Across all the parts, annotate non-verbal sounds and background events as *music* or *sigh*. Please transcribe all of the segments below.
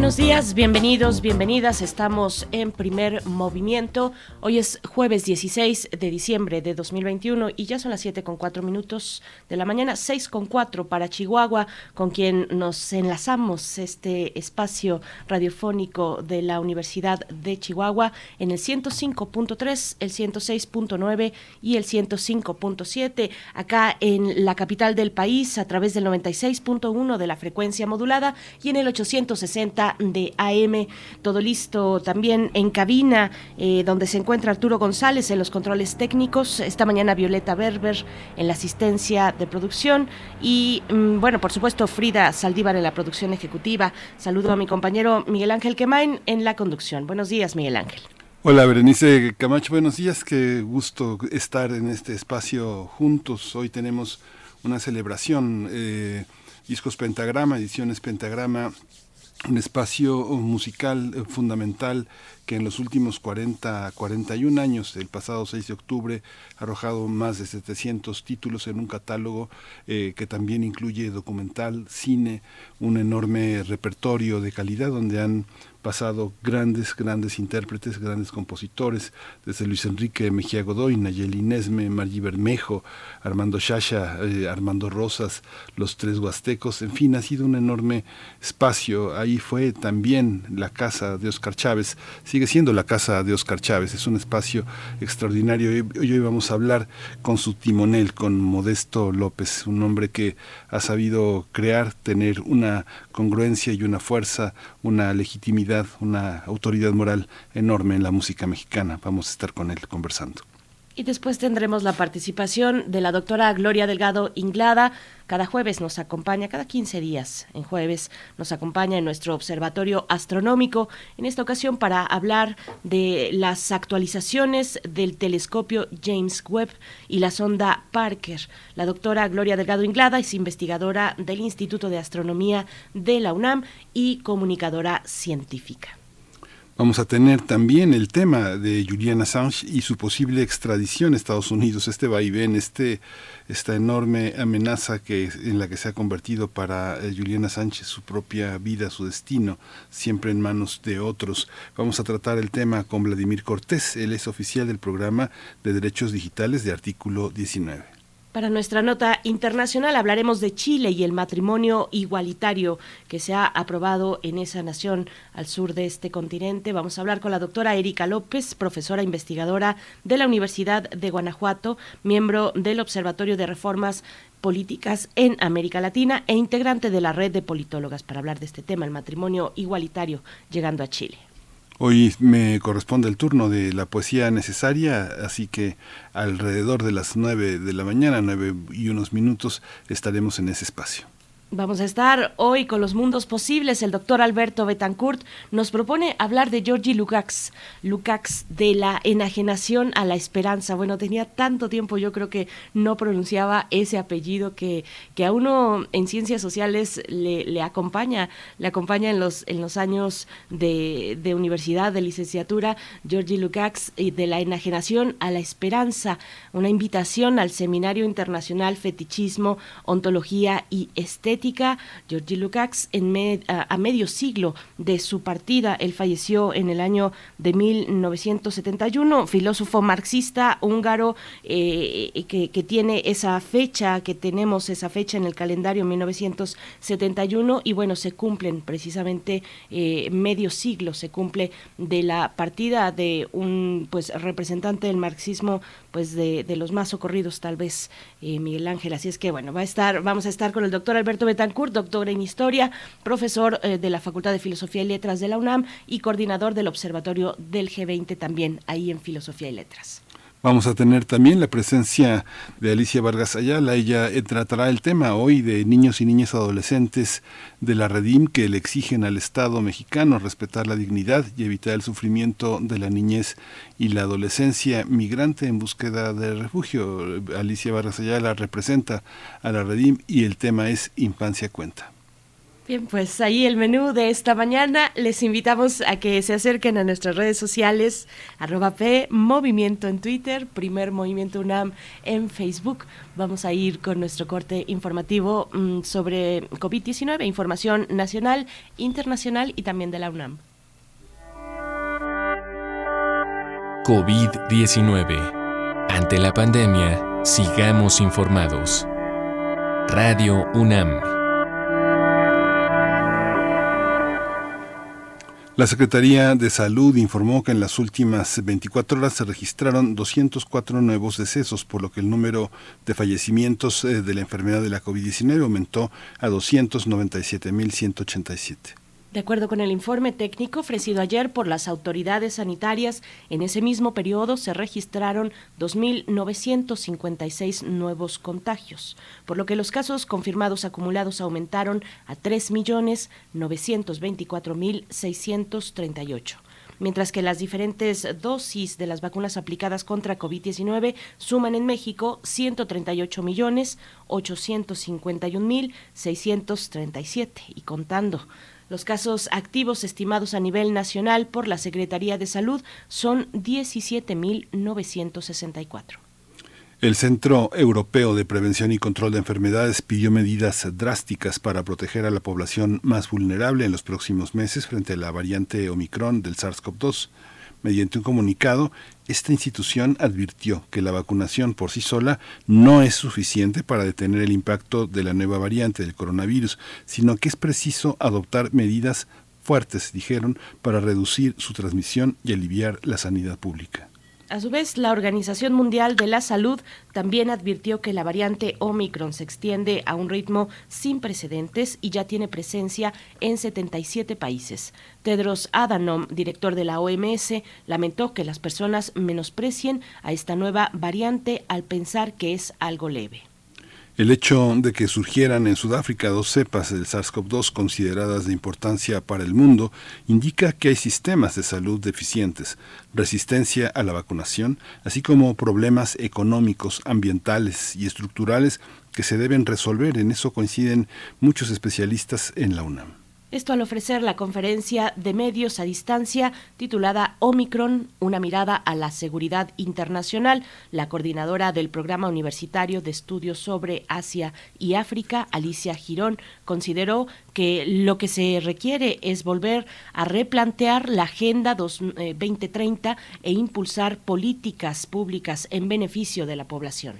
Buenos días, bienvenidos, bienvenidas. Estamos en primer movimiento. Hoy es jueves 16 de diciembre de 2021 y ya son las 7 con 4 minutos de la mañana, 6 con 4 para Chihuahua, con quien nos enlazamos este espacio radiofónico de la Universidad de Chihuahua en el 105.3, el 106.9 y el 105.7. Acá en la capital del país a través del 96.1 de la frecuencia modulada y en el 860 de AM. Todo listo también en cabina, eh, donde se encuentra Arturo González en los controles técnicos. Esta mañana Violeta Berber en la asistencia de producción. Y mm, bueno, por supuesto, Frida Saldívar en la producción ejecutiva. Saludo a mi compañero Miguel Ángel Quemain en la conducción. Buenos días, Miguel Ángel. Hola Berenice Camacho, buenos días, qué gusto estar en este espacio juntos. Hoy tenemos una celebración, eh, Discos Pentagrama, Ediciones Pentagrama, un espacio musical eh, fundamental que en los últimos 40, 41 años, el pasado 6 de octubre, ha arrojado más de 700 títulos en un catálogo eh, que también incluye documental, cine, un enorme repertorio de calidad donde han pasado grandes, grandes intérpretes, grandes compositores, desde Luis Enrique Mejía Godoy, Nayeli Nesme, Margí Bermejo, Armando Shasha, eh, Armando Rosas, los tres huastecos, en fin, ha sido un enorme espacio. Ahí fue también la casa de Oscar Chávez, sigue siendo la casa de Oscar Chávez, es un espacio extraordinario. Hoy, hoy vamos a hablar con su timonel, con Modesto López, un hombre que ha sabido crear, tener una congruencia y una fuerza, una legitimidad una autoridad moral enorme en la música mexicana. Vamos a estar con él conversando. Y después tendremos la participación de la doctora Gloria Delgado Inglada. Cada jueves nos acompaña, cada 15 días en jueves nos acompaña en nuestro observatorio astronómico, en esta ocasión para hablar de las actualizaciones del telescopio James Webb y la sonda Parker. La doctora Gloria Delgado Inglada es investigadora del Instituto de Astronomía de la UNAM y comunicadora científica. Vamos a tener también el tema de Julian Assange y su posible extradición a Estados Unidos, este vaivén, este, esta enorme amenaza que, en la que se ha convertido para eh, Julian Assange su propia vida, su destino, siempre en manos de otros. Vamos a tratar el tema con Vladimir Cortés, él es oficial del programa de Derechos Digitales de Artículo 19. Para nuestra nota internacional hablaremos de Chile y el matrimonio igualitario que se ha aprobado en esa nación al sur de este continente. Vamos a hablar con la doctora Erika López, profesora investigadora de la Universidad de Guanajuato, miembro del Observatorio de Reformas Políticas en América Latina e integrante de la red de politólogas para hablar de este tema, el matrimonio igualitario llegando a Chile. Hoy me corresponde el turno de la poesía necesaria, así que alrededor de las nueve de la mañana, nueve y unos minutos, estaremos en ese espacio. Vamos a estar hoy con los mundos posibles. El doctor Alberto Betancourt nos propone hablar de Georgi Lukács, Lukács de la enajenación a la esperanza. Bueno, tenía tanto tiempo, yo creo que no pronunciaba ese apellido que, que a uno en ciencias sociales le, acompaña, le acompaña en los, en los años de, de universidad, de licenciatura. Georgi Lukács de la enajenación a la esperanza, una invitación al Seminario Internacional Fetichismo, Ontología y Estética Georgi Lukács, en a, medio siglo de su partida, él falleció en el año de 1971, filósofo marxista húngaro eh, que, tiene esa fecha, que tenemos esa fecha en el calendario 1971 y bueno, se cumplen precisamente eh, medio siglo, se cumple de la partida de un pues representante del marxismo pues de, de los más socorridos tal vez eh, Miguel Ángel, así es que bueno, va a estar, vamos a estar con el doctor Alberto Betancourt, doctor en Historia, profesor eh, de la Facultad de Filosofía y Letras de la UNAM y coordinador del Observatorio del G20 también ahí en Filosofía y Letras. Vamos a tener también la presencia de Alicia Vargas Ayala. Ella tratará el tema hoy de niños y niñas adolescentes de la Redim que le exigen al Estado mexicano respetar la dignidad y evitar el sufrimiento de la niñez y la adolescencia migrante en búsqueda de refugio. Alicia Vargas Ayala representa a la Redim y el tema es Infancia Cuenta. Bien, pues ahí el menú de esta mañana. Les invitamos a que se acerquen a nuestras redes sociales, arroba P, Movimiento en Twitter, Primer Movimiento UNAM en Facebook. Vamos a ir con nuestro corte informativo mm, sobre COVID-19, información nacional, internacional y también de la UNAM. COVID-19. Ante la pandemia, sigamos informados. Radio UNAM. La Secretaría de Salud informó que en las últimas 24 horas se registraron 204 nuevos decesos, por lo que el número de fallecimientos eh, de la enfermedad de la COVID-19 aumentó a 297.187. De acuerdo con el informe técnico ofrecido ayer por las autoridades sanitarias, en ese mismo periodo se registraron 2.956 nuevos contagios, por lo que los casos confirmados acumulados aumentaron a 3.924.638 mientras que las diferentes dosis de las vacunas aplicadas contra COVID-19 suman en México 138 millones 851 mil 637 y contando. Los casos activos estimados a nivel nacional por la Secretaría de Salud son 17.964. El Centro Europeo de Prevención y Control de Enfermedades pidió medidas drásticas para proteger a la población más vulnerable en los próximos meses frente a la variante Omicron del SARS-CoV-2. Mediante un comunicado, esta institución advirtió que la vacunación por sí sola no es suficiente para detener el impacto de la nueva variante del coronavirus, sino que es preciso adoptar medidas fuertes, dijeron, para reducir su transmisión y aliviar la sanidad pública. A su vez, la Organización Mundial de la Salud también advirtió que la variante Omicron se extiende a un ritmo sin precedentes y ya tiene presencia en 77 países. Tedros Adhanom, director de la OMS, lamentó que las personas menosprecien a esta nueva variante al pensar que es algo leve. El hecho de que surgieran en Sudáfrica dos cepas del SARS-CoV-2 consideradas de importancia para el mundo indica que hay sistemas de salud deficientes, resistencia a la vacunación, así como problemas económicos, ambientales y estructurales que se deben resolver. En eso coinciden muchos especialistas en la UNAM. Esto al ofrecer la conferencia de medios a distancia titulada Omicron, una mirada a la seguridad internacional. La coordinadora del Programa Universitario de Estudios sobre Asia y África, Alicia Girón, consideró que lo que se requiere es volver a replantear la Agenda 2030 eh, e impulsar políticas públicas en beneficio de la población.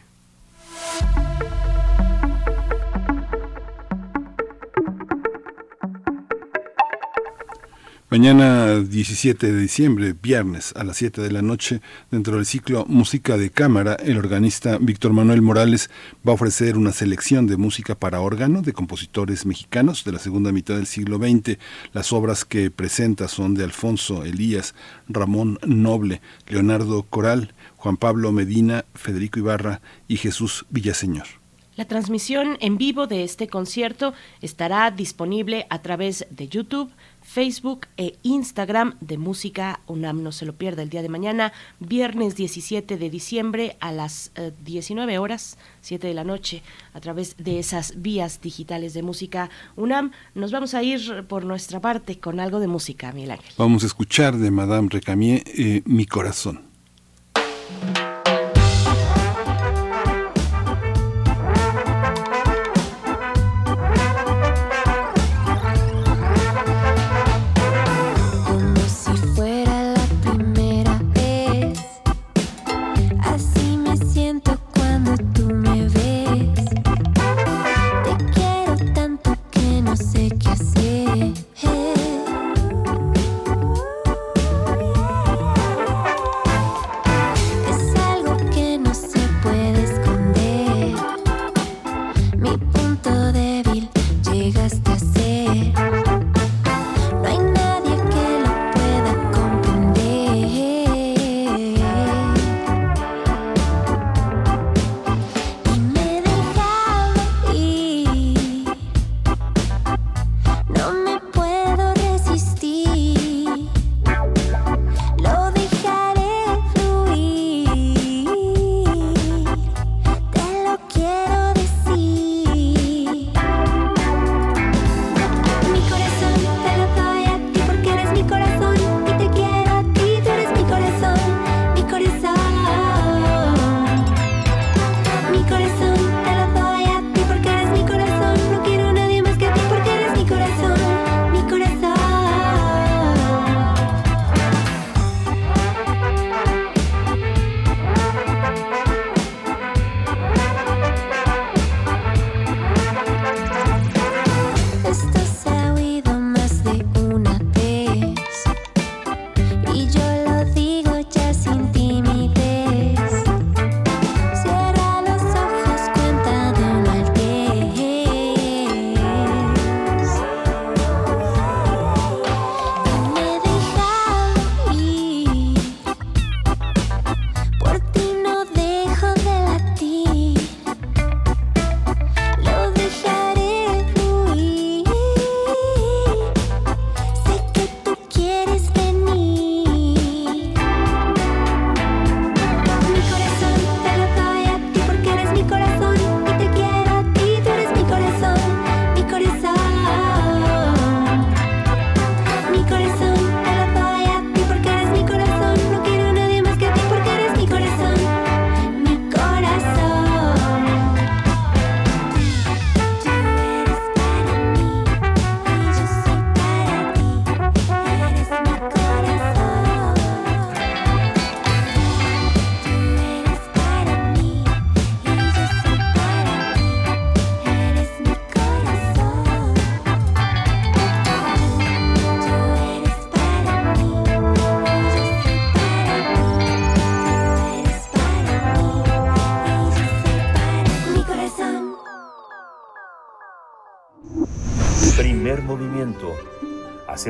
Mañana 17 de diciembre, viernes a las 7 de la noche, dentro del ciclo Música de Cámara, el organista Víctor Manuel Morales va a ofrecer una selección de música para órgano de compositores mexicanos de la segunda mitad del siglo XX. Las obras que presenta son de Alfonso Elías, Ramón Noble, Leonardo Coral, Juan Pablo Medina, Federico Ibarra y Jesús Villaseñor. La transmisión en vivo de este concierto estará disponible a través de YouTube, Facebook e Instagram de Música UNAM. No se lo pierda el día de mañana, viernes 17 de diciembre a las 19 eh, horas, 7 de la noche, a través de esas vías digitales de Música UNAM. Nos vamos a ir por nuestra parte con algo de música, Miguel Ángel. Vamos a escuchar de Madame Recamier eh, Mi Corazón.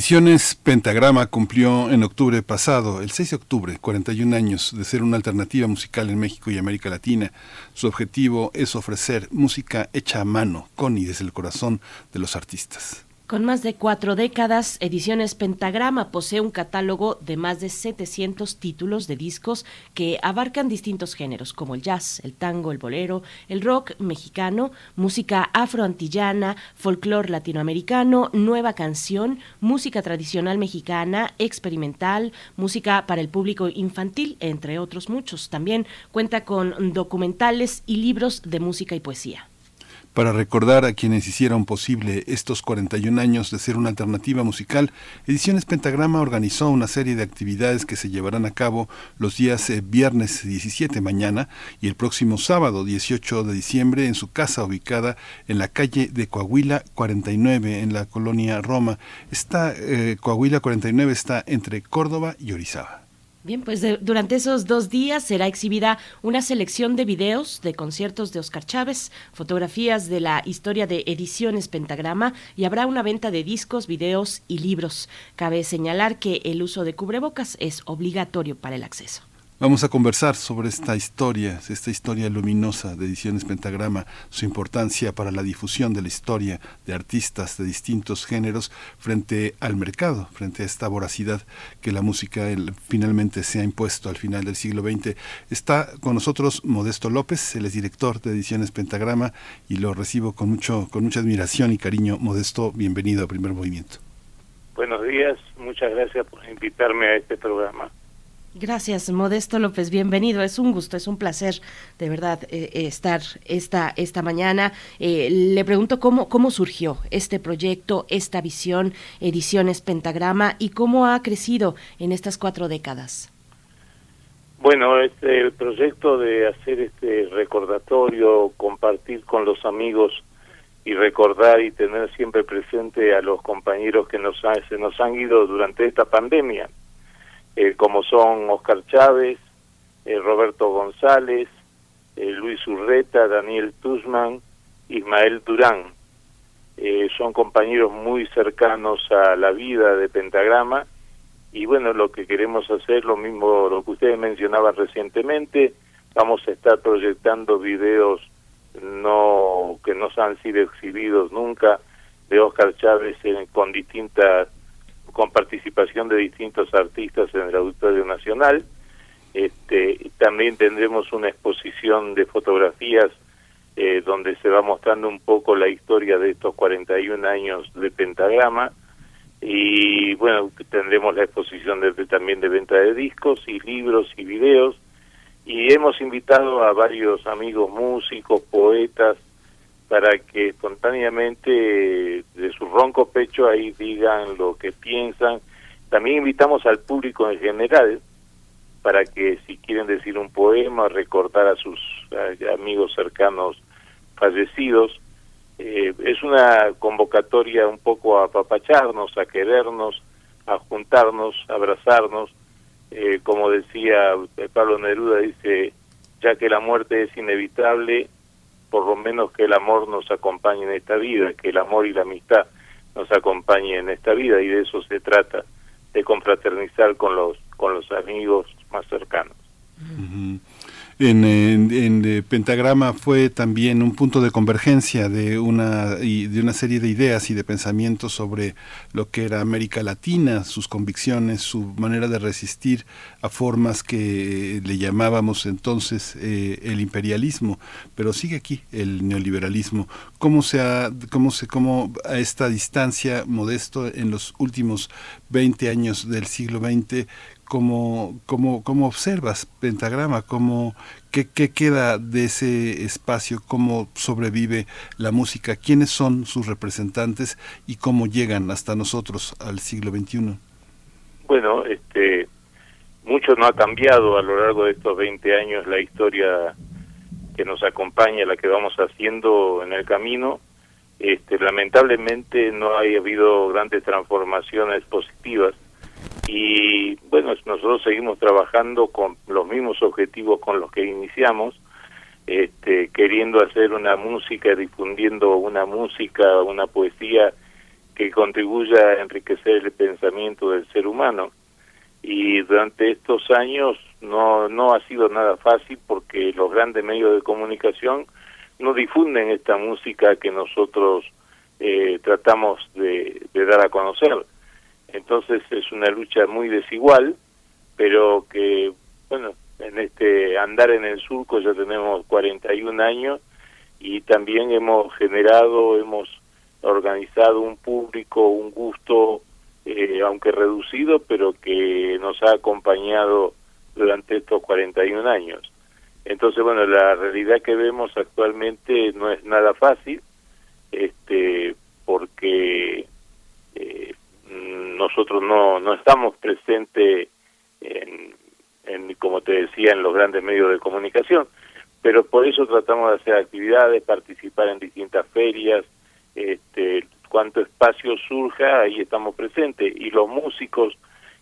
Ediciones Pentagrama cumplió en octubre pasado, el 6 de octubre, 41 años de ser una alternativa musical en México y América Latina. Su objetivo es ofrecer música hecha a mano, con y desde el corazón de los artistas. Con más de cuatro décadas, Ediciones Pentagrama posee un catálogo de más de 700 títulos de discos que abarcan distintos géneros como el jazz, el tango, el bolero, el rock mexicano, música afroantillana, folclore latinoamericano, nueva canción, música tradicional mexicana, experimental, música para el público infantil, entre otros muchos. También cuenta con documentales y libros de música y poesía para recordar a quienes hicieron posible estos 41 años de ser una alternativa musical, Ediciones Pentagrama organizó una serie de actividades que se llevarán a cabo los días eh, viernes 17 mañana y el próximo sábado 18 de diciembre en su casa ubicada en la calle de Coahuila 49 en la colonia Roma. Esta eh, Coahuila 49 está entre Córdoba y Orizaba. Bien, pues durante esos dos días será exhibida una selección de videos de conciertos de Oscar Chávez, fotografías de la historia de Ediciones Pentagrama y habrá una venta de discos, videos y libros. Cabe señalar que el uso de cubrebocas es obligatorio para el acceso. Vamos a conversar sobre esta historia, esta historia luminosa de Ediciones Pentagrama, su importancia para la difusión de la historia de artistas de distintos géneros frente al mercado, frente a esta voracidad que la música finalmente se ha impuesto al final del siglo XX. Está con nosotros Modesto López, él es director de Ediciones Pentagrama y lo recibo con, mucho, con mucha admiración y cariño. Modesto, bienvenido a Primer Movimiento. Buenos días, muchas gracias por invitarme a este programa. Gracias, Modesto López. Bienvenido. Es un gusto, es un placer, de verdad, eh, eh, estar esta, esta mañana. Eh, le pregunto cómo, cómo surgió este proyecto, esta visión, Ediciones Pentagrama, y cómo ha crecido en estas cuatro décadas. Bueno, este, el proyecto de hacer este recordatorio, compartir con los amigos y recordar y tener siempre presente a los compañeros que nos se nos han ido durante esta pandemia eh, como son Oscar Chávez, eh, Roberto González, eh, Luis Urreta, Daniel Tuzman, Ismael Durán. son compañeros muy cercanos a la vida de Pentagrama y bueno, lo que queremos hacer, lo mismo lo que ustedes mencionaban recientemente, vamos a estar proyectando videos no que no han sido exhibidos nunca de Oscar Chávez con distintas con participación de distintos artistas en el Auditorio Nacional. Este, también tendremos una exposición de fotografías eh, donde se va mostrando un poco la historia de estos 41 años de Pentagrama y bueno, tendremos la exposición de, también de venta de discos y libros y videos y hemos invitado a varios amigos músicos, poetas, para que espontáneamente de su ronco pecho ahí digan lo que piensan. También invitamos al público en general para que si quieren decir un poema, recordar a sus amigos cercanos fallecidos. Eh, es una convocatoria un poco a apapacharnos, a querernos, a juntarnos, a abrazarnos. Eh, como decía Pablo Neruda, dice, ya que la muerte es inevitable, por lo menos que el amor nos acompañe en esta vida, que el amor y la amistad nos acompañen en esta vida y de eso se trata, de confraternizar con los con los amigos más cercanos en, eh, Pentagrama fue también un punto de convergencia de una, de una serie de ideas y de pensamientos sobre lo que era América Latina, sus convicciones, su manera de resistir a formas que le llamábamos entonces eh, el imperialismo, pero sigue aquí el neoliberalismo. ¿Cómo se ha, cómo se, cómo a esta distancia modesto en los últimos 20 años del siglo XX ¿Cómo, cómo, cómo observas Pentagrama? ¿Cómo, qué, ¿Qué queda de ese espacio? ¿Cómo sobrevive la música? ¿Quiénes son sus representantes y cómo llegan hasta nosotros al siglo XXI? Bueno, este, mucho no ha cambiado a lo largo de estos 20 años la historia que nos acompaña, la que vamos haciendo en el camino. este, lamentablemente no ha habido grandes transformaciones positivas y bueno, nosotros seguimos trabajando con los mismos objetivos con los que iniciamos, este, queriendo hacer una música, difundiendo una música, una poesía que contribuya a enriquecer el pensamiento del ser humano. Y durante estos años no, no ha sido nada fácil porque los grandes medios de comunicación no difunden esta música que nosotros eh, tratamos de, dar a conocer. Entonces es una lucha muy desigual, pero que, bueno, en este andar en el surco ya tenemos 41 años y también hemos generado, hemos organizado un público, un gusto, eh, aunque reducido, pero que nos ha acompañado durante estos 41 años. Entonces, bueno, la realidad que vemos actualmente no es nada fácil, este, porque eh, nosotros no, no estamos presentes en, en, como te decía, en los grandes medios de comunicación, pero por eso tratamos de hacer actividades, participar en distintas ferias, este, cuanto espacio surja, ahí estamos presentes, y los músicos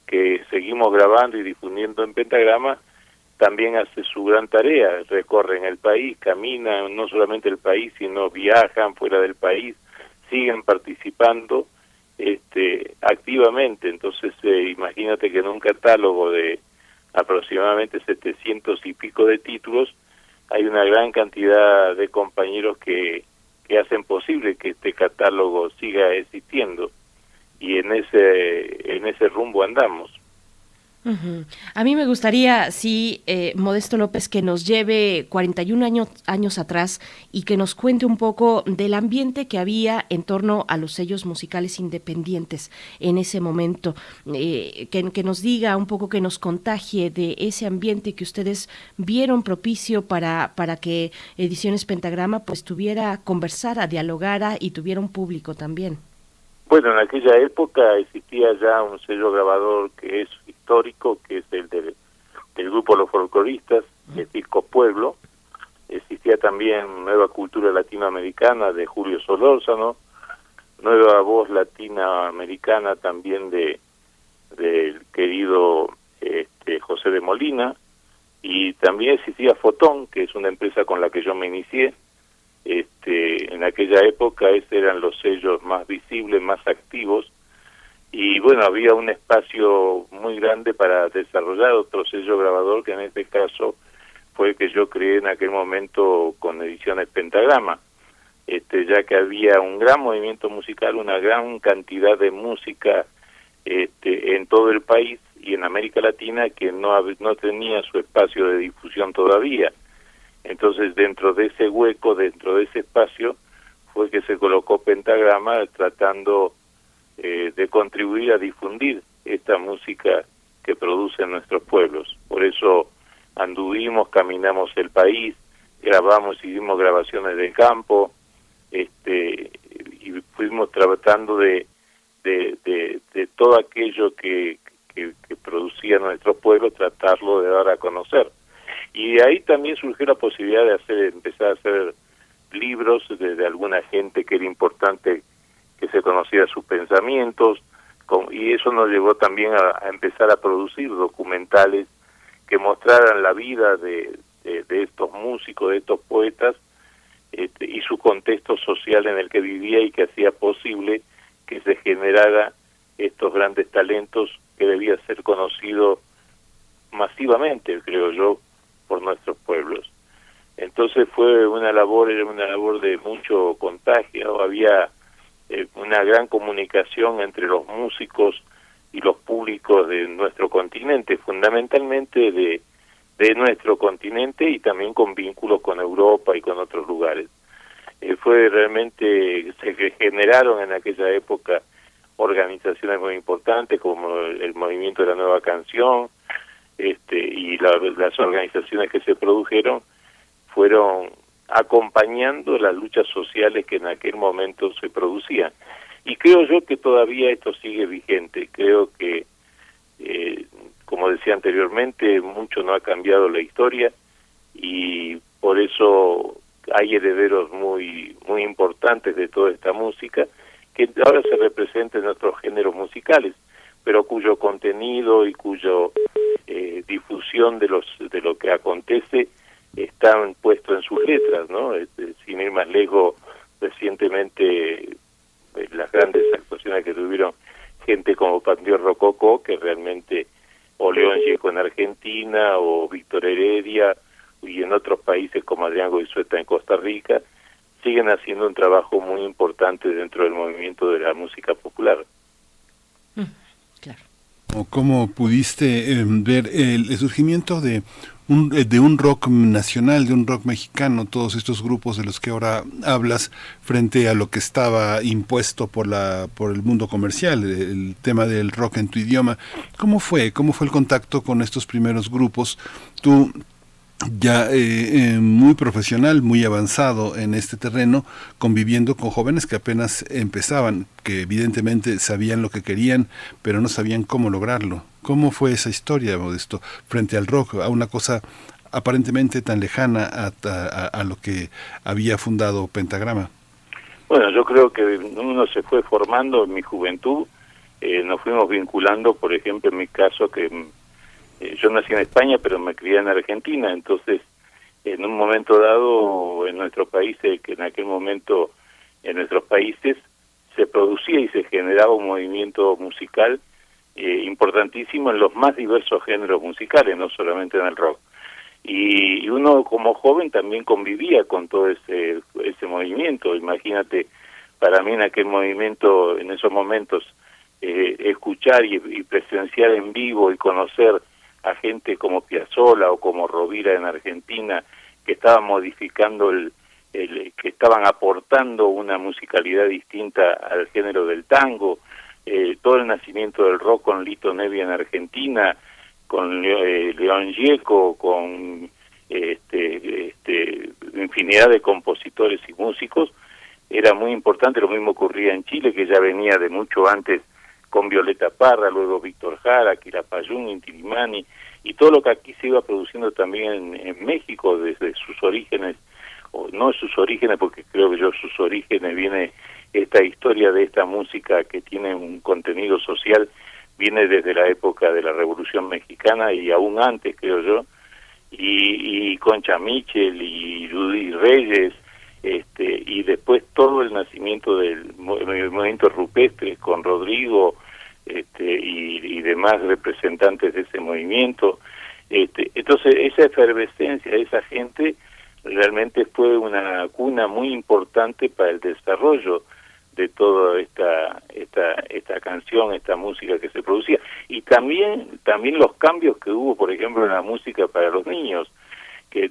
que seguimos grabando y difundiendo en Pentagrama, también hace su gran tarea, recorren el país, caminan no solamente el país, sino viajan fuera del país, siguen participando este, activamente. Entonces, eh, imagínate que en un catálogo de aproximadamente 700 y pico de títulos, hay una gran cantidad de compañeros que, que hacen posible que este catálogo siga existiendo y en ese en ese rumbo andamos. A mí me gustaría, sí, eh, Modesto López, que nos lleve 41 años, años atrás y que nos cuente un poco del ambiente que había en torno a los sellos musicales independientes en ese momento, eh, que, que, nos diga un poco, que nos contagie de ese ambiente que ustedes vieron propicio para, para que Ediciones Pentagrama pues tuviera, conversara, dialogara y tuviera un público también. Bueno, en aquella época existía ya un sello grabador que es histórico, que es el del, grupo Los Folcloristas, el disco Pueblo. Existía también Nueva Cultura Latinoamericana de Julio Solórzano, Nueva Voz Latinoamericana también de del querido este, José de Molina, y también existía Fotón, que es una empresa con la que yo me inicié, este, en aquella época esos eran los sellos más visibles, más activos, y bueno, había un espacio muy grande para desarrollar otro sello grabador, que en este caso fue el que yo creé en aquel momento con Ediciones Pentagrama, este, ya que había un gran movimiento musical, una gran cantidad de música este, en todo el país y en América Latina que no, no tenía su espacio de difusión todavía. Entonces, dentro de ese hueco, dentro de ese espacio, fue que se colocó Pentagrama tratando eh, de contribuir a difundir esta música que producen nuestros pueblos. Por eso anduvimos, caminamos el país, grabamos, hicimos grabaciones de campo, este, y fuimos tratando de, de, de, todo aquello que, que, producía nuestro pueblo, tratarlo de dar a conocer. Y ahí también surgió la posibilidad de hacer, empezar a hacer libros de, alguna gente que era importante que se conociera sus pensamientos, y eso nos llevó también a, empezar a producir documentales que mostraran la vida de, de, estos músicos, de estos poetas, este, y su contexto social en el que vivía y que hacía posible que se generara estos grandes talentos que debía ser conocido masivamente, creo yo, por nuestros pueblos. Entonces fue una labor, era una labor de mucho contagio, había eh, una gran comunicación entre los músicos y los públicos de nuestro continente, fundamentalmente de, de nuestro continente y también con vínculos con Europa y con otros lugares. Eh, fue realmente, se generaron en aquella época organizaciones muy importantes como el Movimiento de la Nueva Canción, este, y las organizaciones que se produjeron fueron acompañando las luchas sociales que en aquel momento se producían. Y creo yo que todavía esto sigue vigente. Creo que, eh, como decía anteriormente, mucho no ha cambiado la historia y por eso hay herederos muy muy importantes de toda esta música que ahora se representa en otros géneros musicales, pero cuyo contenido y cuyo eh, difusión de los de lo que acontece ¿no? Este, sin ir más lejos, recientemente eh, las grandes actuaciones que tuvieron gente como Panteón Rococó, que realmente, o León Gieco en Argentina, o Víctor Heredia, y en otros países como Adrián Goizueta en Costa Rica, siguen haciendo un trabajo muy importante dentro del movimiento de la música popular. Mm, ¿Cómo pudiste em, ver el, surgimiento de un, eh, de un rock nacional, de un rock mexicano, todos estos grupos de los que ahora hablas, frente a lo que estaba impuesto por, la, por el mundo comercial, el tema del rock en tu idioma? ¿Cómo fue? ¿Cómo fue el contacto con estos primeros grupos? Tú ya eh, eh, muy profesional, muy avanzado en este terreno, conviviendo con jóvenes que apenas empezaban, que evidentemente sabían lo que querían, pero no sabían cómo lograrlo. ¿Cómo fue esa historia, Modesto, frente al rock, a una cosa aparentemente tan lejana a, lo que había fundado Pentagrama? Bueno, yo creo que uno se fue formando en mi juventud, eh, nos fuimos vinculando, por ejemplo, en mi caso, que eh, yo nací en España, pero me crié en Argentina, entonces en un momento dado en nuestros países, que en aquel momento en nuestros países se producía y se generaba un movimiento musical eh, importantísimo en los más diversos géneros musicales, no solamente en el rock. Y, uno como joven también convivía con todo ese, ese movimiento. Imagínate, para mí en aquel movimiento, en esos momentos, eh, escuchar y, y presenciar en vivo y conocer a gente como Piazzolla o como Rovira en Argentina que estaban modificando el, que estaban aportando una musicalidad distinta al género del tango, eh, todo el nacimiento del rock con Lito Nevi en Argentina, con eh, León Gieco, con este, este, infinidad de compositores y músicos, era muy importante, lo mismo ocurría en Chile, que ya venía de mucho antes con Violeta Parra, luego Víctor Jara, Quilapayún, Intilimani, y todo lo que aquí se iba produciendo también en, México desde sus orígenes, o no sus orígenes, porque creo que yo sus orígenes viene esta historia de esta música que tiene un contenido social, viene desde la época de la Revolución Mexicana y aún antes, creo yo, y, y Concha Michel y Rudy Reyes, este, y después todo el nacimiento del movimiento rupestre con Rodrigo este, y, demás representantes de ese movimiento. Este, entonces esa efervescencia, esa gente realmente fue una cuna muy importante para el desarrollo de toda esta esta esta canción, esta música que se producía. Y también también los cambios que hubo, por ejemplo, en la música para los niños que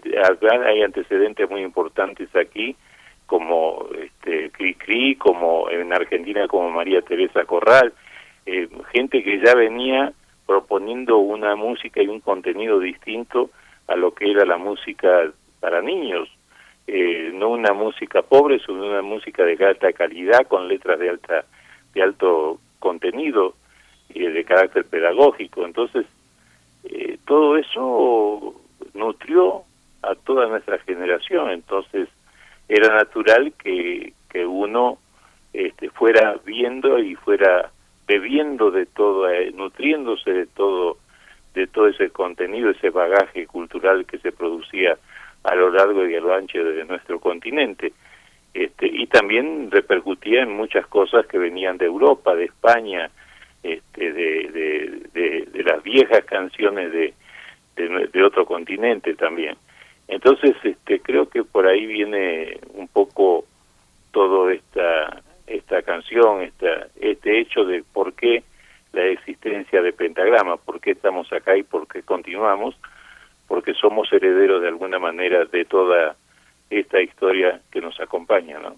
hay antecedentes muy importantes aquí, como este, Cri Cri, como en Argentina como María Teresa Corral, eh, gente que ya venía proponiendo una música y un contenido distinto a lo que era la música para niños, eh, no una música pobre, sino una música de alta calidad con letras de alta de alto contenido y de carácter pedagógico. Entonces, eh, todo eso nutrió a toda nuestra generación, entonces era natural que, que uno este, fuera viendo y fuera bebiendo de todo, eh, nutriéndose de todo, de todo ese contenido, ese bagaje cultural que se producía a lo largo y a lo ancho de nuestro continente. Este, y también repercutía en muchas cosas que venían de Europa, de España, este, de, de, de las viejas canciones de, de, otro continente también. Entonces, este, creo que por ahí viene un poco todo esta esta canción, esta, este hecho de por qué la existencia de Pentagrama, por qué estamos acá y por qué continuamos, porque somos herederos de alguna manera de toda esta historia que nos acompaña, ¿no?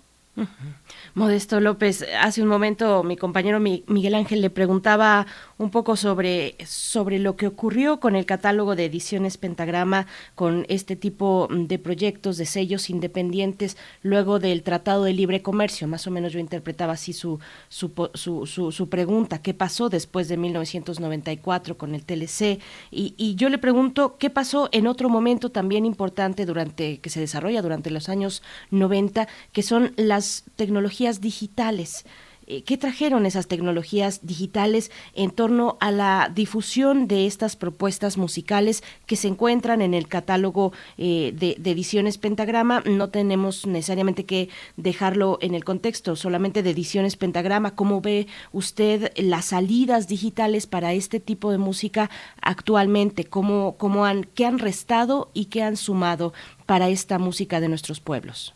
Modesto López, hace un momento mi compañero Miguel Ángel le preguntaba un poco sobre, sobre lo que ocurrió con el catálogo de ediciones Pentagrama, con este tipo de proyectos, de sellos independientes, luego del Tratado de Libre Comercio. Más o menos yo interpretaba así su, su, su, su, pregunta, ¿qué pasó después de 1994 con el TLC? Y, y yo le pregunto, ¿qué pasó en otro momento también importante durante que se desarrolla durante los años 90, que son las tecnologías digitales? Eh, ¿Qué trajeron esas tecnologías digitales en torno a la difusión de estas propuestas musicales que se encuentran en el catálogo eh, de, ediciones Pentagrama? No tenemos necesariamente que dejarlo en el contexto solamente de ediciones Pentagrama. ¿Cómo ve usted las salidas digitales para este tipo de música actualmente? ¿Cómo, cómo han, ¿Qué han restado y qué han sumado para esta música de nuestros pueblos?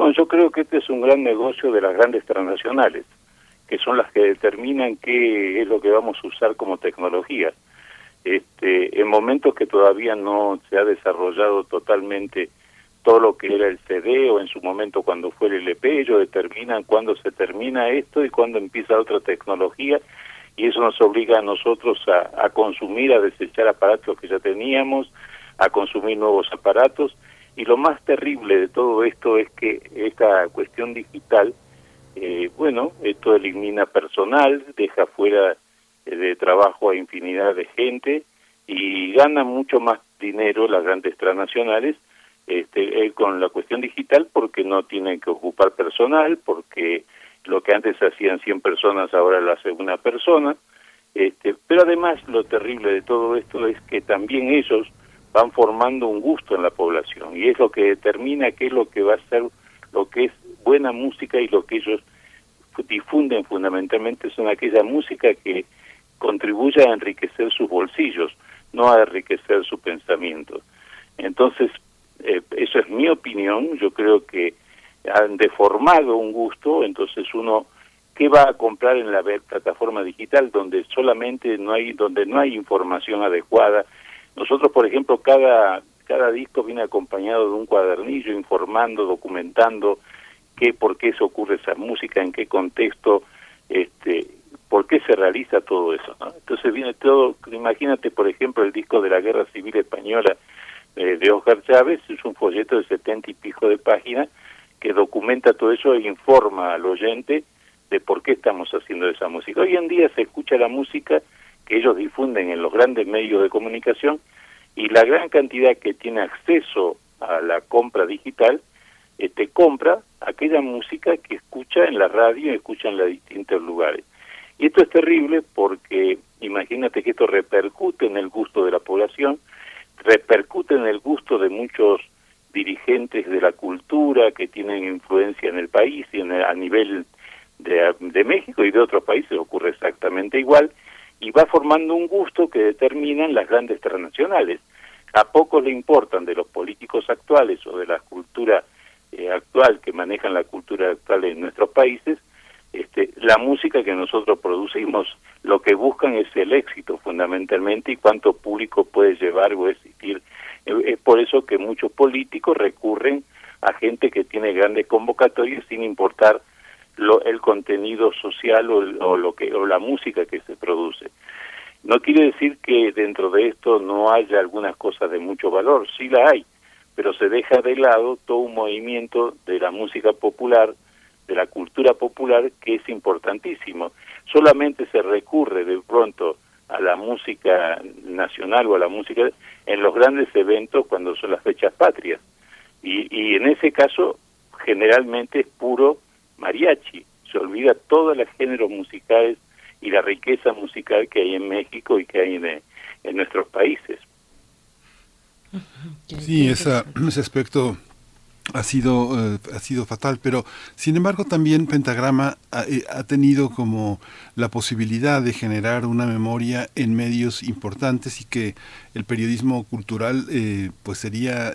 Bueno, yo creo que este es un gran negocio de las grandes transnacionales, que son las que determinan qué es lo que vamos a usar como tecnología. Este, en momentos que todavía no se ha desarrollado totalmente todo lo que era el CD o en su momento cuando fue el LP, ellos determinan cuándo se termina esto y cuándo empieza otra tecnología y eso nos obliga a nosotros a, a consumir, a desechar aparatos que ya teníamos, a consumir nuevos aparatos y lo más terrible de todo esto es que esta cuestión digital, eh, bueno, esto elimina personal, deja fuera eh, de trabajo a infinidad de gente y gana mucho más dinero las grandes transnacionales este, eh, con la cuestión digital porque no tienen que ocupar personal, porque lo que antes hacían 100 personas ahora lo hace una persona. Este, pero además lo terrible de todo esto es que también ellos van formando un gusto en la población y es lo que determina qué es lo que va a ser lo que es buena música y lo que ellos difunden fundamentalmente son aquella música que contribuye a enriquecer sus bolsillos, no a enriquecer su pensamiento. Entonces, eh, eso es mi opinión, yo creo que han deformado un gusto, entonces uno qué va a comprar en la plataforma digital donde solamente no hay donde no hay información adecuada nosotros, por ejemplo, cada, cada disco viene acompañado de un cuadernillo informando, documentando qué, por qué se ocurre esa música, en qué contexto, este, por qué se realiza todo eso. Entonces viene todo, imagínate, por ejemplo, el disco de la Guerra Civil Española eh, de Oscar Chávez, es un folleto de setenta y pico de páginas que documenta todo eso e informa al oyente de por qué estamos haciendo esa música. Hoy en día se escucha la música que ellos difunden en los grandes medios de comunicación y la gran cantidad que tiene acceso a la compra digital este, compra aquella música que escucha en la radio y escucha en los distintos lugares. Y esto es terrible porque imagínate que esto repercute en el gusto de la población, repercute en el gusto de muchos dirigentes de la cultura que tienen influencia en el país y en a nivel de, de México y de otros países ocurre exactamente igual y va formando un gusto que determinan las grandes transnacionales. A pocos le importan de los políticos actuales o de la cultura eh, actual que manejan la cultura actual en nuestros países, este, la música que nosotros producimos, lo que buscan es el éxito fundamentalmente y cuánto público puede llevar o existir. Eh, es por eso que muchos políticos recurren a gente que tiene grandes convocatorias sin importar lo, el contenido social o, lo que o la música que se produce. No quiere decir que dentro de esto no haya algunas cosas de mucho valor, sí la hay, pero se deja de lado todo un movimiento de la música popular, de la cultura popular que es importantísimo. Solamente se recurre de pronto a la música nacional o a la música en los grandes eventos cuando son las fechas patrias. Y, y en ese caso generalmente es puro mariachi, se olvida todos los géneros musicales y la riqueza musical que hay en México y que hay en, en nuestros países. Sí, esa, ese aspecto ha sido, eh, ha sido fatal, pero sin embargo también Pentagrama ha, eh, tenido como la posibilidad de generar una memoria en medios importantes y que el periodismo cultural eh, pues sería,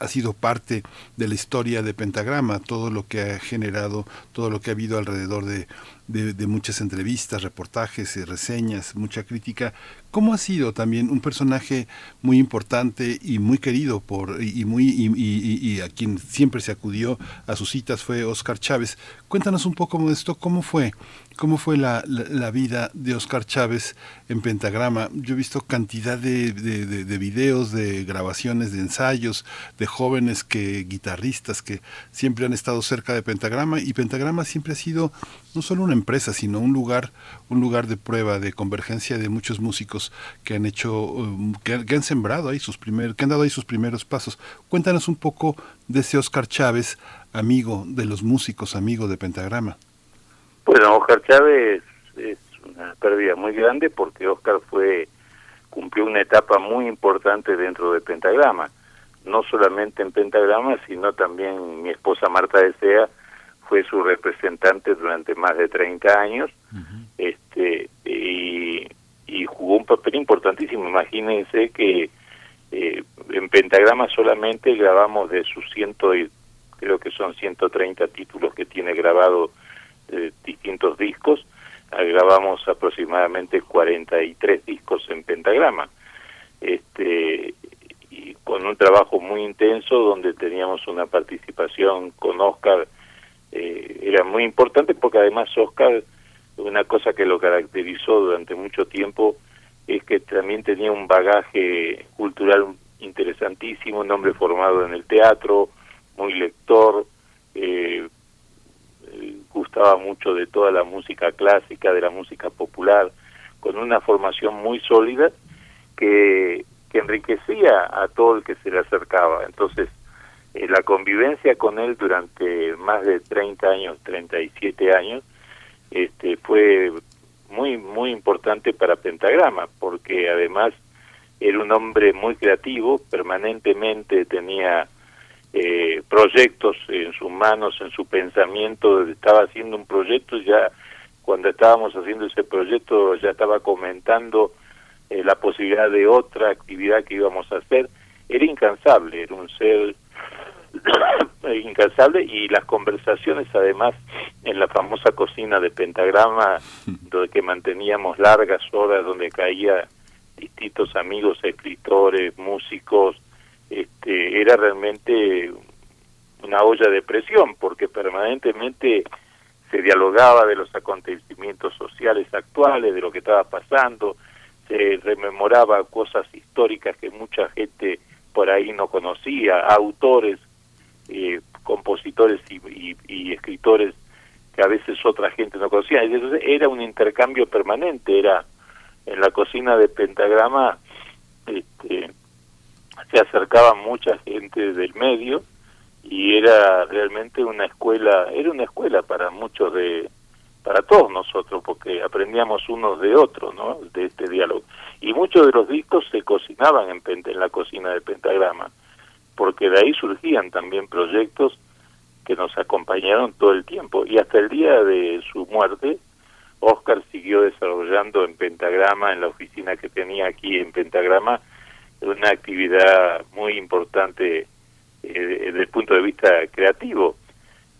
ha sido parte de la historia de Pentagrama, todo lo que ha generado, todo lo que ha habido alrededor de, de, muchas entrevistas, reportajes, reseñas, mucha crítica. ¿Cómo ha sido también un personaje muy importante y muy querido por y, muy y, a quien siempre se acudió a sus citas fue Oscar Chávez? Cuéntanos un poco de esto, ¿cómo fue? ¿Cómo fue la, la, vida de Oscar Chávez en Pentagrama? Yo he visto cantidad de, de, de, videos, de grabaciones, de ensayos, de jóvenes que guitarristas que siempre han estado cerca de Pentagrama y Pentagrama siempre ha sido no solo una empresa, sino un lugar, un lugar de prueba, de convergencia de muchos músicos que han hecho, um, que, han sembrado ahí sus primeros, que han dado ahí sus primeros pasos. Cuéntanos un poco de ese Oscar Chávez, amigo de los músicos, amigo de Pentagrama. Bueno, Oscar Chávez es una pérdida muy grande porque Oscar fue cumplió una etapa muy importante dentro de Pentagrama, no solamente en Pentagrama, sino también mi esposa Marta Desea fue su representante durante más de 30 años. Este y, jugó un papel importantísimo. Imagínense que eh, en Pentagrama solamente grabamos de sus ciento, creo que son 130 títulos que tiene grabado de distintos discos, grabamos aproximadamente 43 discos en Pentagrama. Este y con un trabajo muy intenso donde teníamos una participación con Oscar eh, era muy importante porque además Oscar, una cosa que lo caracterizó durante mucho tiempo es que también tenía un bagaje cultural interesantísimo, un hombre formado en el teatro, muy lector, eh, gustaba mucho de toda la música clásica, de la música popular, con una formación muy sólida que, que enriquecía a todo el que se le acercaba. Entonces, eh, la convivencia con él durante más de 30 años, 37 años, este, fue muy, muy importante para Pentagrama, porque además era un hombre muy creativo, permanentemente tenía eh, proyectos en sus manos, en su pensamiento, estaba haciendo un proyecto, ya cuando estábamos haciendo ese proyecto ya estaba comentando eh, la posibilidad de otra actividad que íbamos a hacer, era incansable, era un ser *coughs* incansable y las conversaciones además en la famosa cocina de pentagrama *laughs* donde que manteníamos largas horas donde caía distintos amigos escritores músicos este era realmente una olla de presión porque permanentemente se dialogaba de los acontecimientos sociales actuales de lo que estaba pasando se rememoraba cosas históricas que mucha gente por ahí no conocía autores eh, compositores y, escritores que a veces otra gente no conocía. Entonces era un intercambio permanente, era en la cocina de Pentagrama este, se acercaba mucha gente del medio y era realmente una escuela, era una escuela para muchos de, para todos nosotros, porque aprendíamos unos de otros, ¿no? De este diálogo. Y muchos de los discos se cocinaban en, en la cocina de Pentagrama porque de ahí surgían también proyectos que nos acompañaron todo el tiempo y hasta el día de su muerte Oscar siguió desarrollando en Pentagrama, en la oficina que tenía aquí en Pentagrama, una actividad muy importante eh, desde el punto de vista creativo.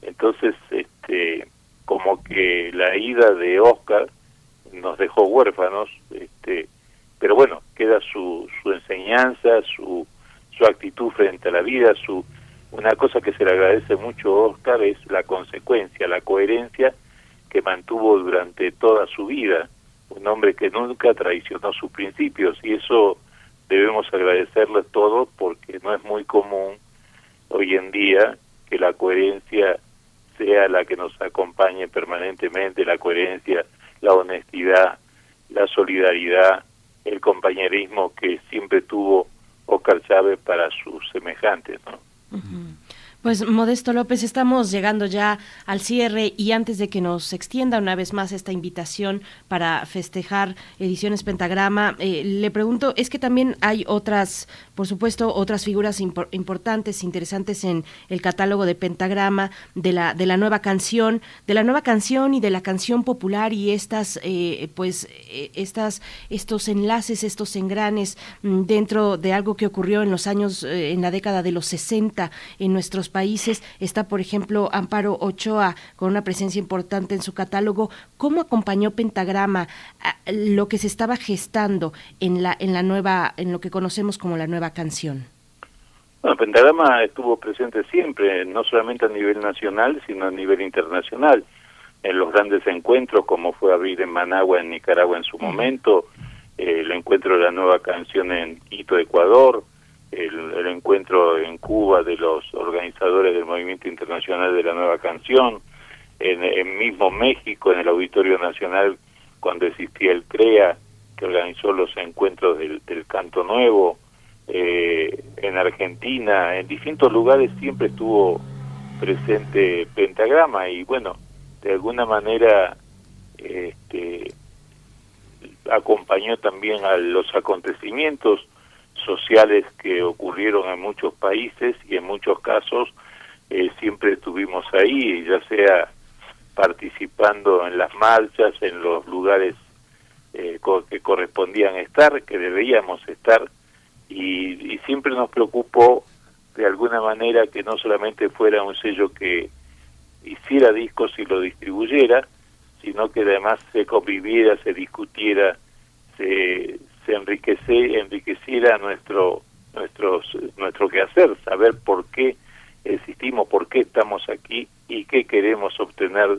Entonces, este, como que la ida de Oscar nos dejó huérfanos, este, pero bueno, queda su, su enseñanza, su su actitud frente a la vida, su una cosa que se le agradece mucho a Oscar es la consecuencia, la coherencia que mantuvo durante toda su vida, un hombre que nunca traicionó sus principios y eso debemos agradecerle todo porque no es muy común hoy en día que la coherencia sea la que nos acompañe permanentemente, la coherencia, la honestidad, la solidaridad, el compañerismo que siempre tuvo Oscar Chávez para sus semejantes, ¿no? Pues Modesto López, estamos llegando ya al cierre y antes de que nos extienda una vez más esta invitación para festejar ediciones Pentagrama, eh, le pregunto, es que también hay otras, por supuesto, otras figuras importantes, interesantes en el catálogo de Pentagrama, de la, de la nueva canción, de la nueva canción y de la canción popular y estas, eh, pues, eh, estas, estos enlaces, estos engranes mm, dentro de algo que ocurrió en los años, en la década de los 60 en nuestros países. Está, por ejemplo, Amparo Ochoa con una presencia importante en su catálogo. ¿Cómo acompañó Pentagrama lo que se estaba gestando en la, en la nueva, en lo que conocemos como la nueva canción? Bueno, Pentagrama estuvo presente siempre, no solamente a nivel nacional, sino a nivel internacional, en los grandes encuentros, como fue abrir en Managua, en Nicaragua en su momento, el encuentro de la nueva canción en Quito, Ecuador, el, encuentro en Cuba de los organizadores del Movimiento Internacional de la Nueva Canción, en, en mismo México, en el Auditorio Nacional, cuando existía el CREA, que organizó los encuentros del, del Canto Nuevo, eh, en Argentina, en distintos lugares siempre estuvo presente Pentagrama y bueno, de alguna manera este, acompañó también a los acontecimientos sociales que ocurrieron en muchos países y en muchos casos eh, siempre estuvimos ahí, ya sea participando en las marchas, en los lugares eh, que correspondían estar, que debíamos estar, y, siempre nos preocupó de alguna manera que no solamente fuera un sello que hiciera discos y lo distribuyera, sino que además se conviviera, se discutiera, se, se enriquece, enriqueciera nuestro nuestros nuestro quehacer, saber por qué existimos, por qué estamos aquí y qué queremos obtener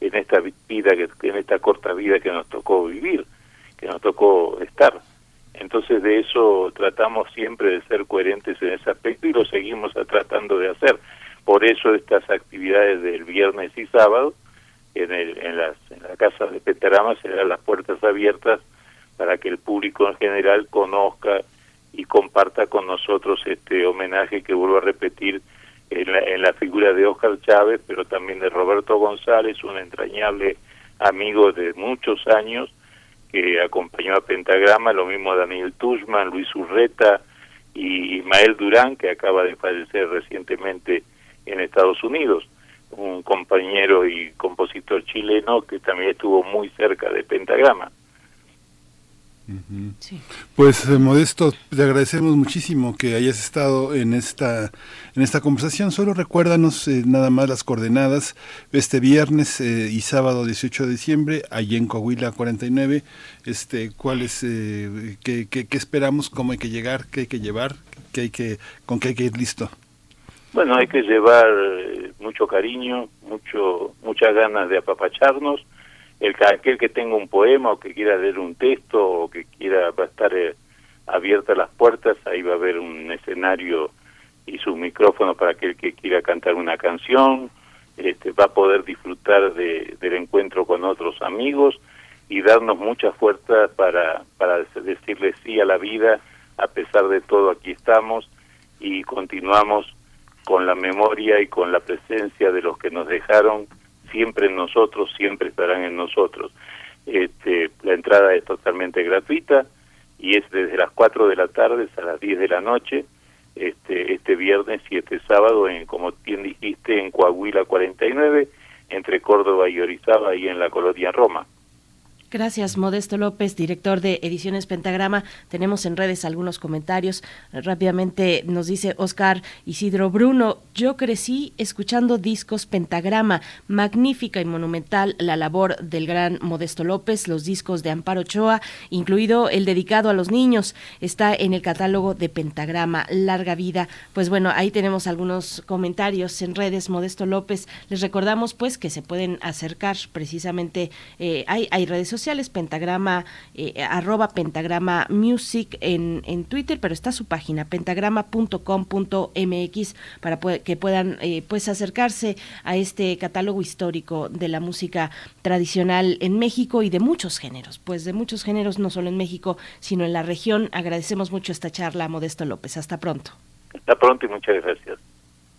en esta vida, en esta corta vida que nos tocó vivir, que nos tocó estar. Entonces de eso tratamos siempre de ser coherentes en ese aspecto y lo seguimos tratando de hacer. Por eso estas actividades del viernes y sábado en, el, en, las, en la casa de Petarama serán las puertas abiertas para que el público en general conozca y comparta con nosotros este homenaje que vuelvo a repetir en la, en la figura de Oscar Chávez, pero también de Roberto González, un entrañable amigo de muchos años que acompañó a Pentagrama, lo mismo Daniel Tushman, Luis Urreta y Ismael Durán, que acaba de fallecer recientemente en Estados Unidos, un compañero y compositor chileno que también estuvo muy cerca de Pentagrama. Pues eh, Modesto, te agradecemos muchísimo que hayas estado en esta en esta conversación. Solo recuérdanos eh, nada más las coordenadas este viernes eh, y sábado 18 de diciembre allí en Coahuila 49. Este, ¿cuáles qué, qué, qué, esperamos, cómo hay que llegar, qué hay que llevar, qué hay que con qué hay que ir listo? Bueno, hay que llevar mucho cariño, mucho muchas ganas de apapacharnos el aquel que tenga un poema o que quiera leer un texto o que quiera va a estar eh, abiertas las puertas, ahí va a haber un escenario y su micrófono para aquel que quiera cantar una canción, este, va a poder disfrutar de, del encuentro con otros amigos y darnos mucha fuerza para, para decirle sí a la vida, a pesar de todo aquí estamos y continuamos con la memoria y con la presencia de los que nos dejaron siempre en nosotros, siempre estarán en nosotros. Este, la entrada es totalmente gratuita y es desde las 4 de la tarde hasta las 10 de la noche, este, este viernes y este sábado, en, como bien dijiste, en Coahuila 49, entre Córdoba y Orizaba, y en la colonia Roma. Gracias, Modesto López, director de Ediciones Pentagrama. Tenemos en redes algunos comentarios. Rápidamente nos dice Oscar Isidro Bruno, yo crecí escuchando discos Pentagrama, magnífica y monumental la labor del gran Modesto López, los discos de Amparo Ochoa, incluido el dedicado a los niños, está en el catálogo de Pentagrama, larga vida. Pues bueno, ahí tenemos algunos comentarios en redes, Modesto López. Les recordamos pues que se pueden acercar precisamente, eh, hay, hay redes sociales sociales, pentagrama, eh, arroba pentagrama music en, en Twitter, pero está su página, pentagrama.com.mx, para que puedan eh, pues acercarse a este catálogo histórico de la música tradicional en México y de muchos géneros, pues de muchos géneros, no solo en México, sino en la región. Agradecemos mucho esta charla, Modesto López. Hasta pronto. Hasta pronto y muchas gracias.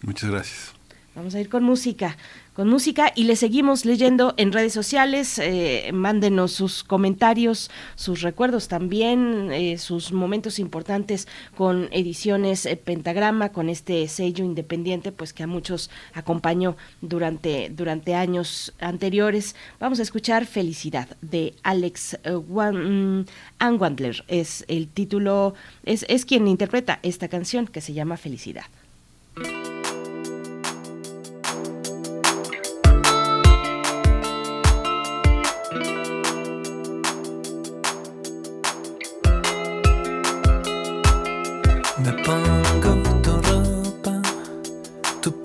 Muchas gracias. Vamos a ir con música con música y le seguimos leyendo en redes sociales. Eh, mándenos sus comentarios, sus recuerdos también, eh, sus momentos importantes con ediciones eh, Pentagrama, con este sello independiente, pues que a muchos acompañó durante, durante años anteriores. Vamos a escuchar Felicidad de Alex mm, Anwandler. Es el título, es, es quien interpreta esta canción que se llama Felicidad.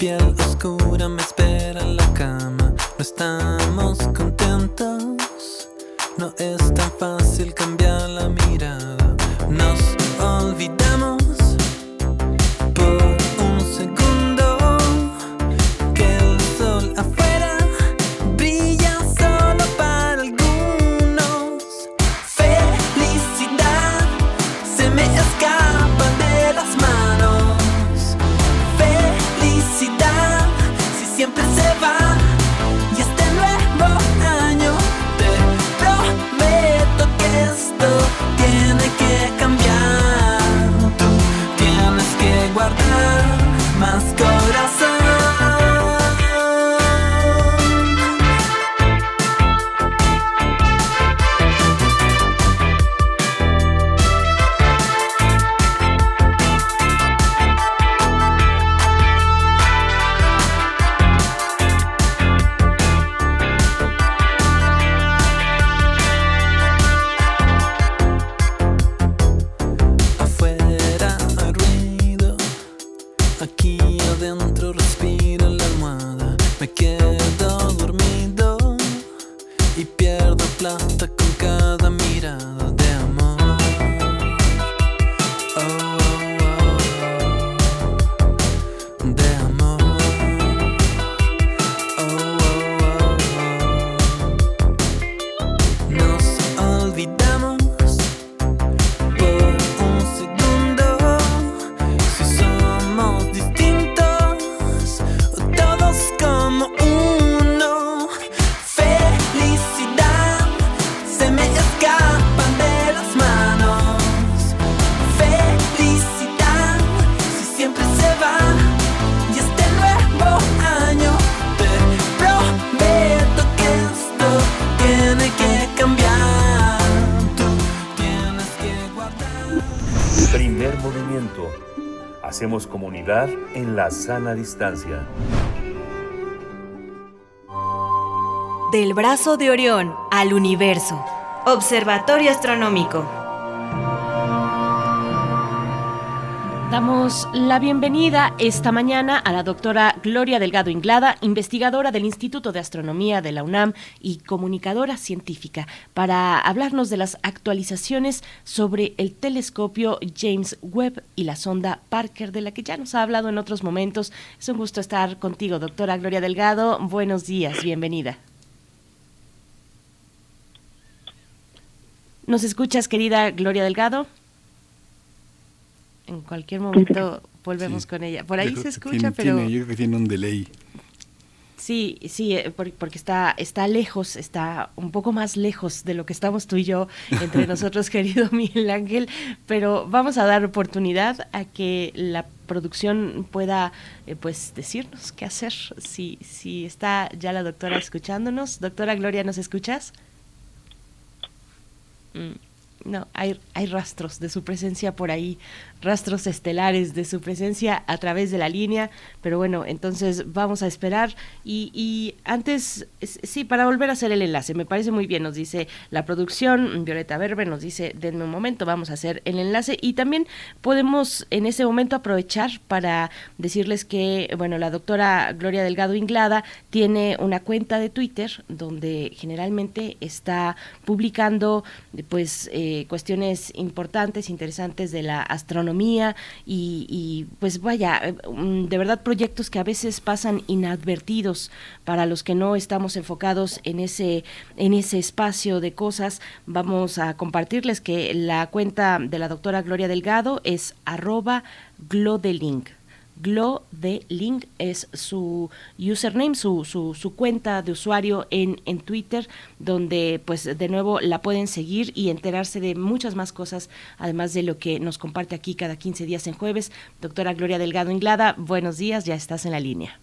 Piel oscura me espera en la cama. No estamos contentos, no es tan fácil cambiar la mirada. La sana distancia. Del brazo de Orión al universo. Observatorio Astronómico. Damos la bienvenida esta mañana a la doctora Gloria Delgado Inglada, investigadora del Instituto de Astronomía de la UNAM y comunicadora científica, para hablarnos de las actualizaciones sobre el telescopio James Webb y la sonda Parker, de la que ya nos ha hablado en otros momentos. Es un gusto estar contigo, doctora Gloria Delgado. Buenos días, bienvenida. ¿Nos escuchas, querida Gloria Delgado? En cualquier momento volvemos Sí. con ella. Por ahí Yo se escucha, tiene- pero tiene- yo creo que tiene un delay. sí, sí, eh, por- porque está, está lejos, está un poco más lejos de lo que estamos tú y yo entre *laughs* nosotros, querido Miguel Ángel. Pero vamos a dar oportunidad a que la producción pueda, eh, pues, decirnos qué hacer. Si, si está ya la doctora escuchándonos, doctora Gloria, ¿nos escuchas? Mm, No, hay, hay rastros de su presencia por ahí, rastros estelares de su presencia a través de la línea, pero bueno, entonces vamos a esperar. Y, antes, es- sí, para volver a hacer el enlace, me parece muy bien, nos dice la producción, Violeta Berber nos dice, denme un momento, vamos a hacer el enlace y también podemos en ese momento aprovechar para decirles que, bueno, la doctora Gloria Delgado Inglada tiene una cuenta de Twitter donde generalmente está publicando pues eh, cuestiones importantes, interesantes de la astronomía y, y, pues vaya, mm, de verdad proyectos que a veces pasan inadvertidos para los que no estamos enfocados en ese, en ese espacio de cosas. Vamos a compartirles que la cuenta de la doctora Gloria Delgado es arroba glodelink. Glo de Link es su username, su, su, su cuenta de usuario en, en Twitter, donde pues de nuevo la pueden seguir y enterarse de muchas más cosas, además de lo que nos comparte aquí cada 15 días en jueves. Doctora Gloria Delgado Inglada, buenos días, ya estás en la línea.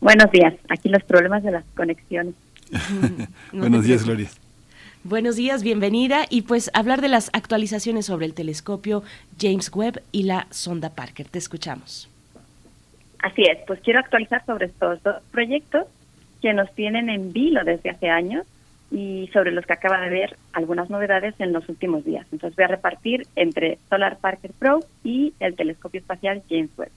Buenos días. Aquí los problemas de las conexiones. No *laughs* Buenos días. Gloria. Buenos días, bienvenida y pues hablar de las actualizaciones sobre el telescopio James Webb y la sonda Parker. Te escuchamos. Así es, pues quiero actualizar sobre estos dos proyectos que nos tienen en vilo desde hace años y sobre los que acaba de ver algunas novedades en los últimos días. Entonces voy a repartir entre Solar Parker Pro y el telescopio espacial James Webb.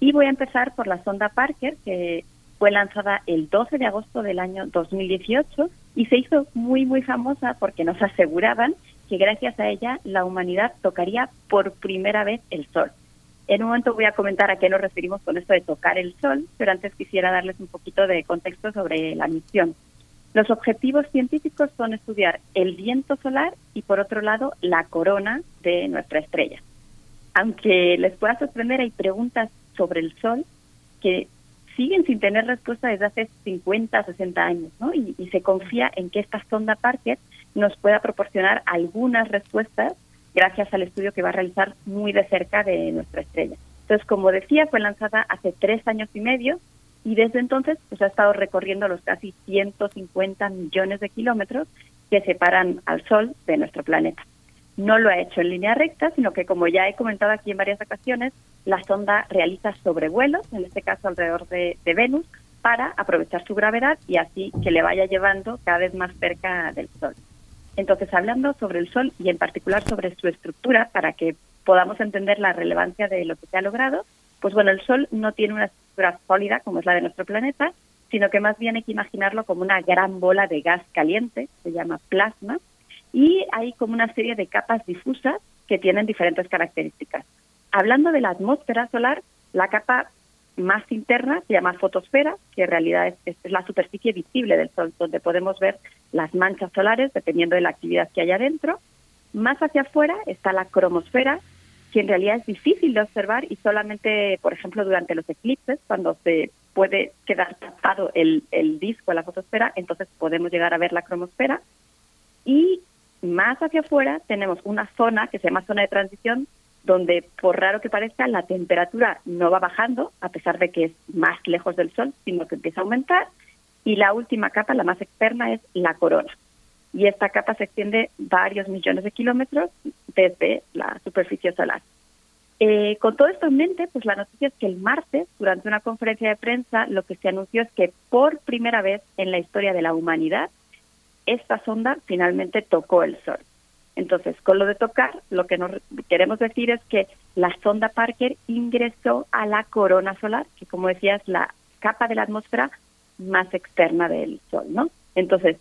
Y voy a empezar por la sonda Parker, que fue lanzada el 12 de agosto del año 2018 y se hizo muy, muy famosa porque nos aseguraban que gracias a ella la humanidad tocaría por primera vez el Sol. En un momento voy a comentar a qué nos referimos con esto de tocar el Sol, pero antes quisiera darles un poquito de contexto sobre la misión. Los objetivos científicos son estudiar el viento solar y, por otro lado, la corona de nuestra estrella. Aunque les pueda sorprender, hay preguntas sobre el Sol que siguen sin tener respuesta desde hace 50, 60 años, ¿no? Y, y, se confía en que esta sonda Parker nos pueda proporcionar algunas respuestas gracias al estudio que va a realizar muy de cerca de nuestra estrella. Entonces, como decía, fue lanzada hace tres años y medio y desde entonces pues, ha estado recorriendo los casi 150 millones de kilómetros que separan al Sol de nuestro planeta. No lo ha hecho en línea recta, sino que como ya he comentado aquí en varias ocasiones, la sonda realiza sobrevuelos, en este caso alrededor de, Venus, para aprovechar su gravedad y así que le vaya llevando cada vez más cerca del Sol. Entonces, hablando sobre el Sol y en particular sobre su estructura, para que podamos entender la relevancia de lo que se ha logrado, pues bueno, el Sol no tiene una estructura sólida como es la de nuestro planeta, sino que más bien hay que imaginarlo como una gran bola de gas caliente, se llama plasma, y hay como una serie de capas difusas que tienen diferentes características. Hablando de la atmósfera solar, la capa más interna se llama fotosfera, que en realidad es, es, la superficie visible del Sol, donde podemos ver las manchas solares dependiendo de la actividad que hay adentro. Más hacia afuera está la cromosfera, que en realidad es difícil de observar y solamente, por ejemplo, durante los eclipses, cuando se puede quedar tapado el, el disco de la fotosfera, entonces podemos llegar a ver la cromosfera. Y más hacia afuera tenemos una zona que se llama zona de transición, donde por raro que parezca la temperatura no va bajando, a pesar de que es más lejos del Sol, sino que empieza a aumentar. Y la última capa, la más externa, es la corona. Y esta capa se extiende varios millones de kilómetros desde la superficie solar. Eh, con todo esto en mente, pues la noticia es que el martes, durante una conferencia de prensa, lo que se anunció es que por primera vez en la historia de la humanidad, esta sonda finalmente tocó el Sol. Entonces, con lo de tocar, lo que nos queremos decir es que la sonda Parker ingresó a la corona solar, que como decía es la capa de la atmósfera más externa del Sol, ¿no? Entonces,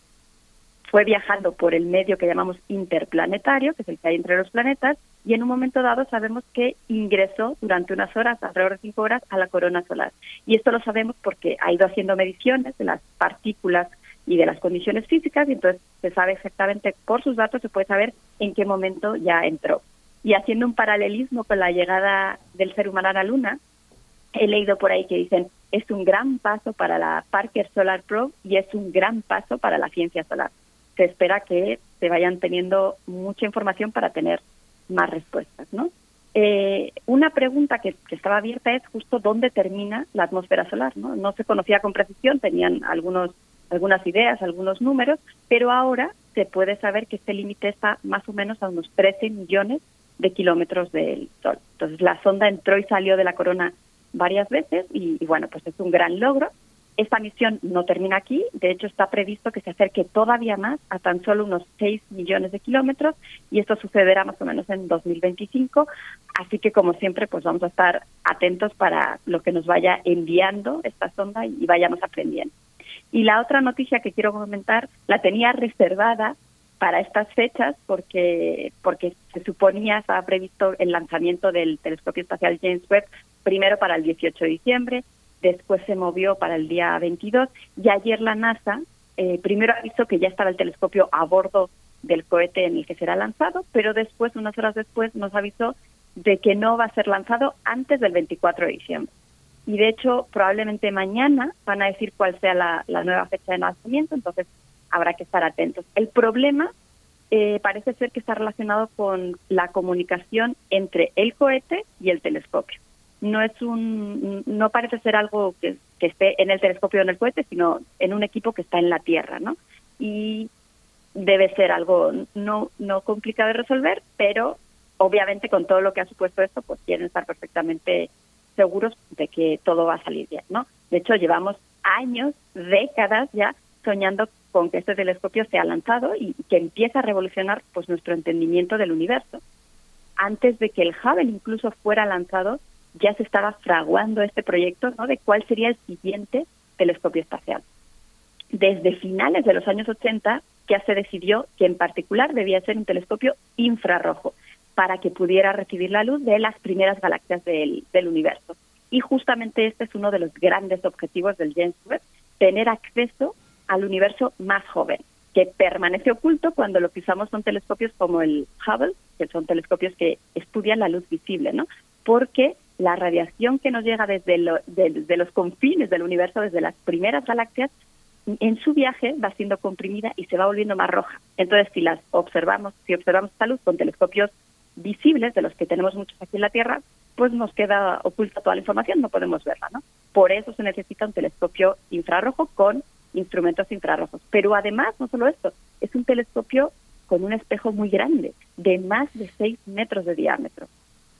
fue viajando por el medio que llamamos interplanetario, que es el que hay entre los planetas, y en un momento dado sabemos que ingresó durante unas horas, alrededor de cinco horas, a la corona solar. Y esto lo sabemos porque ha ido haciendo mediciones de las partículas y de las condiciones físicas, y entonces se sabe exactamente por sus datos, se puede saber en qué momento ya entró. Y haciendo un paralelismo con la llegada del ser humano a la Luna, he leído por ahí que dicen, es un gran paso para la Parker Solar Pro y es un gran paso para la ciencia solar. Se espera que se vayan teniendo mucha información para tener más respuestas, ¿no? Eh, una pregunta que, que, estaba abierta es justo dónde termina la atmósfera solar, ¿no? No se conocía con precisión, tenían algunos algunas ideas, algunos números, pero ahora se puede saber que este límite está más o menos a unos 13 millones de kilómetros del Sol. Entonces la sonda entró y salió de la corona varias veces y, bueno, pues es un gran logro. Esta misión no termina aquí, de hecho está previsto que se acerque todavía más a tan solo unos 6 millones de kilómetros y esto sucederá más o menos en 2025, así que como siempre pues vamos a estar atentos para lo que nos vaya enviando esta sonda y vayamos aprendiendo. Y la otra noticia que quiero comentar la tenía reservada para estas fechas porque porque se suponía estaba previsto el lanzamiento del telescopio espacial James Webb primero para el 18 de diciembre, después se movió para el día 22 y ayer la NASA eh, primero avisó que ya estaba el telescopio a bordo del cohete en el que será lanzado, pero después, unas horas después, nos avisó de que no va a ser lanzado antes del 24 de diciembre y de hecho probablemente mañana van a decir cuál sea la, la nueva fecha de lanzamiento, entonces habrá que estar atentos. El problema eh, parece ser que está relacionado con la comunicación entre el cohete y el telescopio. No es un, no parece ser algo que, que esté en el telescopio o en el cohete, sino en un equipo que está en la Tierra, ¿no? Y debe ser algo no no complicado de resolver, pero obviamente con todo lo que ha supuesto esto, pues quieren estar perfectamente seguros de que todo va a salir bien, ¿no? De hecho, llevamos años, décadas ya soñando con que este telescopio sea lanzado y que empiece a revolucionar pues nuestro entendimiento del universo. Antes de que el Hubble incluso fuera lanzado, ya se estaba fraguando este proyecto ¿no? de cuál sería el siguiente telescopio espacial. Desde finales de los años 80 ya se decidió que en particular debía ser un telescopio infrarrojo para que pudiera recibir la luz de las primeras galaxias del, universo. Y justamente este es uno de los grandes objetivos del James Webb, tener acceso al universo más joven, que permanece oculto cuando lo que usamos son telescopios como el Hubble, que son telescopios que estudian la luz visible, ¿no? Porque la radiación que nos llega desde, desde los confines del universo, desde las primeras galaxias, en su viaje va siendo comprimida y se va volviendo más roja. Entonces, si las observamos, si observamos esta luz con telescopios visibles, de los que tenemos muchos aquí en la Tierra, pues nos queda oculta toda la información, no podemos verla, ¿no? Por eso se necesita un telescopio infrarrojo con instrumentos infrarrojos. Pero además, no solo esto, es un telescopio con un espejo muy grande, de más de 6 metros de diámetro.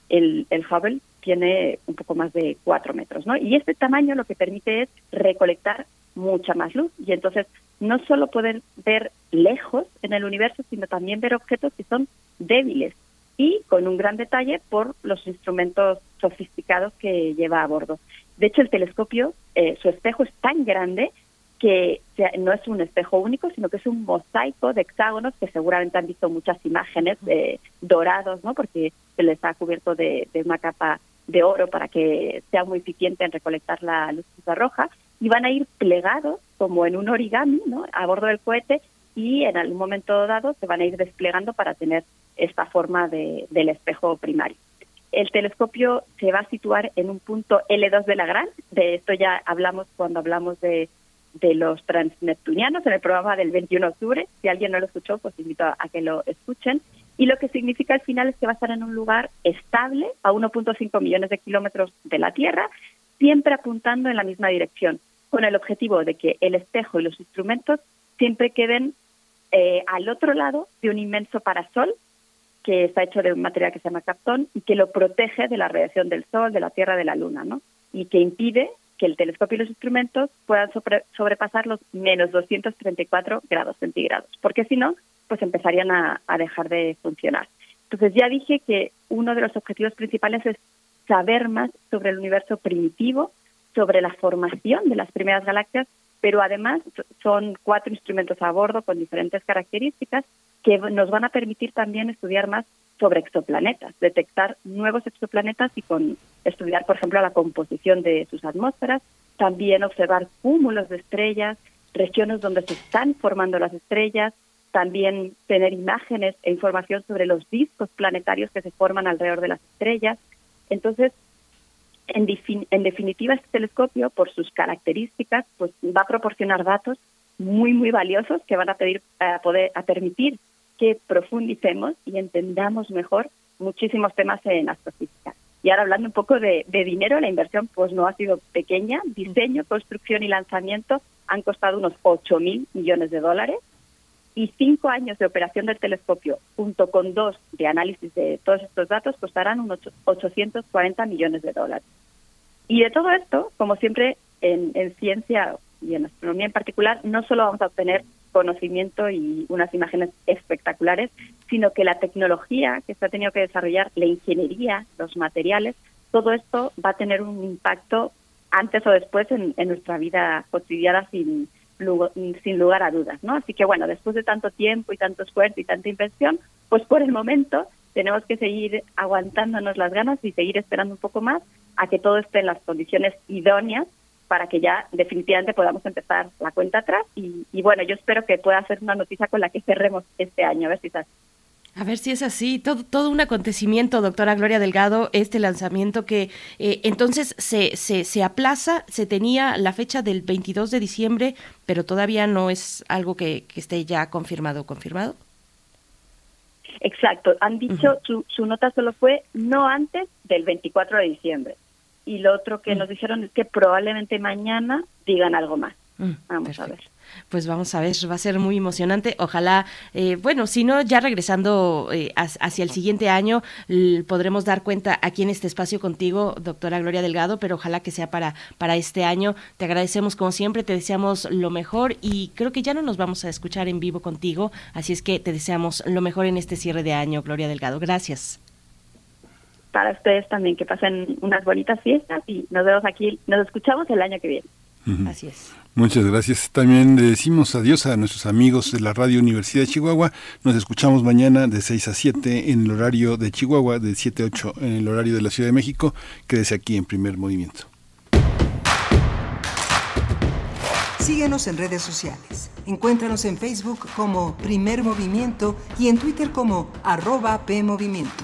El, el Hubble tiene un poco más de 4 metros, ¿no? Y este tamaño lo que permite es recolectar mucha más luz y entonces no solo poder ver lejos en el universo, sino también ver objetos que son débiles, y con un gran detalle por los instrumentos sofisticados que lleva a bordo. De hecho, el telescopio, eh, su espejo es tan grande que no es un espejo único, sino que es un mosaico de hexágonos que seguramente han visto muchas imágenes de dorados, ¿no? Porque se les ha cubierto de, una capa de oro para que sea muy eficiente en recolectar la luz roja y van a ir plegados como en un origami, ¿no? A bordo del cohete y en algún momento dado se van a ir desplegando para tener esta forma de, del espejo primario. El telescopio se va a situar en un punto L2 de la Gran, de esto ya hablamos cuando hablamos de, de los transneptunianos en el programa del 21 de octubre. Si alguien no lo escuchó, pues invito a, que lo escuchen. Y lo que significa al final es que va a estar en un lugar estable a 1.5 millones de kilómetros de la Tierra, siempre apuntando en la misma dirección, con el objetivo de que el espejo y los instrumentos siempre queden eh, al otro lado de un inmenso parasol que está hecho de un material que se llama cartón y que lo protege de la radiación del Sol, de la Tierra, de la Luna, ¿no? Y que impide que el telescopio y los instrumentos puedan sobrepasar los menos 234 grados centígrados, porque si no, pues empezarían a dejar de funcionar. Entonces ya dije que uno de los objetivos principales es saber más sobre el universo primitivo, sobre la formación de las primeras galaxias, pero además son cuatro instrumentos a bordo con diferentes características que nos van a permitir también estudiar más sobre exoplanetas, detectar nuevos exoplanetas y con estudiar, por ejemplo, la composición de sus atmósferas, también observar cúmulos de estrellas, regiones donde se están formando las estrellas, también tener imágenes e información sobre los discos planetarios que se forman alrededor de las estrellas. Entonces, en, definitiva, este telescopio, por sus características, pues va a proporcionar datos muy, muy valiosos que van a, pedir, a, poder, a permitir que profundicemos y entendamos mejor muchísimos temas en astrofísica. Y ahora hablando un poco de, dinero, la inversión pues no ha sido pequeña. Diseño, construcción y lanzamiento han costado unos 8 mil millones de dólares y cinco años de operación del telescopio junto con dos de análisis de todos estos datos costarán unos 840 millones de dólares. Y de todo esto, como siempre en, en ciencia y en astronomía en particular, no solo vamos a obtener conocimiento y unas imágenes espectaculares, sino que la tecnología que se ha tenido que desarrollar, la ingeniería, los materiales, todo esto va a tener un impacto antes o después en, nuestra vida cotidiana sin, sin lugar a dudas, ¿no? Así que bueno, después de tanto tiempo y tanto esfuerzo y tanta inversión, pues por el momento tenemos que seguir aguantándonos las ganas y seguir esperando un poco más a que todo esté en las condiciones idóneas para que ya definitivamente podamos empezar la cuenta atrás. Y, bueno, yo espero que pueda ser una noticia con la que cerremos este año, a ver si es así. A ver si es así, todo, todo un acontecimiento, doctora Gloria Delgado, este lanzamiento que eh, entonces se, se, se, aplaza, se tenía la fecha del 22 de diciembre, pero todavía no es algo que, esté ya confirmado, confirmado. Exacto, han dicho, su, su nota solo fue no antes del 24 de diciembre y lo otro que mm. nos dijeron es que probablemente mañana digan algo más. Mm, Vamos a ver pues vamos a ver, va a ser muy emocionante. Ojalá, eh, bueno, si no, ya regresando eh, hacia el siguiente año, podremos dar cuenta aquí en este espacio contigo, doctora Gloria Delgado, pero ojalá que sea para, para este año. Te agradecemos como siempre, te deseamos lo mejor y creo que ya no nos vamos a escuchar en vivo contigo, así es que te deseamos lo mejor en este cierre de año, Gloria Delgado. Gracias. Para ustedes también, que pasen unas bonitas fiestas y nos vemos aquí, nos escuchamos el año que viene. Así es. Muchas gracias. También le decimos adiós a nuestros amigos de la Radio Universidad de Chihuahua. Nos escuchamos mañana de 6 a 7 en el horario de Chihuahua, de 7 a 8 en el horario de la Ciudad de México. Quédese aquí en primer movimiento. Síguenos en redes sociales. Encuéntranos en Facebook como Primer Movimiento y en Twitter como arroba PMovimiento.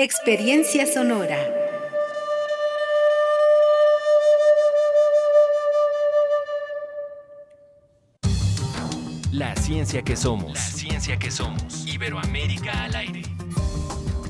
Experiencia sonora. La ciencia que somos. La ciencia que somos. Iberoamérica al aire.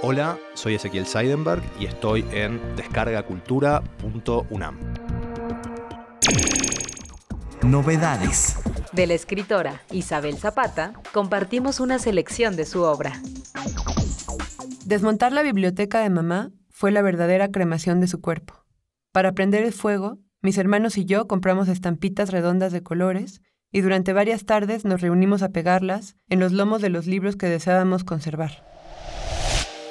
Hola, soy Ezequiel Seidenberg y estoy en descargacultura.unam. Novedades. De la escritora Isabel Zapata, compartimos una selección de su obra. Desmontar la biblioteca de mamá fue la verdadera cremación de su cuerpo. Para prender el fuego, mis hermanos y yo compramos estampitas redondas de colores y durante varias tardes nos reunimos a pegarlas en los lomos de los libros que deseábamos conservar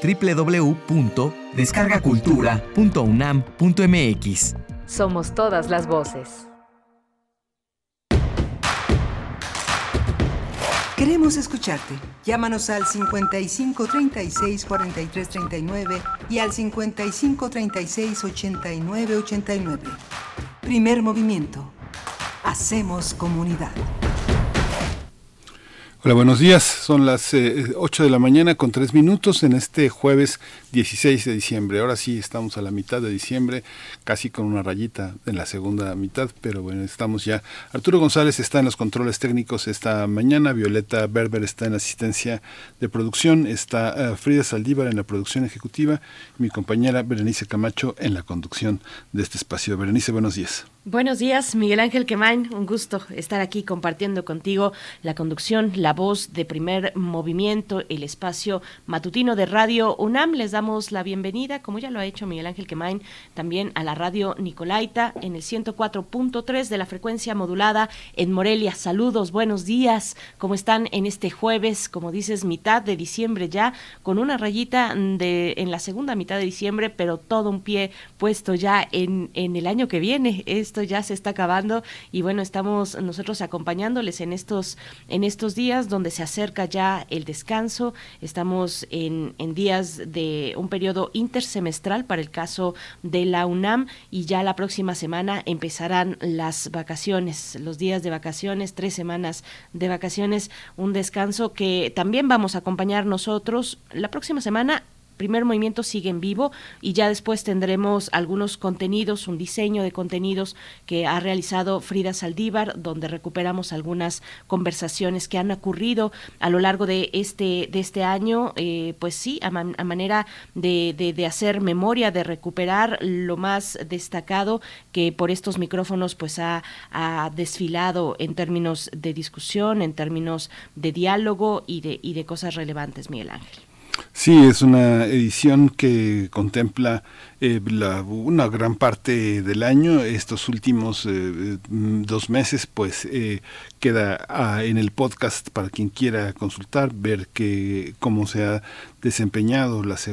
www.descargacultura.unam.mx. Somos todas las voces. Queremos escucharte. Llámanos al 55 36 43 39 y al 55 36 89 89. Primer movimiento. Hacemos comunidad. Hola, buenos días. Son las 8 eh, de la mañana con 3 minutos en este jueves 16 de diciembre. Ahora sí estamos a la mitad de diciembre, casi con una rayita en la segunda mitad, pero bueno, estamos ya. Arturo González está en los controles técnicos esta mañana, Violeta Berber está en asistencia de producción, está eh, Frida Saldívar en la producción ejecutiva mi compañera Berenice Camacho en la conducción de este espacio. Berenice, buenos días. Buenos días, Miguel Ángel Quemain. Un gusto estar aquí compartiendo contigo la conducción, la voz de primer movimiento, el espacio matutino de Radio UNAM. Les damos la bienvenida, como ya lo ha hecho Miguel Ángel Quemain, también a la radio Nicolaita en el 104.3 de la frecuencia modulada en Morelia. Saludos, buenos días. ¿Cómo están en este jueves? Como dices, mitad de diciembre ya, con una rayita de, en la segunda mitad de diciembre, pero todo un pie puesto ya en, en el año que viene ya se está acabando y bueno, estamos nosotros acompañándoles en estos, en estos días donde se acerca ya el descanso. Estamos en, en días de un periodo intersemestral para el caso de la UNAM y ya la próxima semana empezarán las vacaciones, los días de vacaciones, tres semanas de vacaciones, un descanso que también vamos a acompañar nosotros la próxima semana primer movimiento sigue en vivo y ya después tendremos algunos contenidos, un diseño de contenidos que ha realizado Frida Saldívar, donde recuperamos algunas conversaciones que han ocurrido a lo largo de este, de este año, eh, pues sí, a, manera de, de, hacer memoria, de recuperar lo más destacado que por estos micrófonos pues ha, ha desfilado en términos de discusión, en términos de diálogo y de, y de cosas relevantes, Miguel Ángel. Sí, es una edición que contempla eh, una gran parte del año. Estos últimos eh, mm, dos meses, pues eh, queda ah, en el podcast para quien quiera consultar, ver que, cómo se ha desempeñado las,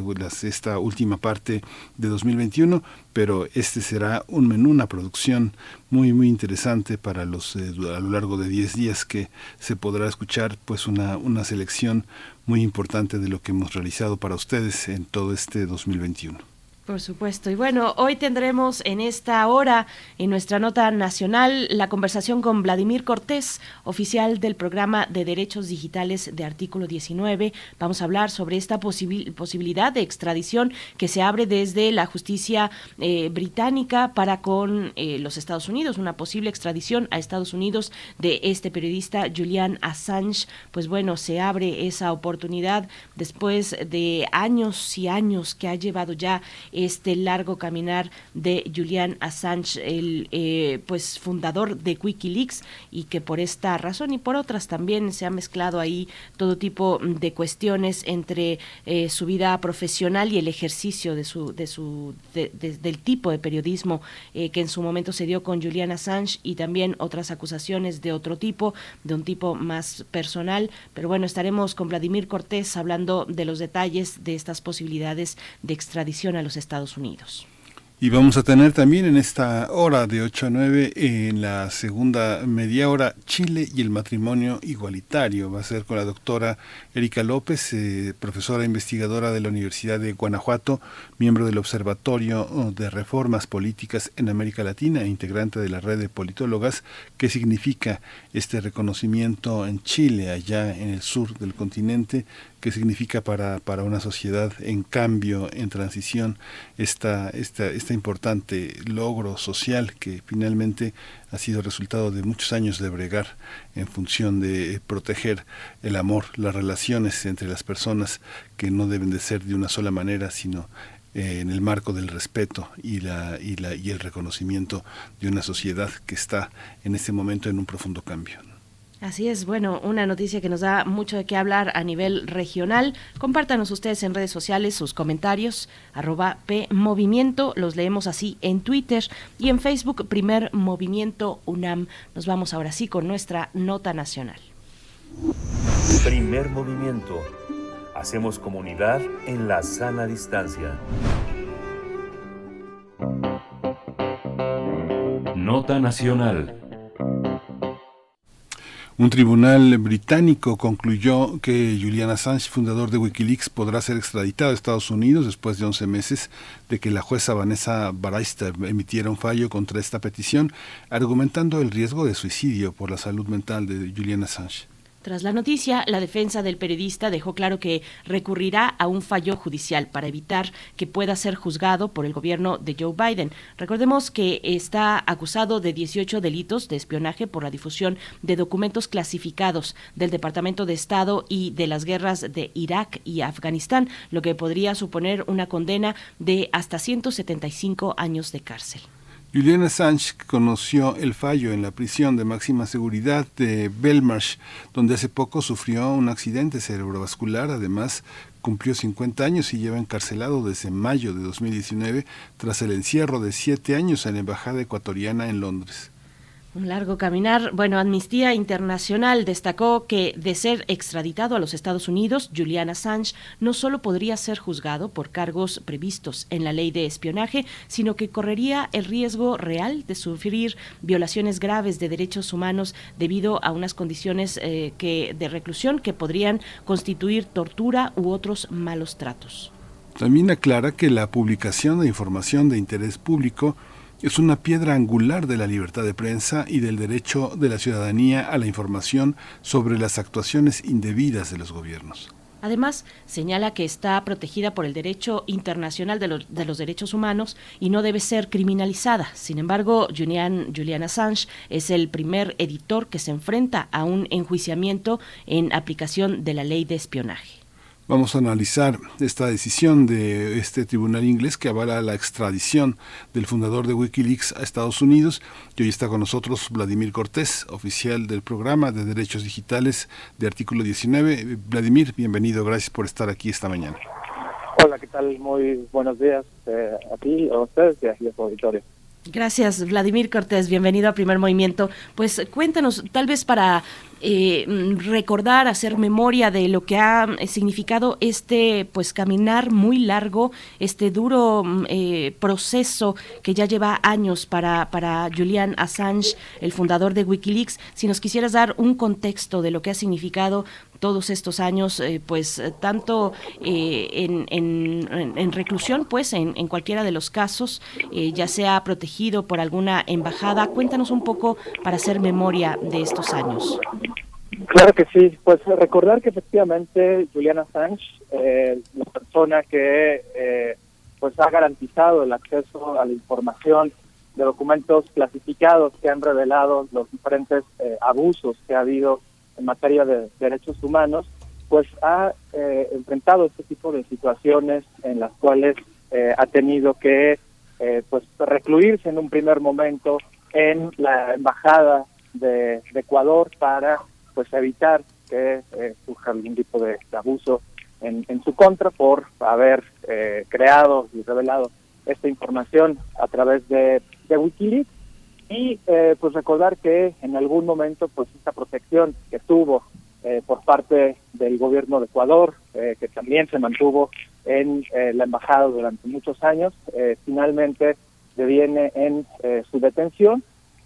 esta última parte de 2021, pero este será un menú, una producción muy, muy interesante para los a lo largo de 10 días que se podrá escuchar pues una, una selección muy importante de lo que hemos realizado para ustedes en todo este 2021. Por supuesto. Y bueno, hoy tendremos en esta hora, en nuestra nota nacional, la conversación con Vladimir Cortés, oficial del programa de Derechos Digitales de Artículo 19. Vamos a hablar sobre esta posibilidad de extradición que se abre desde la justicia eh, británica para con eh, los Estados Unidos, una posible extradición a Estados Unidos de este periodista Julian Assange. Pues bueno, se abre esa oportunidad después de años y años que ha llevado ya este largo caminar de Julian Assange, el eh, pues fundador de WikiLeaks y que por esta razón y por otras también se ha mezclado ahí todo tipo de cuestiones entre eh, su vida profesional y el ejercicio de su de su del tipo de periodismo eh, que en su momento se dio con Julian Assange y también otras acusaciones de otro tipo, de un tipo más personal, pero bueno, estaremos con Vladimir Cortés hablando de los detalles de estas posibilidades de extradición a los Estados Unidos. Y vamos a tener también en esta hora de 8 a 9, en la segunda media hora, Chile y el matrimonio igualitario. Va a ser con la doctora Erika López, eh, profesora investigadora de la Universidad de Guanajuato, miembro del Observatorio oh, de Reformas Políticas en América Latina e integrante de la red de politólogas. ¿Qué significa este reconocimiento en Chile, allá en el sur del continente? Qué significa para, para una sociedad en cambio, en transición, esta, esta, este importante logro social que finalmente ha sido resultado de muchos años de bregar en función de proteger el amor, las relaciones entre las personas que no deben de ser de una sola manera, sino eh, en el marco del respeto y, la, y, la, y el reconocimiento de una sociedad que está en este momento en un profundo cambio. Así es, bueno, una noticia que nos da mucho de qué hablar a nivel regional. Compártanos ustedes en redes sociales sus comentarios, arroba PMovimiento, los leemos así en Twitter y en Facebook, Primer Movimiento UNAM. Nos vamos ahora sí con nuestra nota nacional. Primer Movimiento. Hacemos comunidad en la sana distancia. Nota Nacional. Un tribunal británico concluyó que Julian Assange, fundador de Wikileaks, podrá ser extraditado a Estados Unidos después de 11 meses de que la jueza Vanessa Baraista emitiera un fallo contra esta petición, argumentando el riesgo de suicidio por la salud mental de Julian Assange. Tras la noticia, la defensa del periodista dejó claro que recurrirá a un fallo judicial para evitar que pueda ser juzgado por el gobierno de Joe Biden. Recordemos que está acusado de 18 delitos de espionaje por la difusión de documentos clasificados del Departamento de Estado y de las guerras de Irak y Afganistán, lo que podría suponer una condena de hasta 175 años de cárcel. Julian Assange conoció el fallo en la prisión de máxima seguridad de Belmarsh, donde hace poco sufrió un accidente cerebrovascular. Además, cumplió 50 años y lleva encarcelado desde mayo de 2019 tras el encierro de siete años en la Embajada Ecuatoriana en Londres. Un largo caminar. Bueno, Amnistía Internacional destacó que de ser extraditado a los Estados Unidos, Julian Assange no solo podría ser juzgado por cargos previstos en la ley de espionaje, sino que correría el riesgo real de sufrir violaciones graves de derechos humanos debido a unas condiciones eh, que, de reclusión que podrían constituir tortura u otros malos tratos. También aclara que la publicación de información de interés público es una piedra angular de la libertad de prensa y del derecho de la ciudadanía a la información sobre las actuaciones indebidas de los gobiernos. Además, señala que está protegida por el derecho internacional de, los derechos humanos y no debe ser criminalizada. Sin embargo, Julian, Julian Assange es el primer editor que se enfrenta a un enjuiciamiento en aplicación de la ley de espionaje. Vamos a analizar esta decisión de este tribunal inglés que avala la extradición del fundador de Wikileaks a Estados Unidos. Y hoy está con nosotros Vladimir Cortés, oficial del programa de derechos digitales de artículo 19. Vladimir, bienvenido, gracias por estar aquí esta mañana. Hola, ¿qué tal? Muy buenos días eh, a ti, a ustedes y a su auditorio. Gracias, Vladimir Cortés. Bienvenido a Primer Movimiento. Pues cuéntanos, tal vez para eh, recordar, hacer memoria de lo que ha eh, significado este pues caminar muy largo, este duro mm, eh, proceso que ya lleva años para, para Julian Assange, el fundador de Wikileaks. Si nos quisieras dar un contexto de lo que ha significado todos estos años, pues tanto en, en, reclusión, pues en, en, cualquiera de los casos, ya sea protegido por alguna embajada. Cuéntanos un poco para hacer memoria de estos años. Claro que sí, pues recordar que efectivamente Julian Assange, eh, la persona que eh, pues ha garantizado el acceso a la información de documentos clasificados que han revelado los diferentes eh, abusos que ha habido en materia de derechos humanos, pues ha eh, enfrentado este tipo de situaciones en las cuales ha tenido que pues recluirse en un primer momento en la embajada de Ecuador para pues evitar que eh, surja algún tipo de, abuso en, en, su contra por haber eh, creado y revelado esta información a través de Wikileaks y eh, pues recordar que en algún momento pues esta protección que tuvo eh, por parte del gobierno de Ecuador que también se mantuvo en la embajada durante muchos años finalmente deviene en su detención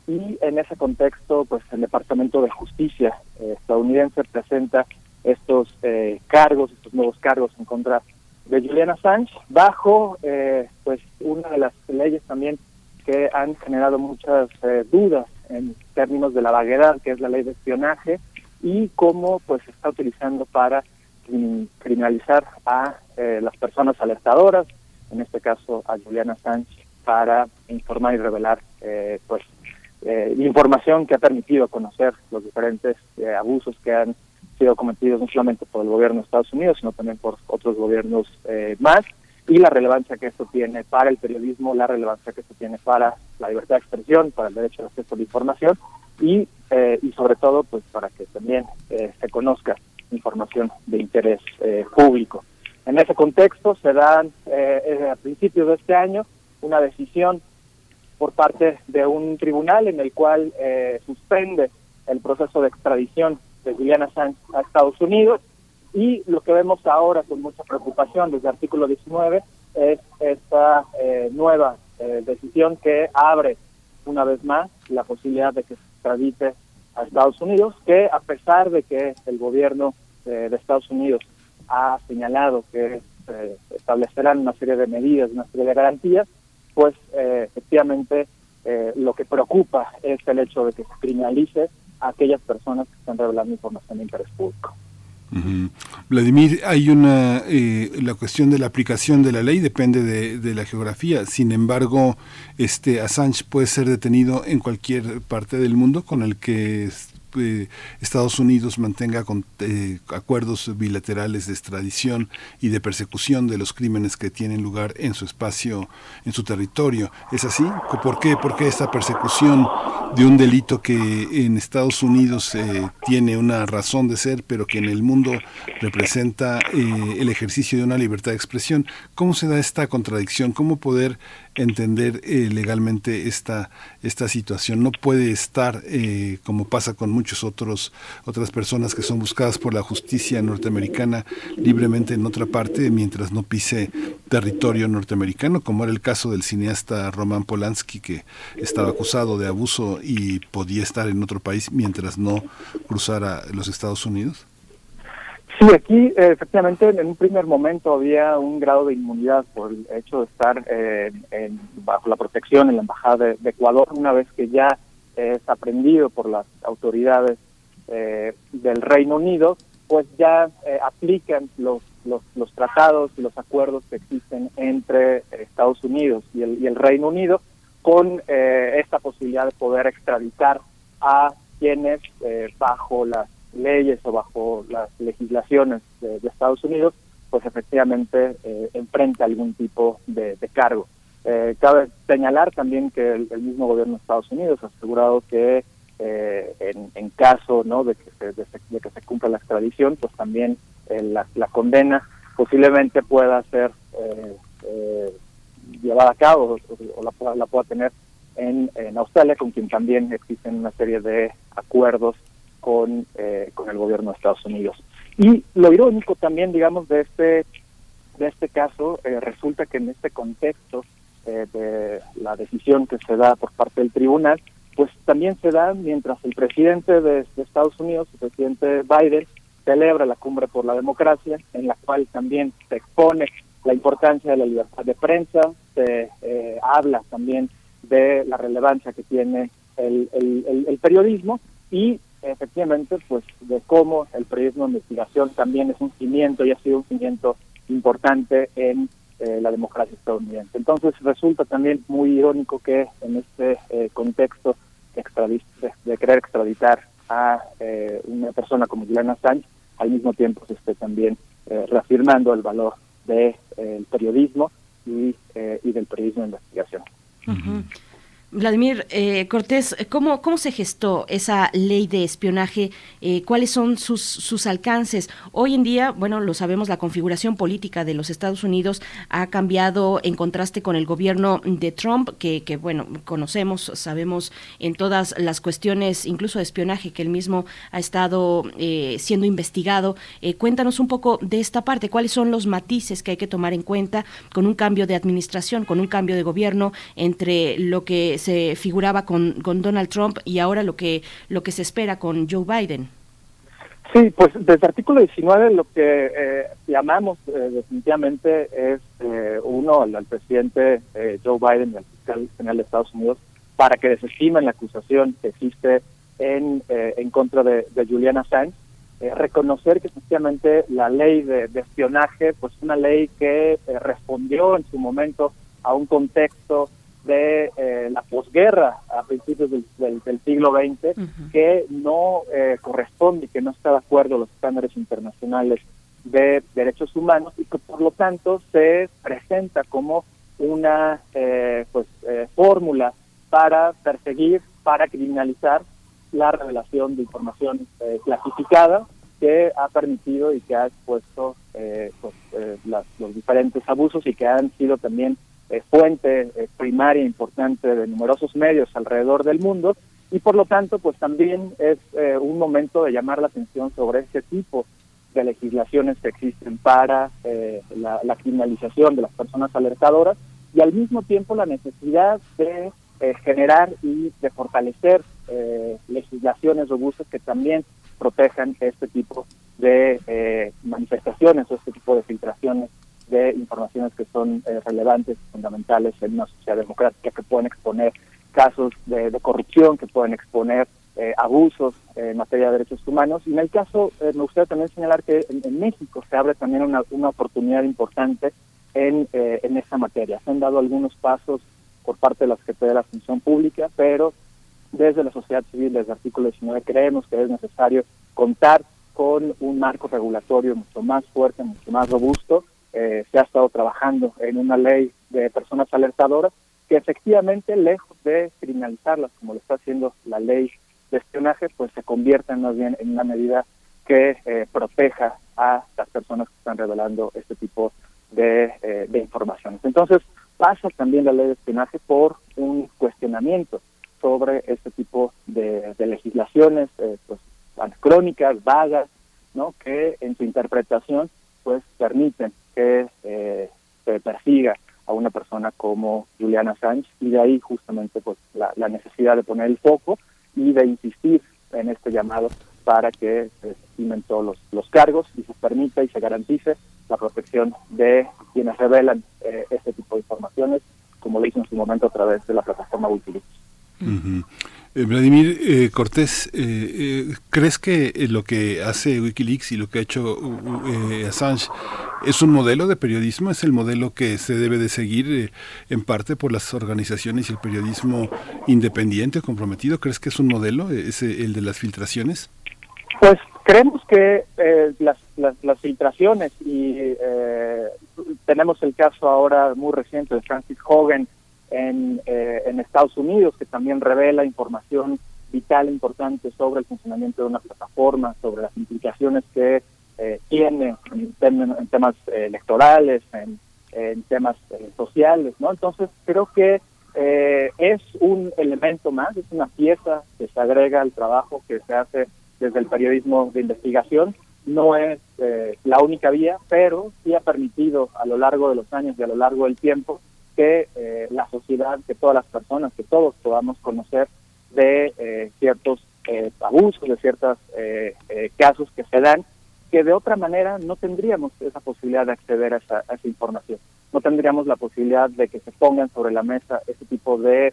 y en ese contexto pues el Departamento de Justicia eh, estadounidense presenta estos eh, cargos, estos nuevos cargos en contra de Julian Assange bajo eh, pues una de las leyes también que han generado muchas dudas en términos de la vaguedad que es la ley de espionaje y cómo pues se está utilizando para criminalizar a las personas alertadoras en este caso a Julian Assange para informar y revelar pues eh, información que ha permitido conocer los diferentes eh, abusos que han sido cometidos no solamente por el gobierno de Estados Unidos, sino también por otros gobiernos eh, más, y la relevancia que esto tiene para el periodismo, la relevancia que esto tiene para la libertad de expresión, para el derecho de acceso a la información, y, eh, y sobre todo pues para que también se conozca información de interés público. En ese contexto se dan a principios de este año una decisión por parte de un tribunal en el cual eh, suspende el proceso de extradición de Juliana Assange a Estados Unidos y lo que vemos ahora con mucha preocupación desde el artículo 19 es esta eh, nueva eh, decisión que abre una vez más la posibilidad de que se extradite a Estados Unidos, que a pesar de que el gobierno de Estados Unidos ha señalado que establecerán una serie de medidas, una serie de garantías, pues eh, efectivamente eh, lo que preocupa es el hecho de que se criminalice a aquellas personas que están revelando información de interés público. Vladimir, hay una eh, la cuestión de la aplicación de la ley depende de, de, la geografía. Sin embargo, este Assange puede ser detenido en cualquier parte del mundo con el que eh, Estados Unidos mantenga con, eh, acuerdos bilaterales de extradición y de persecución de los crímenes que tienen lugar en su espacio, en su territorio. ¿Es así? ¿Por qué? ¿Por qué esta persecución de un delito que en Estados Unidos eh, tiene una razón de ser, pero que en el mundo representa el ejercicio de una libertad de expresión? ¿Cómo se da esta contradicción? ¿Cómo poder entender legalmente esta, esta situación? No puede estar, como pasa con muchos otros otras personas que son buscadas por la justicia norteamericana libremente en otra parte mientras no pise territorio norteamericano, como era el caso del cineasta Roman Polanski que estaba acusado de abuso y podía estar en otro país mientras no cruzara los Estados Unidos. Sí, aquí efectivamente en un primer momento había un grado de inmunidad por el hecho de estar eh, bajo la protección en la Embajada de Ecuador, una vez que ya es aprendido por las autoridades eh, del Reino Unido, pues ya aplican los, los, los, tratados y los acuerdos que existen entre Estados Unidos y el, y el Reino Unido con esta posibilidad de poder extraditar a quienes bajo las leyes o bajo las legislaciones de, Estados Unidos, pues efectivamente eh, enfrenta algún tipo de, cargo. Eh, cabe señalar también que el, mismo gobierno de Estados Unidos ha asegurado que eh, en, caso ¿no? de, que se, de, que se cumpla la extradición, pues también la, condena posiblemente pueda ser llevada a cabo o, la, la, pueda tener en, en Australia, con quien también existen una serie de acuerdos con, eh, con el gobierno de Estados Unidos. Y lo irónico también, digamos, de este, de este caso, eh, resulta que en este contexto eh, de la decisión que se da por parte del tribunal, pues también se da mientras el presidente de, Estados Unidos, el presidente Biden, celebra la cumbre por la democracia, en la cual también se expone la importancia de la libertad de prensa, se habla también de la relevancia que tiene el, el, el periodismo y efectivamente, pues de cómo el periodismo de investigación también es un cimiento y ha sido un cimiento importante en eh, la democracia estadounidense. Entonces resulta también muy irónico que en este eh, contexto de, de, querer extraditar a eh, una persona como Julian Assange, al mismo tiempo se esté también reafirmando el valor del periodismo y, y, del periodismo de investigación. Vladimir eh, Cortés, ¿cómo, ¿cómo se gestó esa ley de espionaje? Eh, ¿Cuáles son sus, sus alcances? Hoy en día, bueno, lo sabemos, la configuración política de los Estados Unidos ha cambiado en contraste con el gobierno de Trump, que, que bueno, conocemos, sabemos en todas las cuestiones, incluso de espionaje, que él mismo ha estado eh, siendo investigado. cuéntanos un poco de esta parte, cuáles son los matices que hay que tomar en cuenta con un cambio de administración, con un cambio de gobierno entre lo que se figuraba con, con Donald Trump y ahora lo que, lo que se espera con Joe Biden. Sí, pues desde el artículo 19 lo que eh, llamamos eh, definitivamente es, eh, uno, al, presidente Joe Biden y al fiscal general de Estados Unidos para que desestimen la acusación que existe en, en contra de, de Julian Assange, reconocer que efectivamente la ley de, de espionaje, pues una ley que respondió en su momento a un contexto de eh, la posguerra a principios del, siglo XX que no eh, corresponde y que no está de acuerdo a los estándares internacionales de derechos humanos y que por lo tanto se presenta como una eh, pues fórmula para perseguir, para criminalizar la revelación de información clasificada que ha permitido y que ha expuesto pues, los diferentes abusos y que han sido también fuente eh, primaria importante de numerosos medios alrededor del mundo y por lo tanto pues también es eh, un momento de llamar la atención sobre este tipo de legislaciones que existen para eh, la, criminalización de las personas alertadoras y al mismo tiempo la necesidad de generar y de fortalecer legislaciones robustas que también protejan este tipo de manifestaciones o este tipo de filtraciones de informaciones que son eh, relevantes fundamentales en una sociedad democrática, que pueden exponer casos de, corrupción, que pueden exponer eh, abusos en materia de derechos humanos. Y en el caso, eh, me gustaría también señalar que en, México se abre también una, una oportunidad importante en, en esta materia. Se han dado algunos pasos por parte de la Secretaría de la Función Pública, pero desde la sociedad civil, desde el artículo 19, creemos que es necesario contar con un marco regulatorio mucho más fuerte, mucho más robusto, eh, se ha estado trabajando en una ley de personas alertadoras que efectivamente, lejos de criminalizarlas como lo está haciendo la ley de espionaje, pues se convierta más bien en una medida que eh, proteja a las personas que están revelando este tipo de, eh, de informaciones. Entonces, pasa también la ley de espionaje por un cuestionamiento sobre este tipo de, de legislaciones pues, anacrónicas, vagas, ¿no? que en su interpretación pues permiten que eh, se persiga a una persona como Juliana Sánchez y de ahí justamente pues la, necesidad de poner el foco y de insistir en este llamado para que se estimen todos los, cargos y se permita y se garantice la protección de quienes revelan eh, este tipo de informaciones, como lo hizo en su momento a través de la plataforma Wikileaks. Vladimir eh, Cortés, eh, ¿crees que lo que hace Wikileaks y lo que ha hecho Assange es un modelo de periodismo? ¿Es el modelo que se debe de seguir en parte por las organizaciones y el periodismo independiente, comprometido? ¿Crees que es un modelo, ese, el de las filtraciones? Pues creemos que las, las, filtraciones y tenemos el caso ahora muy reciente de Francis Hogan, en, eh, en Estados Unidos, que también revela información vital importante sobre el funcionamiento de una plataforma, sobre las implicaciones que eh, tiene en, temas eh, electorales, en, temas sociales, ¿no? Entonces creo que es un elemento más, es una pieza que se agrega al trabajo que se hace desde el periodismo de investigación. No es la única vía, pero sí ha permitido a lo largo de los años y a lo largo del tiempo que eh, la sociedad, que todas las personas, que todos podamos conocer de eh, ciertos eh, abusos, de ciertos casos que se dan, que de otra manera no tendríamos esa posibilidad de acceder a esa, información. No tendríamos la posibilidad de que se pongan sobre la mesa ese tipo de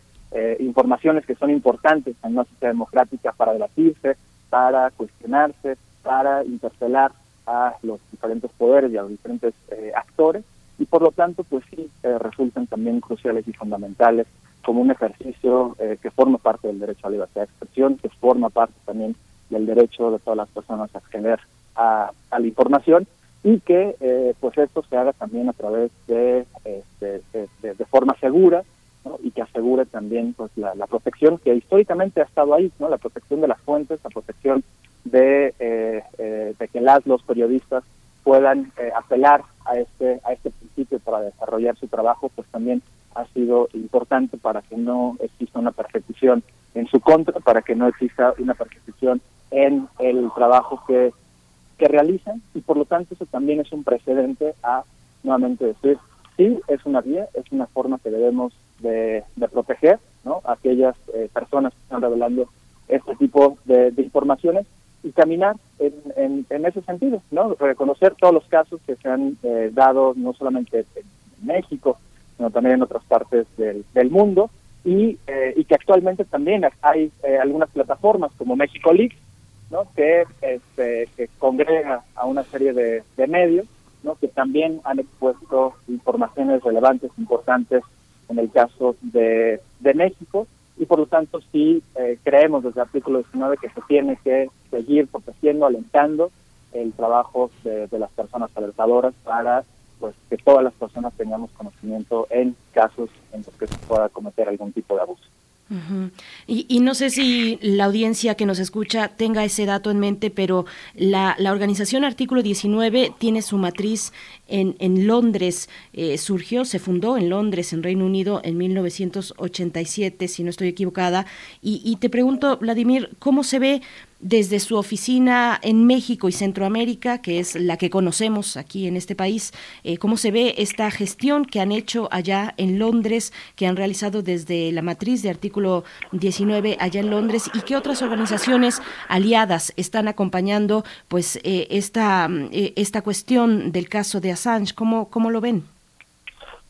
informaciones que son importantes en una sociedad democrática para debatirse, para cuestionarse, para interpelar a los diferentes poderes y a los diferentes actores y por lo tanto pues sí eh, resultan también cruciales y fundamentales como un ejercicio eh, que forma parte del derecho a la libertad de expresión, que forma parte también del derecho de todas las personas a acceder a, la información y que eh, pues esto se haga también a través de, este, de, forma segura y que asegure también pues la, protección que históricamente ha estado ahí, no la protección de las fuentes, la protección de, de que las los periodistas puedan apelar a este a este principio para desarrollar su trabajo pues también ha sido importante para que no exista una persecución en su contra para que no exista una persecución en el trabajo que que realizan. Y por lo tanto eso también es un precedente a nuevamente decir sí es una vía es una forma que debemos de, proteger no aquellas eh, personas que están revelando este tipo de informaciones y caminar en, en, ese sentido, ¿no? Reconocer todos los casos que se han eh, dado no solamente en México, sino también en otras partes del, del mundo y, eh, y que actualmente también hay eh, algunas plataformas como México Leaks, ¿no? Que, este, que congrega a una serie de, de medios, ¿no? Que también han expuesto informaciones relevantes, importantes en el caso de, de México y por lo tanto sí eh, creemos desde el artículo 19 que se tiene que seguir protegiendo, alentando el trabajo de, de las personas alertadoras para pues que todas las personas tengamos conocimiento en casos en los que se pueda cometer algún tipo de abuso y, no sé si la audiencia que nos escucha tenga ese dato en mente, pero la, la organización Artículo 19 tiene su matriz en, en Londres, eh, surgió, se fundó en Londres, en Reino Unido, en 1987, si no estoy equivocada. Y, y te pregunto, Vladimir, ¿cómo se ve desde su oficina en México y Centroamérica, que es la que conocemos aquí en este país, eh, cómo se ve esta gestión que han hecho allá en Londres, que han realizado desde la matriz de artículo 19 allá en Londres y qué otras organizaciones aliadas están acompañando pues eh, esta, eh, esta cuestión del caso de Assange, ¿cómo, cómo lo ven?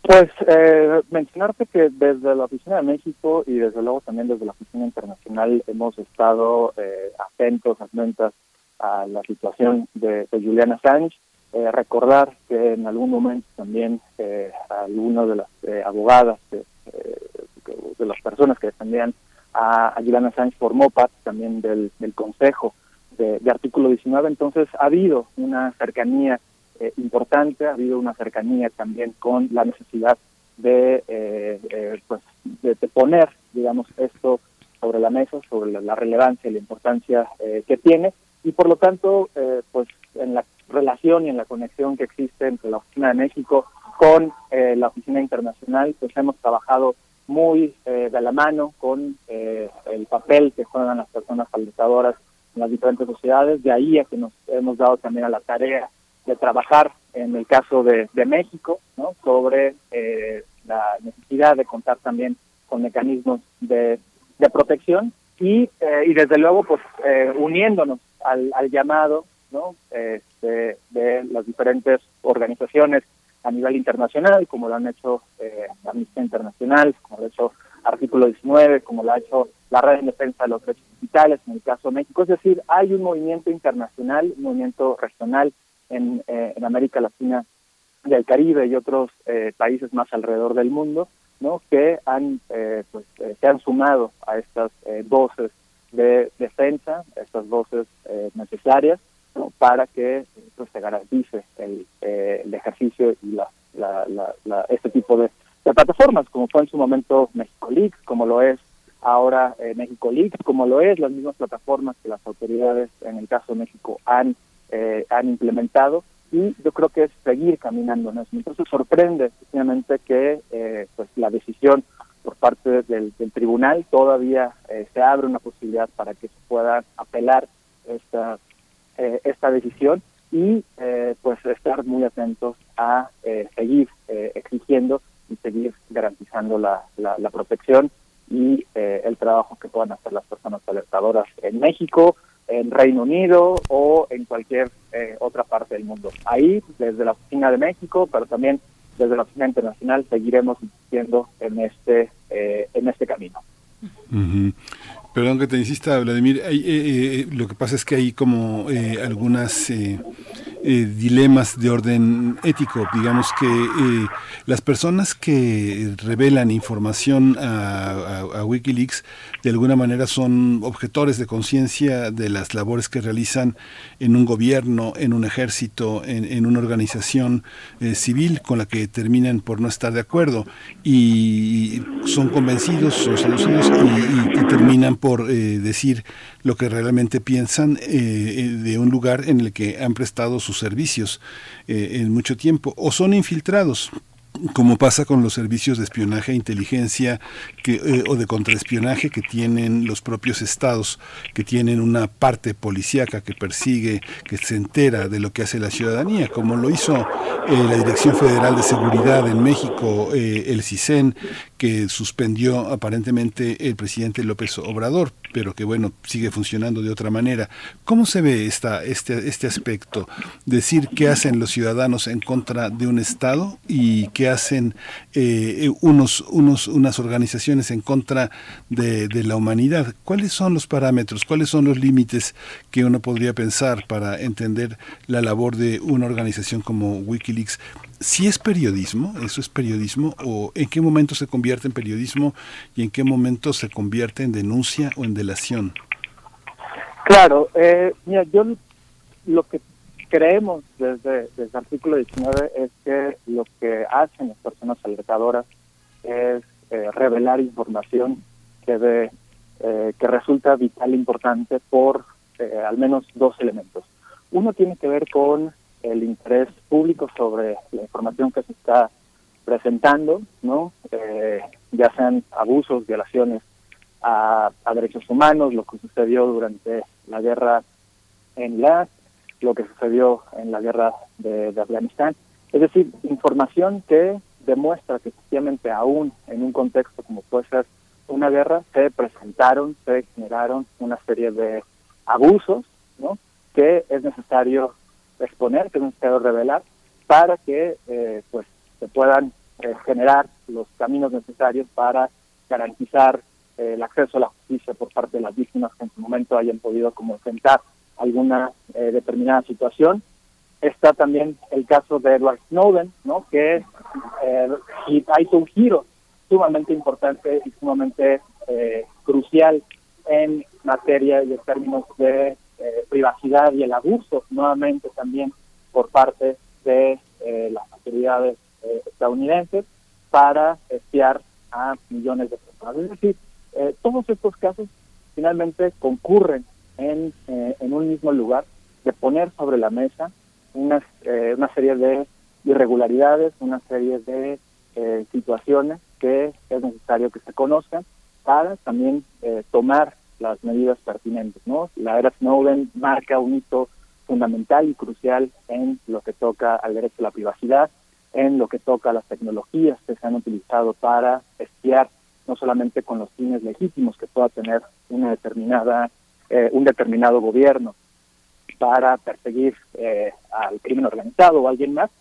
Pues eh, mencionarte que desde la Oficina de México y desde luego también desde la Oficina Internacional hemos estado eh, atentos, atentas a la situación de, de Julian Assange. Eh, recordar que en algún momento también eh, algunas de las eh, abogadas, de, de, las personas que defendían a, a Julian Assange formó parte también del, del Consejo de, de Artículo 19. Entonces ha habido una cercanía eh, importante, ha habido una cercanía también con la necesidad de, eh, eh, pues, de, poner, digamos, esto sobre la mesa, sobre la, relevancia y la importancia que tiene, y por lo tanto, pues en la relación y en la conexión que existe entre la Oficina de México con la Oficina Internacional, pues hemos trabajado muy de la mano con el papel que juegan las personas alertadoras en las diferentes sociedades, de ahí a que nos hemos dado también a la tarea de trabajar en el caso de, de México, sobre eh, la necesidad de contar también con mecanismos de, de protección y, eh, y desde luego pues eh, uniéndonos al, al llamado ¿no? Este, de las diferentes organizaciones a nivel internacional, como lo han hecho Amnistía Internacional, como lo ha hecho Artículo 19, como lo ha hecho la red en defensa de los derechos digitales en el caso de México. Es decir, hay un movimiento internacional, un movimiento regional en, eh, en América Latina y el Caribe y otros eh, países más alrededor del mundo, ¿no? que han eh, pues, eh, se han sumado a estas eh, voces de defensa, estas voces necesarias ¿no? para que pues, se garantice el, el ejercicio y la, la, la, la- este tipo de, de plataformas, como fue en su momento México Leaks, como lo es ahora eh, México Leaks, como lo es las mismas plataformas que las autoridades en el caso de México han, eh, han implementado y yo creo que es seguir caminando en eso. Entonces sorprende efectivamente que eh, pues la decisión por parte del, tribunal todavía eh, se abre una posibilidad para que se pueda apelar esta eh, esta decisión y eh, pues estar muy atentos a eh, seguir exigiendo y seguir garantizando la, la, la protección y el trabajo que puedan hacer las personas alertadoras en México, en Reino Unido o en cualquier eh, otra parte del mundo. Ahí, desde la Oficina de México, pero también desde la Oficina Internacional, seguiremos insistiendo en este, eh, en este camino. Perdón que te insista, Vladimir. Hay, eh, eh, lo que pasa es que hay como eh, algunas eh, eh, dilemas de orden ético. Digamos que eh, las personas que revelan información a, Wikileaks de alguna manera son objetores de conciencia de las labores que realizan en un gobierno, en un ejército, en, una organización eh, civil con la que terminan por no estar de acuerdo y son convencidos, son seducidos y, y- y terminan por eh, decir lo que realmente piensan eh, eh, de un lugar en el que han prestado sus servicios en mucho tiempo o son infiltrados como pasa con los servicios de espionaje e inteligencia o de contraespionaje que tienen los propios estados, que tienen una parte policíaca que persigue, que se entera de lo que hace la ciudadanía, como lo hizo la Dirección Federal de Seguridad en México, el CISEN, que suspendió aparentemente el presidente López Obrador, pero que bueno, sigue funcionando de otra manera. ¿Cómo se ve esta, este, este aspecto? Decir qué hacen los ciudadanos en contra de un Estado y qué hacen eh, unos, unos, unas organizaciones en contra de, de la humanidad. ¿Cuáles son los parámetros? ¿Cuáles son los límites que uno podría pensar para entender la labor de una organización como Wikileaks? Si es periodismo, eso es periodismo, o en qué momento se convierte en periodismo y en qué momento se convierte en denuncia o en delación. Claro, eh, mira, yo lo que creemos desde, desde el artículo 19 es que lo que hacen las personas alertadoras es eh, revelar información que, de, eh, que resulta vital e importante por eh, al menos dos elementos. Uno tiene que ver con el interés público sobre la información que se está presentando, ¿no? Eh, ya sean abusos, violaciones a, derechos humanos, lo que sucedió durante la guerra en Irak, lo que sucedió en la guerra de, de Afganistán. Es decir, información que demuestra que efectivamente aún en un contexto como puede ser una guerra, se presentaron, se generaron una serie de abusos, ¿no? Que es necesario exponer, que es necesario revelar, para que eh, pues se puedan eh, generar los caminos necesarios para garantizar eh, el acceso a la justicia por parte de las víctimas que en su momento hayan podido como enfrentar alguna eh, determinada situación. Está también el caso de Edward Snowden, ¿no? que y hizo un giro sumamente importante y sumamente crucial en materia y en términos de eh, privacidad y el abuso nuevamente también por parte de eh, las autoridades eh, estadounidenses para espiar a millones de personas. Es decir, eh, todos estos casos finalmente concurren en, eh, en un mismo lugar de poner sobre la mesa una serie de irregularidades, una serie de situaciones que es necesario que se conozcan para también tomar las medidas pertinentes. ¿no? La era Snowden marca un hito fundamental y crucial en lo que toca al derecho a la privacidad, en lo que toca a las tecnologías que se han utilizado para espiar no solamente con los fines legítimos que pueda tener una determinada eh, un determinado gobierno para perseguir eh, al crimen organizado o a alguien más,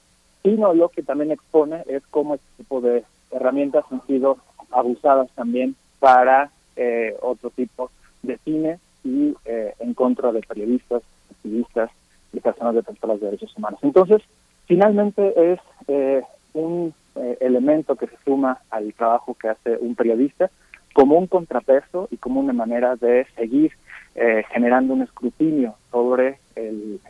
sino lo que también expone es cómo este tipo de herramientas han sido abusadas también para eh, otro tipo de cine y eh, en contra de periodistas, activistas y personas defensoras de derechos humanos. Entonces, finalmente es eh, un elemento que se suma al trabajo que hace un periodista como un contrapeso y como una manera de seguir generando un escrutinio sobre el,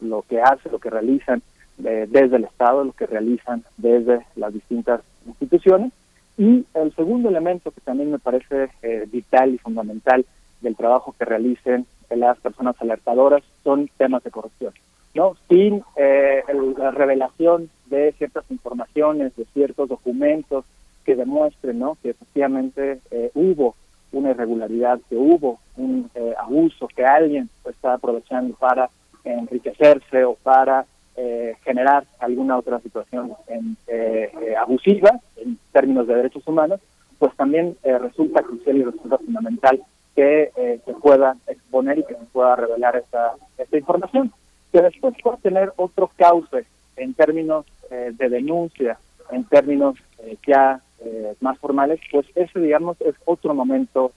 lo que hace, lo que realizan desde el Estado, lo que realizan desde las distintas instituciones. Y el segundo elemento que también me parece eh, vital y fundamental del trabajo que realicen las personas alertadoras son temas de corrupción. ¿no? Sin eh, la revelación de ciertas informaciones, de ciertos documentos que demuestren ¿no? que efectivamente eh, hubo una irregularidad, que hubo un abuso, que alguien está aprovechando para enriquecerse o para eh, generar alguna otra situación en, eh, eh, abusiva en términos de derechos humanos, pues también resulta crucial y resulta fundamental que se pueda exponer y que se pueda revelar esta, esta información, que después pueda tener otro cauce en términos de denuncia, en términos ya más formales, pues ese, digamos, es otro momento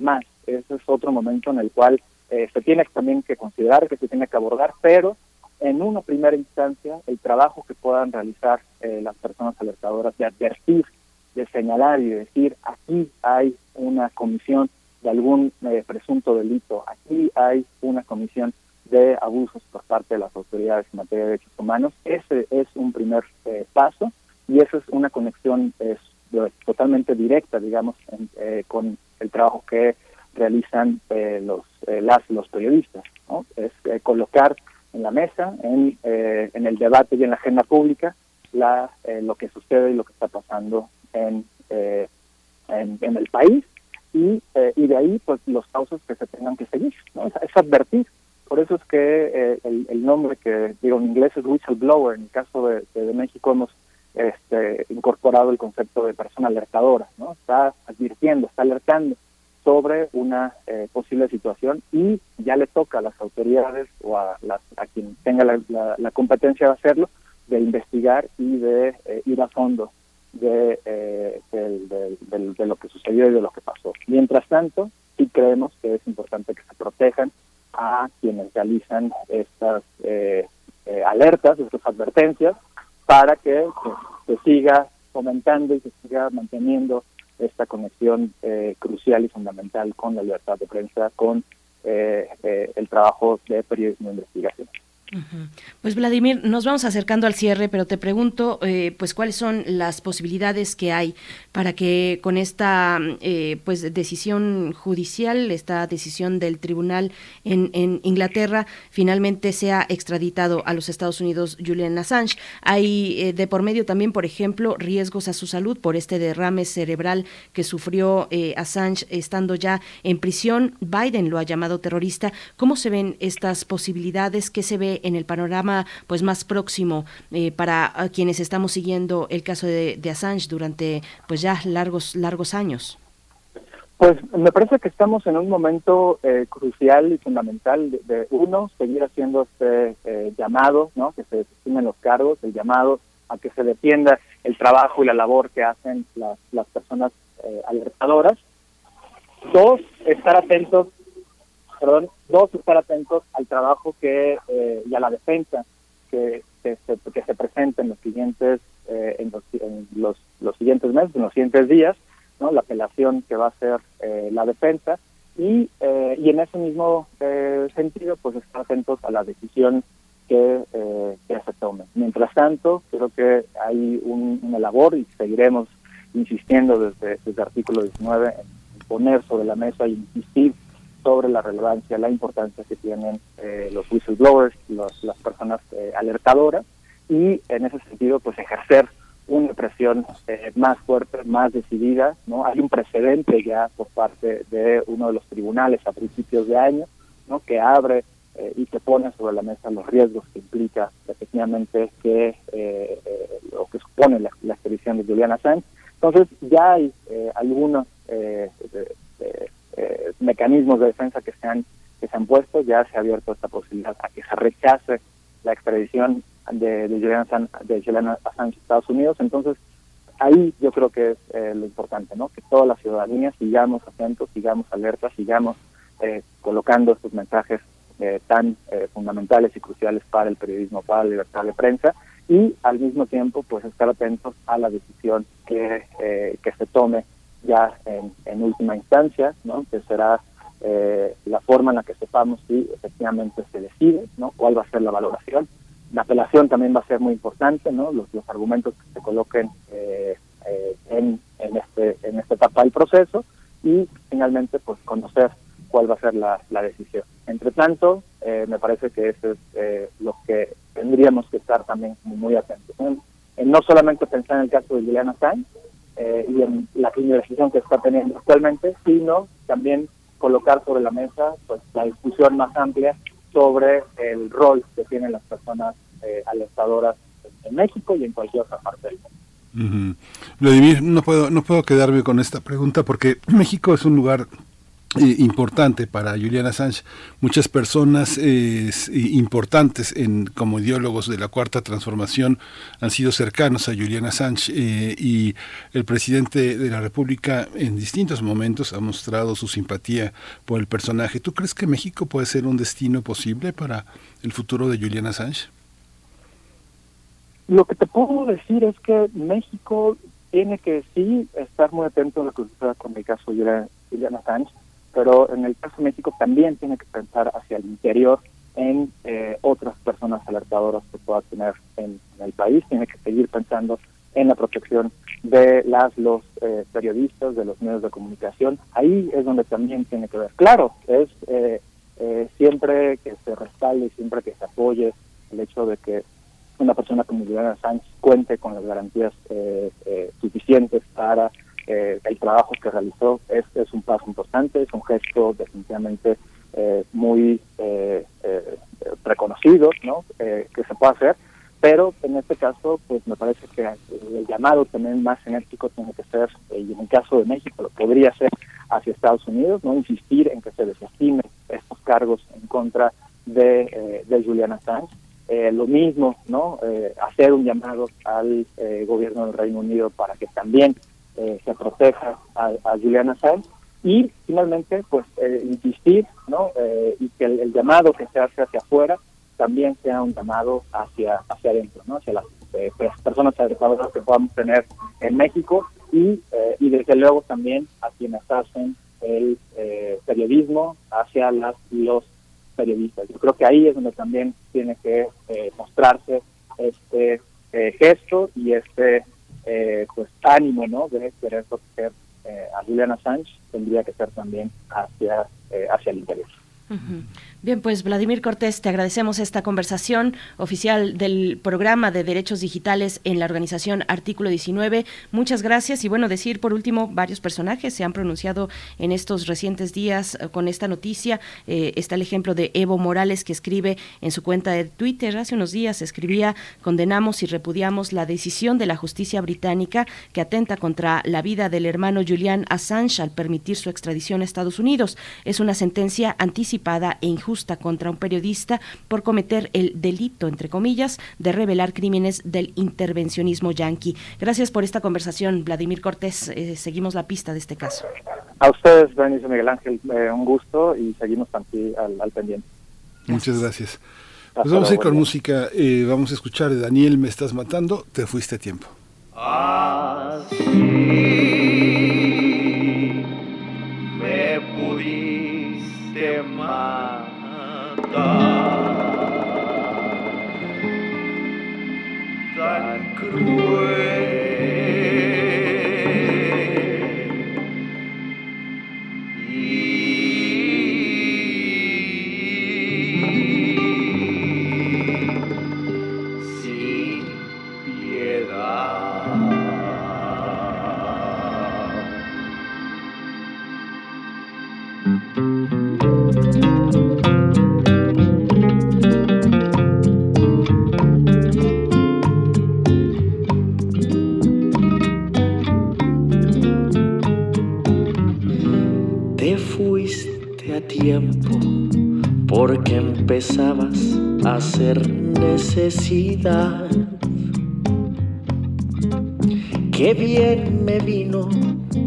más, ese es otro momento en el cual se tiene también que considerar, que se tiene que abordar, pero en una primera instancia el trabajo que puedan realizar eh, las personas alertadoras de advertir, de señalar y de decir aquí hay una comisión de algún eh, presunto delito, aquí hay una comisión de abusos por parte de las autoridades en materia de derechos humanos, ese es un primer eh, paso y esa es una conexión es, totalmente directa, digamos, con el trabajo que realizan los las los periodistas, es colocar en la mesa, en, eh, en el debate y en la agenda pública, la, eh, lo que sucede y lo que está pasando en, eh, en, el país y, y de ahí pues los causas que se tengan que seguir, es, advertir. Por eso es que el, el, nombre que digo en inglés es whistleblower, en el caso de, de, México hemos este, incorporado el concepto de persona alertadora, ¿no? está advirtiendo, está alertando sobre una eh, posible situación y ya le toca a las autoridades o a, las, a quien tenga la, competencia de hacerlo, de investigar y de eh, ir a fondo de, eh, de, lo que sucedió y de lo que pasó. Mientras tanto, sí creemos que es importante que se protejan a quienes realizan estas alertas, estas advertencias, para que se siga fomentando y se siga manteniendo esta conexión eh, crucial y fundamental con la libertad de prensa, con eh, eh, el trabajo de periodismo de investigación. Pues Vladimir, nos vamos acercando al cierre, pero te pregunto, eh, pues cuáles son las posibilidades que hay para que con esta, eh, pues decisión judicial, esta decisión del tribunal en, Inglaterra, finalmente sea extraditado a los Estados Unidos Julian Assange. Hay eh, de por medio también, por ejemplo, riesgos a su salud por este derrame cerebral que sufrió Assange estando ya en prisión. Biden lo ha llamado terrorista. ¿Cómo se ven estas posibilidades? ¿Qué se ve en el panorama pues más próximo eh, para quienes estamos siguiendo el caso de, Assange durante pues ya largos largos años? Pues me parece que estamos en un momento eh, crucial y fundamental de, uno seguir haciendo este eh, llamado, ¿no? Que se desestimen los cargos, el llamado a que se defienda el trabajo y la labor que hacen las, las personas alertadoras. Dos, estar atentos perdón, dos, estar atentos al trabajo que eh, y a la defensa que, que, se, que se presenta en los siguientes eh, en, los, los, los, siguientes meses, en los siguientes días, ¿no? la apelación que va a hacer eh, la defensa y, y en ese mismo sentido, pues estar atentos a la decisión que, que se tome. Mientras tanto, creo que hay una labor y seguiremos insistiendo desde, desde el artículo 19 en poner sobre la mesa e insistir sobre la relevancia, la importancia que tienen eh, los whistleblowers, las personas eh, alertadoras, y en ese sentido, pues ejercer una presión eh, más fuerte, más decidida. no Hay un precedente ya por parte de uno de los tribunales a principios de año, no que abre y que pone sobre la mesa los riesgos que implica efectivamente que lo que supone la, la, expedición de Juliana Assange. Entonces ya hay algunos eh, mecanismos de defensa que se han que se han puesto, ya se ha abierto esta posibilidad a que se rechace la extradición de, de Julian, de Assange a Estados Unidos. Entonces, ahí yo creo que es eh, lo importante, ¿no? Que toda la ciudadanía sigamos atentos, sigamos alertas, sigamos eh, colocando estos mensajes eh, tan fundamentales y cruciales para el periodismo, para la libertad de prensa y al mismo tiempo pues estar atentos a la decisión que, que se tome ya en, en última instancia, ¿no? Que será la forma en la que sepamos si efectivamente se decide, ¿no? Cuál va a ser la valoración la apelación también va a ser muy importante, ¿no? Los, argumentos que se coloquen eh, eh, en, en, este, en esta etapa del proceso y finalmente pues conocer cuál va a ser la, la decisión. Entre tanto, eh, me parece que eso es lo que tendríamos que estar también muy atentos. En, no solamente pensar en el caso de Juliana Sainz y en la decisión que está teniendo actualmente, sino también colocar sobre la mesa pues la discusión más amplia sobre el rol que tienen las personas eh, alertadoras en México y en cualquier otra parte del mundo. Vladimir, no puedo, no puedo quedarme con esta pregunta porque México es un lugar eh, importante para Julian Assange. Muchas personas eh, importantes en, como ideólogos de la Cuarta Transformación han sido cercanos a Julian Assange eh, y el presidente de la República en distintos momentos ha mostrado su simpatía por el personaje. ¿Tú crees que México puede ser un destino posible para el futuro de Julian Assange? Lo que te puedo decir es que México tiene que sí estar muy atento a lo que suceda con el caso de Julian Assange pero en el caso de México también tiene que pensar hacia el interior en eh, otras personas alertadoras que pueda tener en, el país, tiene que seguir pensando en la protección de las los eh, periodistas, de los medios de comunicación. Ahí es donde también tiene que ver. Claro, es eh, siempre que se respalde siempre que se apoye el hecho de que una persona como Juliana Sánchez cuente con las garantías suficientes para eh, el trabajo que realizó es, es un paso importante, es un gesto definitivamente eh, muy eh, reconocido ¿no? que se puede hacer, pero en este caso pues me parece que el llamado también más enérgico tiene que ser, y en el caso de México lo podría ser hacia Estados Unidos, no insistir en que se desestime estos cargos en contra de, de Julian Assange. lo mismo, ¿no? hacer un llamado al gobierno del Reino Unido para que también eh, se proteja a, Juliana Assange y finalmente pues eh, insistir no eh, y que el, llamado que se hace hacia afuera también sea un llamado hacia hacia adentro no hacia las pues, personas adecuadas que podamos tener en México y y desde luego también a quienes hacen el periodismo hacia las los periodistas. Yo creo que ahí es donde también tiene que mostrarse este gesto y este eh, pues ánimo no de querer proteger eh, a Julian Assange tendría que ser también hacia eh, hacia el interior. Bien, pues Vladimir Cortés, te agradecemos esta conversación oficial del programa de derechos digitales en la organización Artículo 19. Muchas gracias y bueno, decir por último, varios personajes se han pronunciado en estos recientes días eh, con esta noticia. Eh, está el ejemplo de Evo Morales que escribe en su cuenta de Twitter hace unos días, escribía, condenamos y repudiamos la decisión de la justicia británica que atenta contra la vida del hermano Julian Assange al permitir su extradición a Estados Unidos. Es una sentencia anticipada e injusta justa contra un periodista por cometer el delito, entre comillas, de revelar crímenes del intervencionismo yanqui. Gracias por esta conversación, Vladimir Cortés. Eh, seguimos la pista de este caso. A ustedes, Benicio Miguel Ángel, eh, un gusto y seguimos aquí al, pendiente. Muchas gracias. Pues vamos a ir con música. Eh, vamos a escuchar de Daniel, Me Estás Matando, Te Fuiste a Tiempo. me porque empezabas a ser necesidad. Qué bien me vino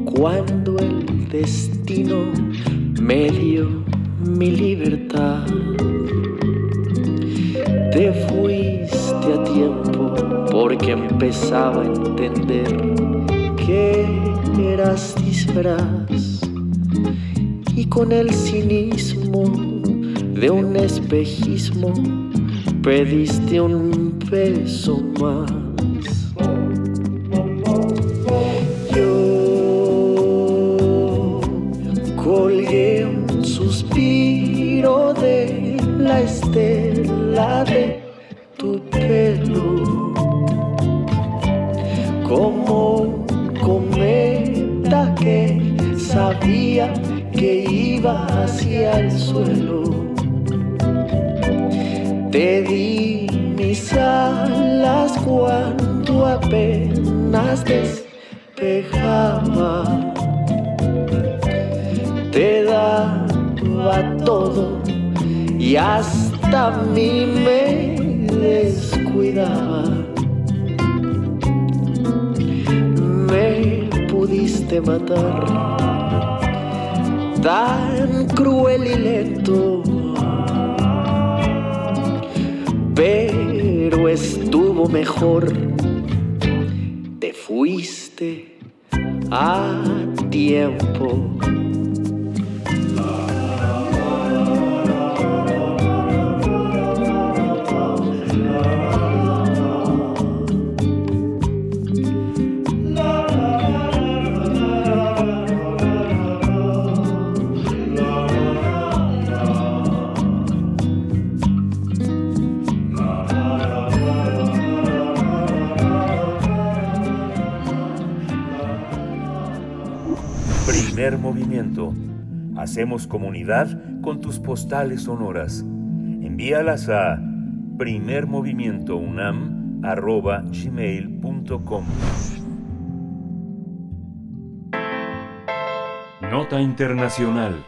cuando el destino me dio mi libertad. Te fuiste a tiempo porque empezaba a entender que eras disfraz con el cinismo de un espejismo pediste un beso más. Yo colgué un suspiro de la estela de con tus postales sonoras. Envíalas a primermovimientounam.gmail.com Nota Internacional.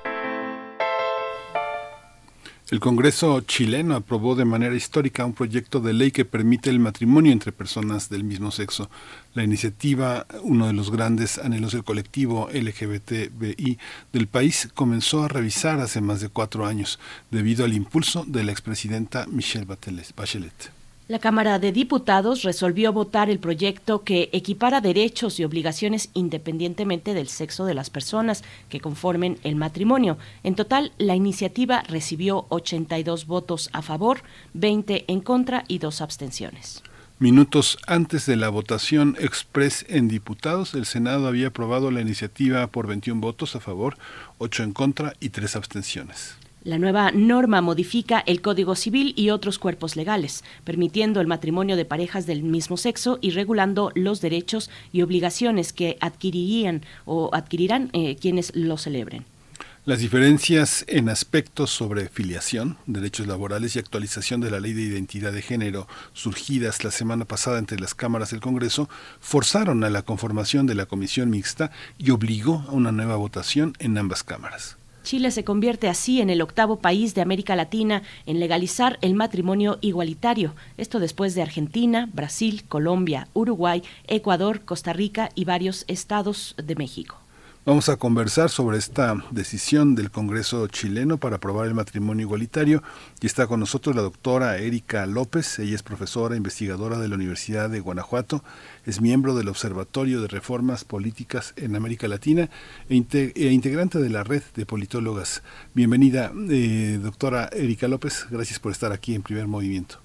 El Congreso chileno aprobó de manera histórica un proyecto de ley que permite el matrimonio entre personas del mismo sexo. La iniciativa, uno de los grandes anhelos del colectivo LGBTBI del país, comenzó a revisar hace más de cuatro años debido al impulso de la expresidenta Michelle Bachelet. La Cámara de Diputados resolvió votar el proyecto que equipara derechos y obligaciones independientemente del sexo de las personas que conformen el matrimonio. En total, la iniciativa recibió 82 votos a favor, 20 en contra y dos abstenciones. Minutos antes de la votación express en diputados, el Senado había aprobado la iniciativa por 21 votos a favor, 8 en contra y 3 abstenciones. La nueva norma modifica el Código Civil y otros cuerpos legales, permitiendo el matrimonio de parejas del mismo sexo y regulando los derechos y obligaciones que adquirirían o adquirirán eh, quienes lo celebren. Las diferencias en aspectos sobre filiación, derechos laborales y actualización de la ley de identidad de género surgidas la semana pasada entre las cámaras del Congreso forzaron a la conformación de la comisión mixta y obligó a una nueva votación en ambas cámaras. Chile se convierte así en el octavo país de América Latina en legalizar el matrimonio igualitario, esto después de Argentina, Brasil, Colombia, Uruguay, Ecuador, Costa Rica y varios estados de México. Vamos a conversar sobre esta decisión del Congreso chileno para aprobar el matrimonio igualitario y está con nosotros la doctora Erika López. Ella es profesora investigadora de la Universidad de Guanajuato, es miembro del Observatorio de Reformas Políticas en América Latina e, e integrante de la red de politólogas. Bienvenida, eh, doctora Erika López. Gracias por estar aquí en Primer Movimiento.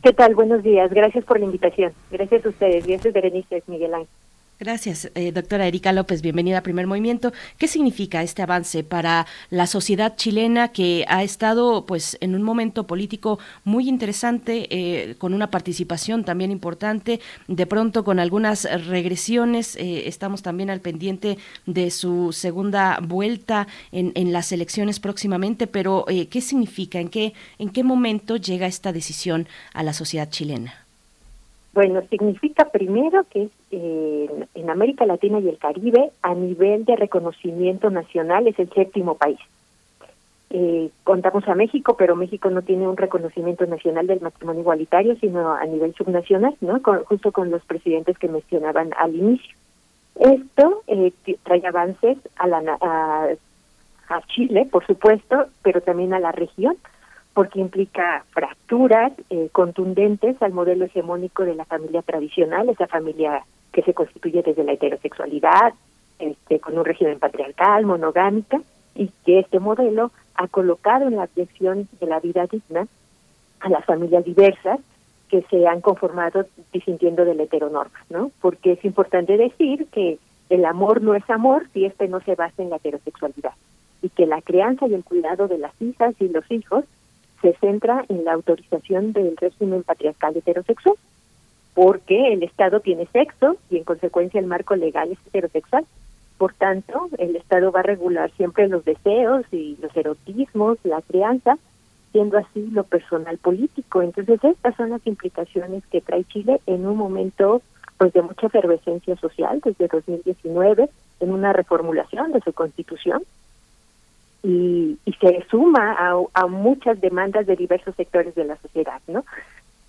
¿Qué tal? Buenos días. Gracias por la invitación. Gracias a ustedes. Gracias, Berenice, Miguel Ángel. Gracias, eh, doctora Erika López. Bienvenida a Primer Movimiento. ¿Qué significa este avance para la sociedad chilena que ha estado, pues, en un momento político muy interesante, eh, con una participación también importante, de pronto con algunas regresiones? Eh, estamos también al pendiente de su segunda vuelta en, en las elecciones próximamente, pero eh, ¿qué significa? ¿En qué, ¿En qué momento llega esta decisión a la sociedad chilena? Bueno, significa primero que eh, en América Latina y el Caribe, a nivel de reconocimiento nacional, es el séptimo país. eh, contamos a México, pero México no tiene un reconocimiento nacional del matrimonio igualitario, sino a nivel subnacional, ¿no? justo con los presidentes que mencionaban al inicio. Esto eh, trae avances a, la, a, a Chile, por supuesto, pero también a la región, porque implica fracturas eh, contundentes al modelo hegemónico de la familia tradicional, esa familia que se constituye desde la heterosexualidad, este, con un régimen patriarcal, monogámica, y que este modelo ha colocado en la dirección de la vida digna a las familias diversas que se han conformado disintiendo de la heteronorma, ¿no? Porque es importante decir que el amor no es amor si este no se basa en la heterosexualidad y que la crianza y el cuidado de las hijas y los hijos se centra en la autorización del régimen patriarcal heterosexual, porque el Estado tiene sexo y en consecuencia el marco legal es heterosexual. Por tanto, el Estado va a regular siempre los deseos y los erotismos, la crianza, siendo así lo personal político. Entonces, estas son las implicaciones que trae Chile en un momento pues de mucha efervescencia social desde 2019 en una reformulación de su constitución y, y se suma a, muchas demandas de diversos sectores de la sociedad, ¿no?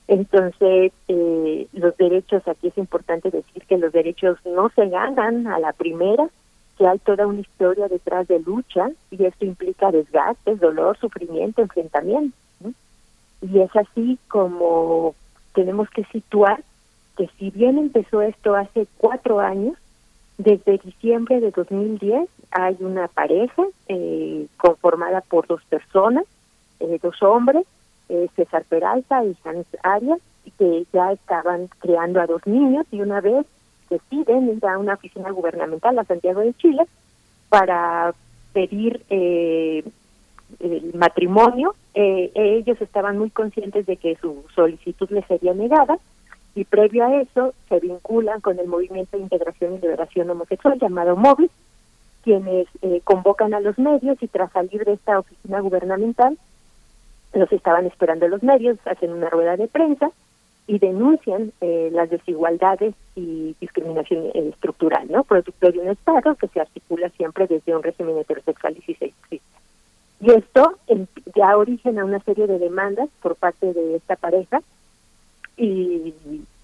Entonces, eh, los derechos, aquí es importante decir que los derechos no se ganan a la primera, que hay toda una historia detrás de lucha y esto implica desgastes, dolor, sufrimiento, enfrentamiento. Y es así como tenemos que situar que si bien empezó esto hace cuatro años, desde diciembre de 2010 hay una pareja eh, conformada por dos personas, eh, dos hombres, eh, César Peralta y Hans Arias, que ya estaban creando a dos niños y una vez deciden ir a una oficina gubernamental a Santiago de Chile para pedir eh, el matrimonio. Eh, ellos estaban muy conscientes de que su solicitud les sería negada y previo a eso se vinculan con el Movimiento de Integración y Liberación Homosexual llamado MOVIS, quienes eh, convocan a los medios y tras salir de esta oficina gubernamental los estaban esperando los medios, hacen una rueda de prensa y denuncian eh, las desigualdades y discriminación estructural, ¿no? Producto de un Estado que se articula siempre desde un régimen heterosexual y sexista. Y esto da origen a una serie de demandas por parte de esta pareja y,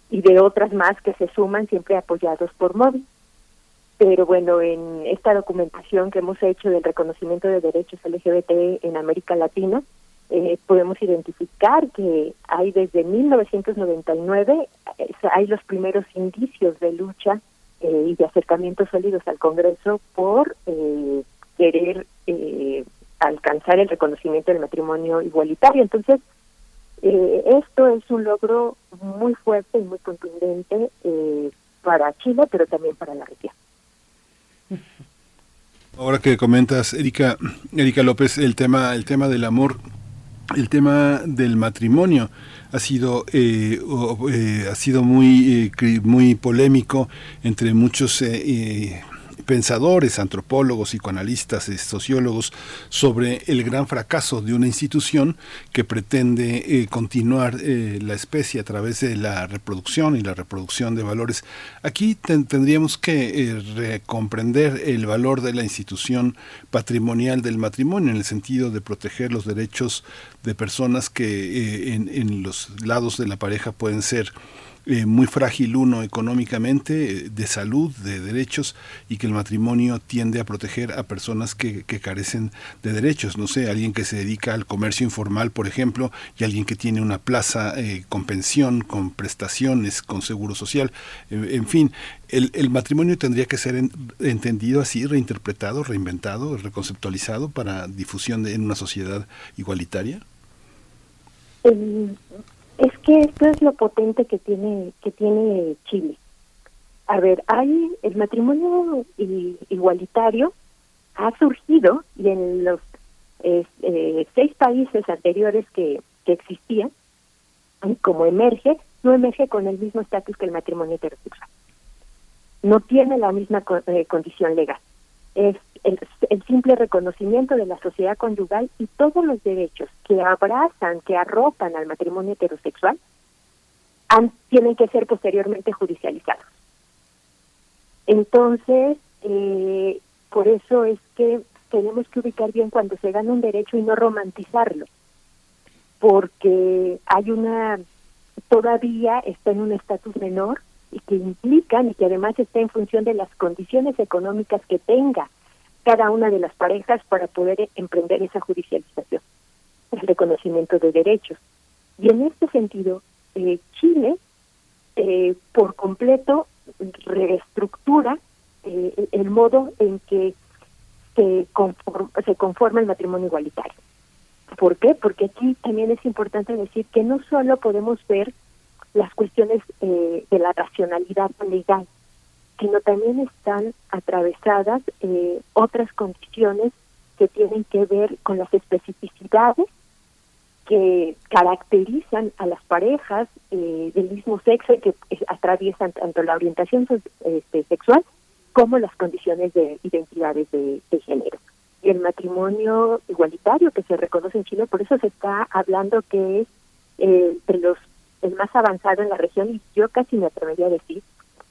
y de otras más que se suman siempre apoyados por móvil. Pero bueno, en esta documentación que hemos hecho del reconocimiento de derechos LGBT en América Latina, eh, podemos identificar que hay desde 1999, eh, hay los primeros indicios de lucha eh, y de acercamientos sólidos al Congreso por eh, querer alcanzar el reconocimiento del matrimonio igualitario. Entonces, esto es un logro muy fuerte y muy contundente para Chile, pero también para la región. Ahora que comentas, Erika, Erika López, el tema, el tema del amor el tema del matrimonio ha sido eh, eh, ha sido muy eh, muy polémico entre muchos pensadores, antropólogos, psicoanalistas, eh, sociólogos, sobre el gran fracaso de una institución que pretende eh, continuar eh, la especie a través de la reproducción y la reproducción de valores. Aquí tendríamos que comprender el valor de la institución patrimonial del matrimonio en el sentido de proteger los derechos de personas que en los lados de la pareja pueden ser eh, muy frágil uno económicamente, de salud, de derechos, y que el matrimonio tiende a proteger a personas que, carecen de derechos. No sé, alguien que se dedica al comercio informal, por ejemplo, y alguien que tiene una plaza eh, con pensión, con prestaciones, con seguro social. Eh, en fin, el, matrimonio tendría que ser entendido así, reinterpretado, reinventado, reconceptualizado para difusión de, en una sociedad igualitaria es que esto es lo potente que tiene que tiene Chile. A ver, hay el matrimonio igualitario ha surgido y en los eh, seis países anteriores que, existían, como emerge, no emerge con el mismo estatus que el matrimonio heterosexual. No tiene la misma eh, condición legal. Es el, simple reconocimiento de la sociedad conyugal y todos los derechos que abrazan, que arropan al matrimonio heterosexual, tienen que ser posteriormente judicializados. Entonces, eh, por eso es que tenemos que ubicar bien cuando se gana un derecho y no romantizarlo, porque hay una, todavía está en un estatus menor y que implican y que además está en función de las condiciones económicas que tenga cada una de las parejas para poder emprender esa judicialización, el reconocimiento de derechos. Y en este sentido, eh, Chile eh, por completo reestructura eh, el modo en que se conforma, se conforma el matrimonio igualitario. ¿Por qué? Porque aquí también es importante decir que no solo podemos ver las cuestiones eh, de la racionalidad legal, sino también están atravesadas eh, otras condiciones que tienen que ver con las especificidades que caracterizan a las parejas eh, del mismo sexo y que atraviesan tanto la orientación este, sexual como las condiciones de identidades de, género. Y el matrimonio igualitario que se reconoce en Chile, por eso se está hablando que es eh, de los el más avanzado en la región y yo casi me atrevería a decir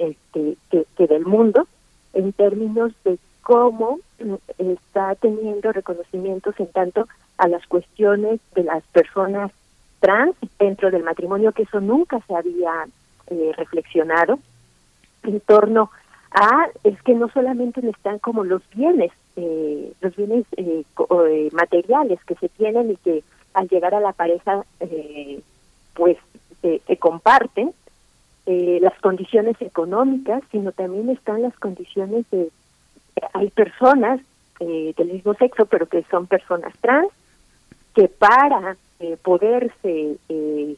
este, que, del mundo en términos de cómo mm, está teniendo reconocimientos en tanto a las cuestiones de las personas trans dentro del matrimonio, que eso nunca se había eh, reflexionado en torno a, es que no solamente están como los bienes, eh, los bienes eh, materiales que se tienen y que al llegar a la pareja, pues se comparten, las condiciones económicas, sino también están las condiciones de, hay personas del mismo sexo, pero que son personas trans, que para eh, poderse eh,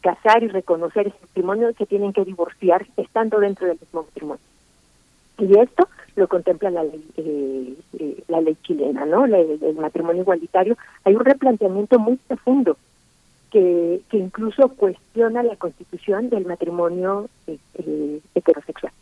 casar y reconocer ese matrimonio se tienen que divorciar estando dentro del mismo matrimonio. Y esto lo contempla la ley, eh, eh la ley chilena, ¿no? el matrimonio igualitario. Hay un replanteamiento muy profundo que, incluso cuestiona la constitución del matrimonio heterosexual.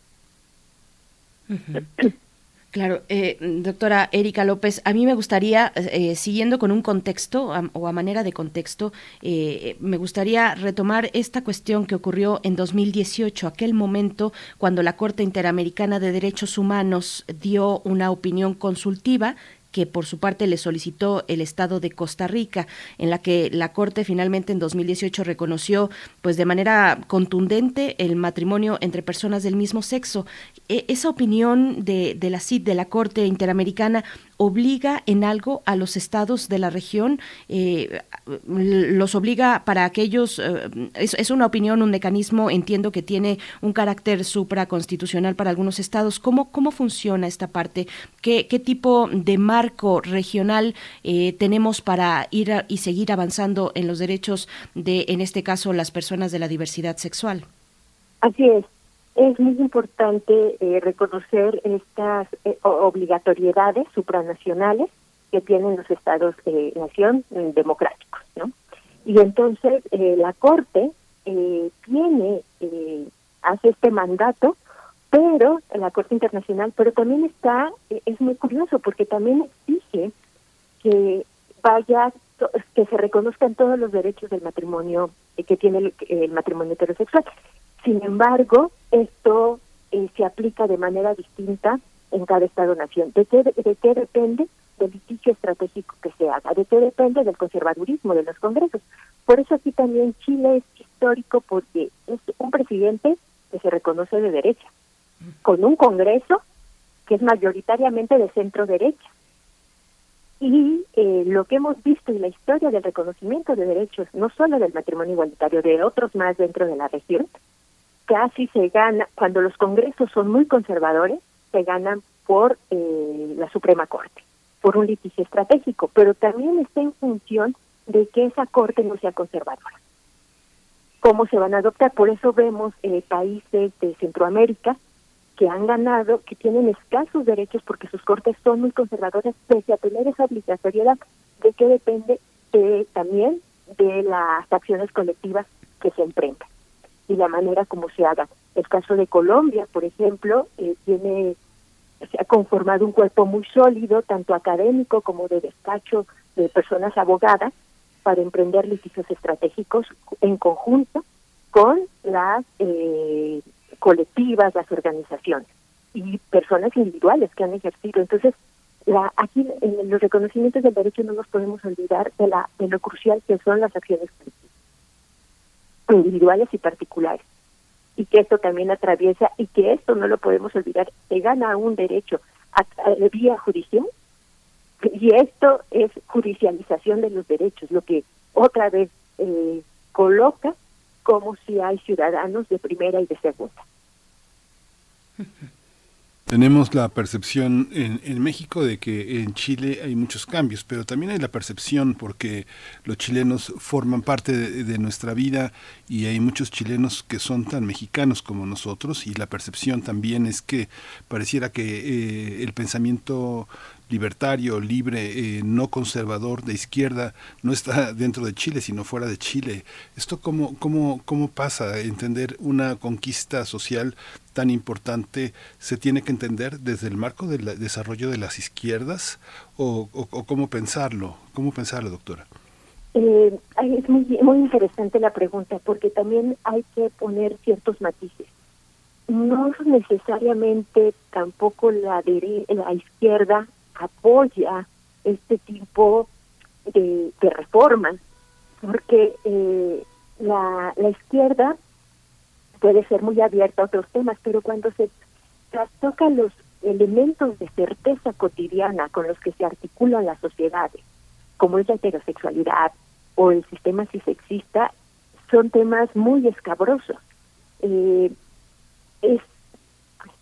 Claro, eh, doctora Erika López, a mí me gustaría, eh, siguiendo con un contexto o a manera de contexto, eh, me gustaría retomar esta cuestión que ocurrió en 2018, aquel momento cuando la Corte Interamericana de Derechos Humanos dio una opinión consultiva que por su parte le solicitó el Estado de Costa Rica, en la que la Corte finalmente en 2018 reconoció pues de manera contundente el matrimonio entre personas del mismo sexo. E, esa opinión de, de la CID, de la Corte Interamericana, obliga en algo a los estados de la región, eh, los obliga para aquellos, eh, es, una opinión, un mecanismo, entiendo que tiene un carácter supraconstitucional para algunos estados. ¿Cómo, cómo funciona esta parte? ¿Qué, qué tipo de marco regional eh, tenemos para ir y seguir avanzando en los derechos de, en este caso, las personas de la diversidad sexual? Así es es muy importante eh, reconocer estas eh, obligatoriedades supranacionales que tienen los estados de nación mm, democráticos, ¿no? Y entonces eh, la Corte tiene, hace este mandato, pero la Corte Internacional, pero también está, es muy curioso porque también exige que vaya, que se reconozcan todos los derechos del matrimonio que tiene el matrimonio heterosexual. Sin embargo, esto eh, se aplica de manera distinta en cada Estado-nación. ¿De qué, ¿De qué depende? Del litigio estratégico que se haga. ¿De qué depende? Del conservadurismo de los congresos. Por eso aquí también Chile es histórico porque es un presidente que se reconoce de derecha, con un congreso que es mayoritariamente de centro derecha. Y eh, lo que hemos visto en la historia del reconocimiento de derechos, no solo del matrimonio igualitario, de otros más dentro de la región, casi se gana, cuando los congresos son muy conservadores, se ganan por eh, la Suprema Corte, por un litigio estratégico, pero también está en función de que esa Corte no sea conservadora. ¿Cómo se van a adoptar? Por eso vemos eh, países de Centroamérica que han ganado, que tienen escasos derechos porque sus cortes son muy conservadoras, pese a tener esa obligatoriedad de que depende de, también de las acciones colectivas que se emprendan y la manera como se haga. El caso de Colombia, por ejemplo, eh, tiene se ha conformado un cuerpo muy sólido, tanto académico como de despacho de personas abogadas, para emprender litigios estratégicos en conjunto con las eh, colectivas, las organizaciones y personas individuales que han ejercido. Entonces, La, aquí en los reconocimientos del derecho no nos podemos olvidar de, la, de lo crucial que son las acciones individuales y particulares. Y que esto también atraviesa, y que esto no lo podemos olvidar, se gana un derecho a, vía judicial, y esto es judicialización de los derechos, lo que otra vez eh, coloca como si hay ciudadanos de primera y de segunda. *laughs* Tenemos la percepción en, México de que en Chile hay muchos cambios, pero también hay la percepción porque los chilenos forman parte de, nuestra vida y hay muchos chilenos que son tan mexicanos como nosotros y la percepción también es que pareciera que eh, el pensamiento libertario, libre, eh, no conservador, de izquierda, no está *laughs* dentro de Chile, sino fuera de Chile. ¿Esto cómo, cómo, cómo pasa? Entender una conquista social tan importante se tiene que entender desde el marco del desarrollo de las izquierdas o, cómo pensarlo, cómo pensarlo, doctora. Eh, es muy, muy interesante la pregunta porque también hay que poner ciertos matices. No necesariamente tampoco la, la izquierda apoya este tipo de, reformas, porque eh, la, la izquierda puede ser muy abierta a otros temas, pero cuando se trastoca los elementos de certeza cotidiana con los que se articulan las sociedades, como es la heterosexualidad o el sistema cisexista, son temas muy escabrosos. Eh, es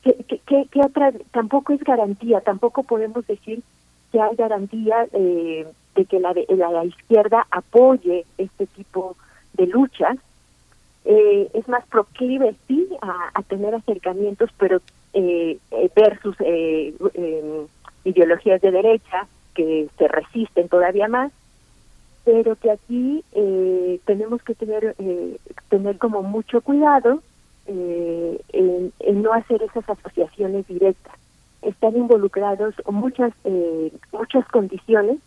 que, otra, tampoco es garantía, tampoco podemos decir que hay garantía eh, de que la, la, izquierda apoye este tipo de luchas. Eh, es más proclive, sí, a, tener acercamientos, pero eh, versus eh, em, ideologías de derecha que se resisten todavía más, pero que aquí tenemos que tener, tener como mucho cuidado eh, en, no hacer esas asociaciones directas. Están involucrados muchas eh, muchas condiciones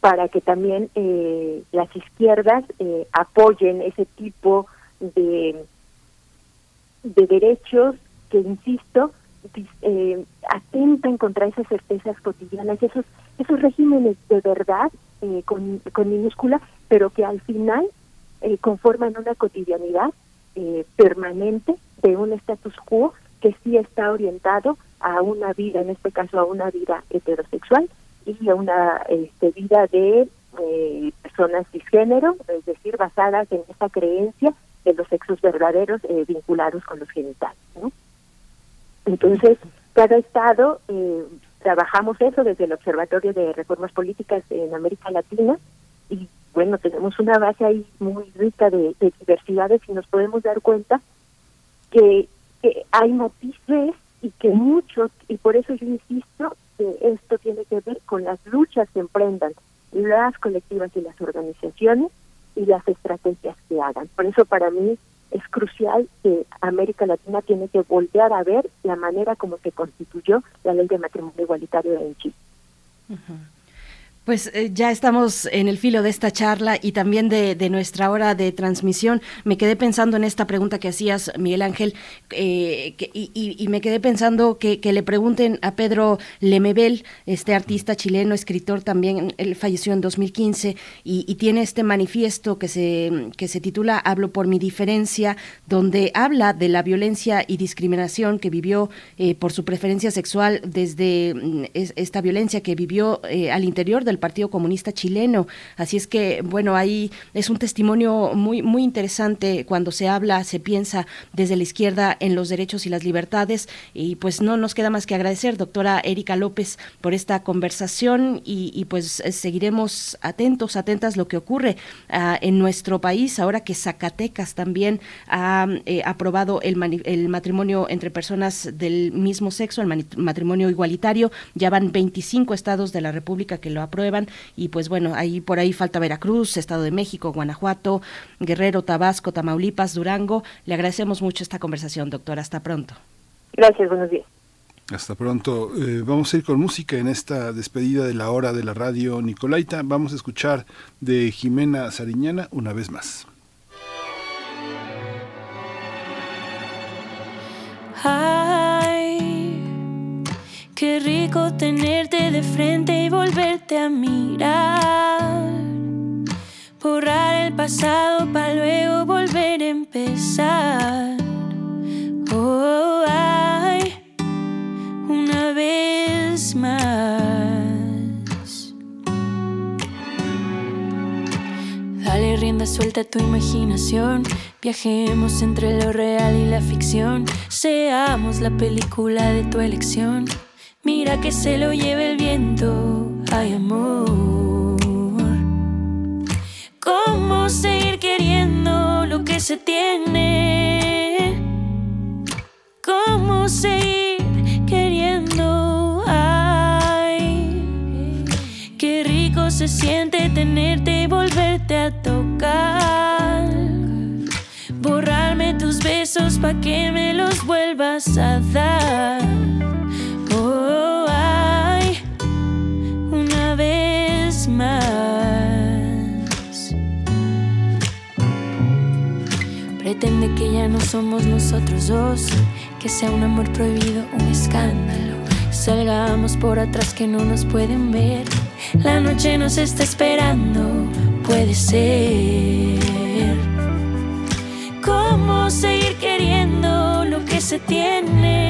para que también eh, las izquierdas eh, apoyen ese tipo de de derechos que insisto eh, atentan contra esas certezas cotidianas esos esos regímenes de verdad eh, con, con minúscula pero que al final conforman una cotidianidad eh, permanente de un status quo que sí está orientado a una vida, en este caso a una vida heterosexual y a una este, vida de eh, personas cisgénero, es decir, basadas en esta creencia de los sexos verdaderos eh, vinculados con los genitales. Entonces, cada estado trabajamos eso desde el Observatorio de Reformas Políticas en América Latina y bueno, tenemos una base ahí muy rica de, diversidades y nos podemos dar cuenta que, hay matices y que muchos, y por eso yo insisto que esto tiene que ver con las luchas que emprendan las colectivas y las organizaciones y las estrategias que hagan. Por eso para mí es crucial que América Latina tiene que volver a ver la manera como se constituyó la ley de matrimonio igualitario en Chile. Pues eh, ya estamos en el filo de esta charla y también de, nuestra hora de transmisión. Me quedé pensando en esta pregunta que hacías, Miguel Ángel, eh, y, me quedé pensando que, le pregunten a Pedro Lemebel, este artista chileno, escritor también, él falleció en 2015 y, tiene este manifiesto que se, que se titula Hablo por mi diferencia, donde habla de la violencia y discriminación que vivió eh, por su preferencia sexual desde mm, esta violencia que vivió al interior del Partido Comunista Chileno. Así es que, bueno, ahí es un testimonio muy, muy interesante cuando se habla, se piensa desde la izquierda en los derechos y las libertades. Y pues no nos queda más que agradecer, doctora Erika López, por esta conversación y, pues seguiremos atentos, atentas lo que ocurre ah, en nuestro país, ahora que Zacatecas también ha eh, aprobado el, el matrimonio entre personas del mismo sexo, el matrimonio igualitario. Ya van 25 estados de la República que lo aprueban y pues bueno, ahí por ahí falta Veracruz, Estado de México, Guanajuato, Guerrero, Tabasco, Tamaulipas, Durango. Le agradecemos mucho esta conversación, doctora. Hasta pronto. Gracias, buenos días. Hasta pronto. Eh, vamos a ir con música en esta despedida de la hora de la radio Nicolaita. Vamos a escuchar de Jimena Sariñana una vez más. Qué rico tenerte de frente y volverte a mirar. Borrar el pasado para luego volver a empezar. Oh, ay, una vez más. Dale rienda suelta a tu imaginación. Viajemos entre lo real y la ficción. Seamos la película de tu elección. Mira que se lo lleve el viento. Ay, amor. ¿Cómo seguir queriendo lo que se tiene? ¿Cómo seguir queriendo? Ay, qué rico se siente tenerte y volverte a tocar. Borrarme tus besos pa' que me los vuelvas a dar. Una vez más. Pretende que ya no somos nosotros dos, que sea un amor prohibido, un escándalo. Salgamos por atrás que no nos pueden ver. La noche nos está esperando, puede ser. ¿Cómo seguir queriendo lo que se tiene?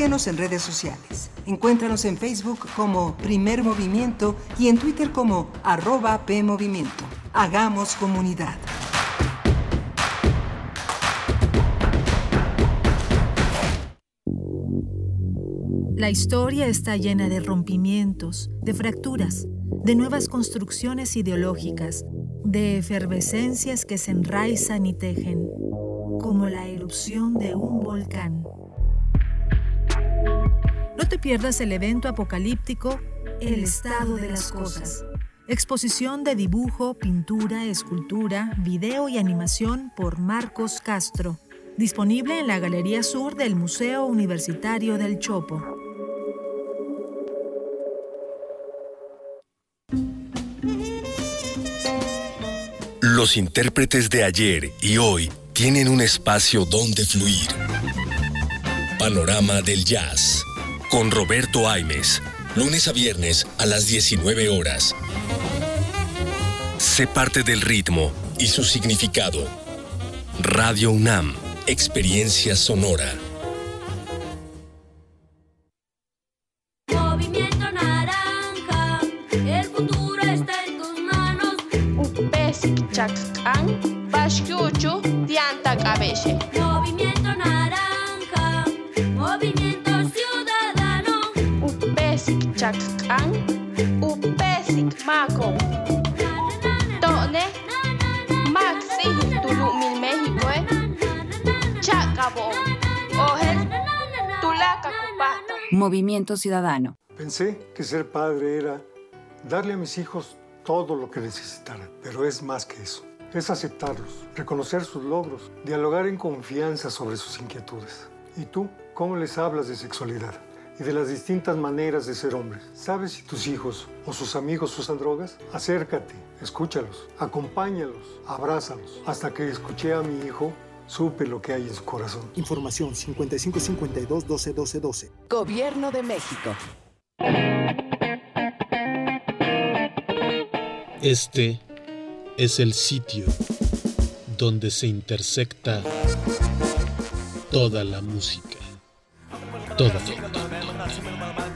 Síguenos en redes sociales. Encuéntranos en Facebook como Primer Movimiento y en Twitter como arroba PMovimiento. Hagamos comunidad. La historia está llena de rompimientos, de fracturas, de nuevas construcciones ideológicas, de efervescencias que se enraizan y tejen, como la erupción de un volcán. No te pierdas el evento apocalíptico El estado de las cosas. Exposición de dibujo, pintura, escultura, video y animación por Marcos Castro. Disponible en la Galería Sur del Museo Universitario del Chopo. Los intérpretes de ayer y hoy tienen un espacio donde fluir. Panorama del Jazz. Con Roberto Aimes. Lunes a viernes a las 19 horas. Sé parte del ritmo y su significado. Radio UNAM. Experiencia sonora. Movimiento naranja, el futuro está en tus manos. Basic Chakán, Bashkyuchu, Dianta Cabelle. Movimiento naranja, movimiento. Chakán, Basic Mako. Tone, Maxi, Tulu, Mil México, eh. Chacabo, Ojel, Tulaca. Movimiento Ciudadano. Pensé que ser padre era darle a mis hijos todo lo que necesitaran, pero es más que eso. Es aceptarlos, reconocer sus logros, dialogar en confianza sobre sus inquietudes. ¿Y tú cómo les hablas de sexualidad y de las distintas maneras de ser hombres? ¿Sabes si tus hijos o sus amigos usan drogas? Acércate, escúchalos, acompáñalos, abrázalos. Hasta que escuché a mi hijo, supe lo que hay en su corazón. Información 5552 12 12 12. Gobierno de México. Este es el sitio donde se intersecta toda la música. Toda.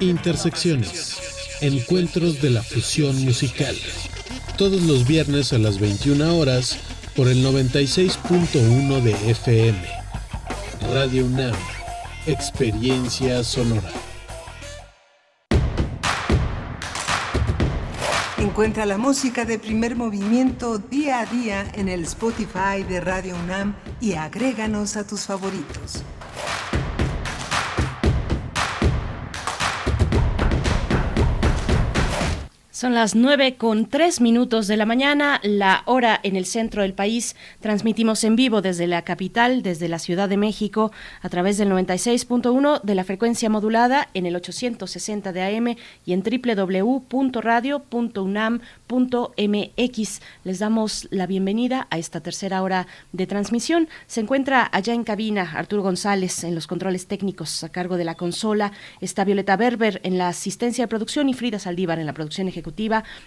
Intersecciones. Encuentros de la fusión musical. Todos los viernes a las 21 horas por el 96.1 de FM. Radio UNAM. Experiencia sonora. Encuentra la música de primer movimiento día a día en el Spotify de Radio UNAM y agréganos a tus favoritos. Son las nueve con tres minutos de la mañana, la hora en el centro del país. Transmitimos en vivo desde la capital, desde la Ciudad de México, a través del 96.1 de la frecuencia modulada en el 860 de AM y en www.radio.unam.mx. Les damos la bienvenida a esta tercera hora de transmisión. Se encuentra allá en cabina Arturo González en los controles técnicos a cargo de la consola. Está Violeta Berber en la asistencia de producción y Frida Saldívar en la producción ejecutiva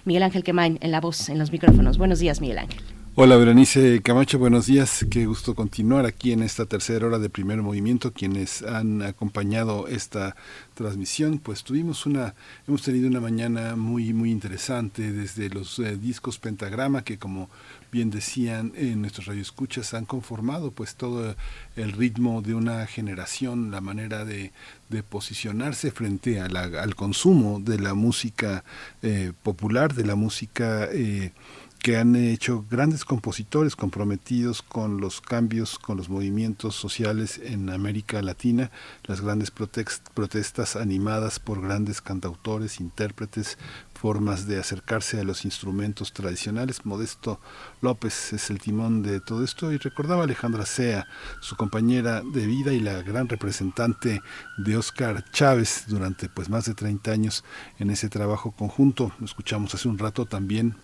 Miguel Ángel Quemain en la voz, en los micrófonos. Buenos días, Miguel Ángel. Hola, Berenice Camacho, buenos días. Qué gusto continuar aquí en esta tercera hora de primer movimiento. Quienes han acompañado esta transmisión, pues tuvimos una, hemos tenido una mañana muy, muy interesante desde los eh, discos Pentagrama, que como bien decían en nuestros radioescuchas, han conformado pues todo el ritmo de una generación, la manera de, de posicionarse frente al consumo de la música eh, popular, de la música eh, que han hecho grandes compositores comprometidos con los cambios, con los movimientos sociales en América Latina, las grandes protestas animadas por grandes cantautores, intérpretes, formas de acercarse a los instrumentos tradicionales. Modesto López es el timón de todo esto y recordaba a Alejandra Sea, su compañera de vida y la gran representante de Oscar Chávez durante pues más de 30 años en ese trabajo conjunto. Lo escuchamos hace un rato también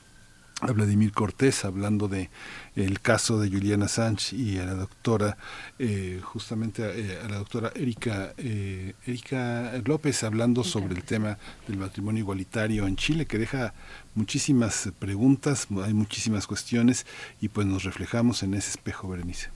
a Vladimir Cortés hablando de el caso de Juliana Sánchez y a la doctora eh, justamente eh, a, la doctora Erika eh, Erika López hablando sobre el tema del matrimonio igualitario en Chile que deja muchísimas preguntas hay muchísimas cuestiones y pues nos reflejamos en ese espejo Berenice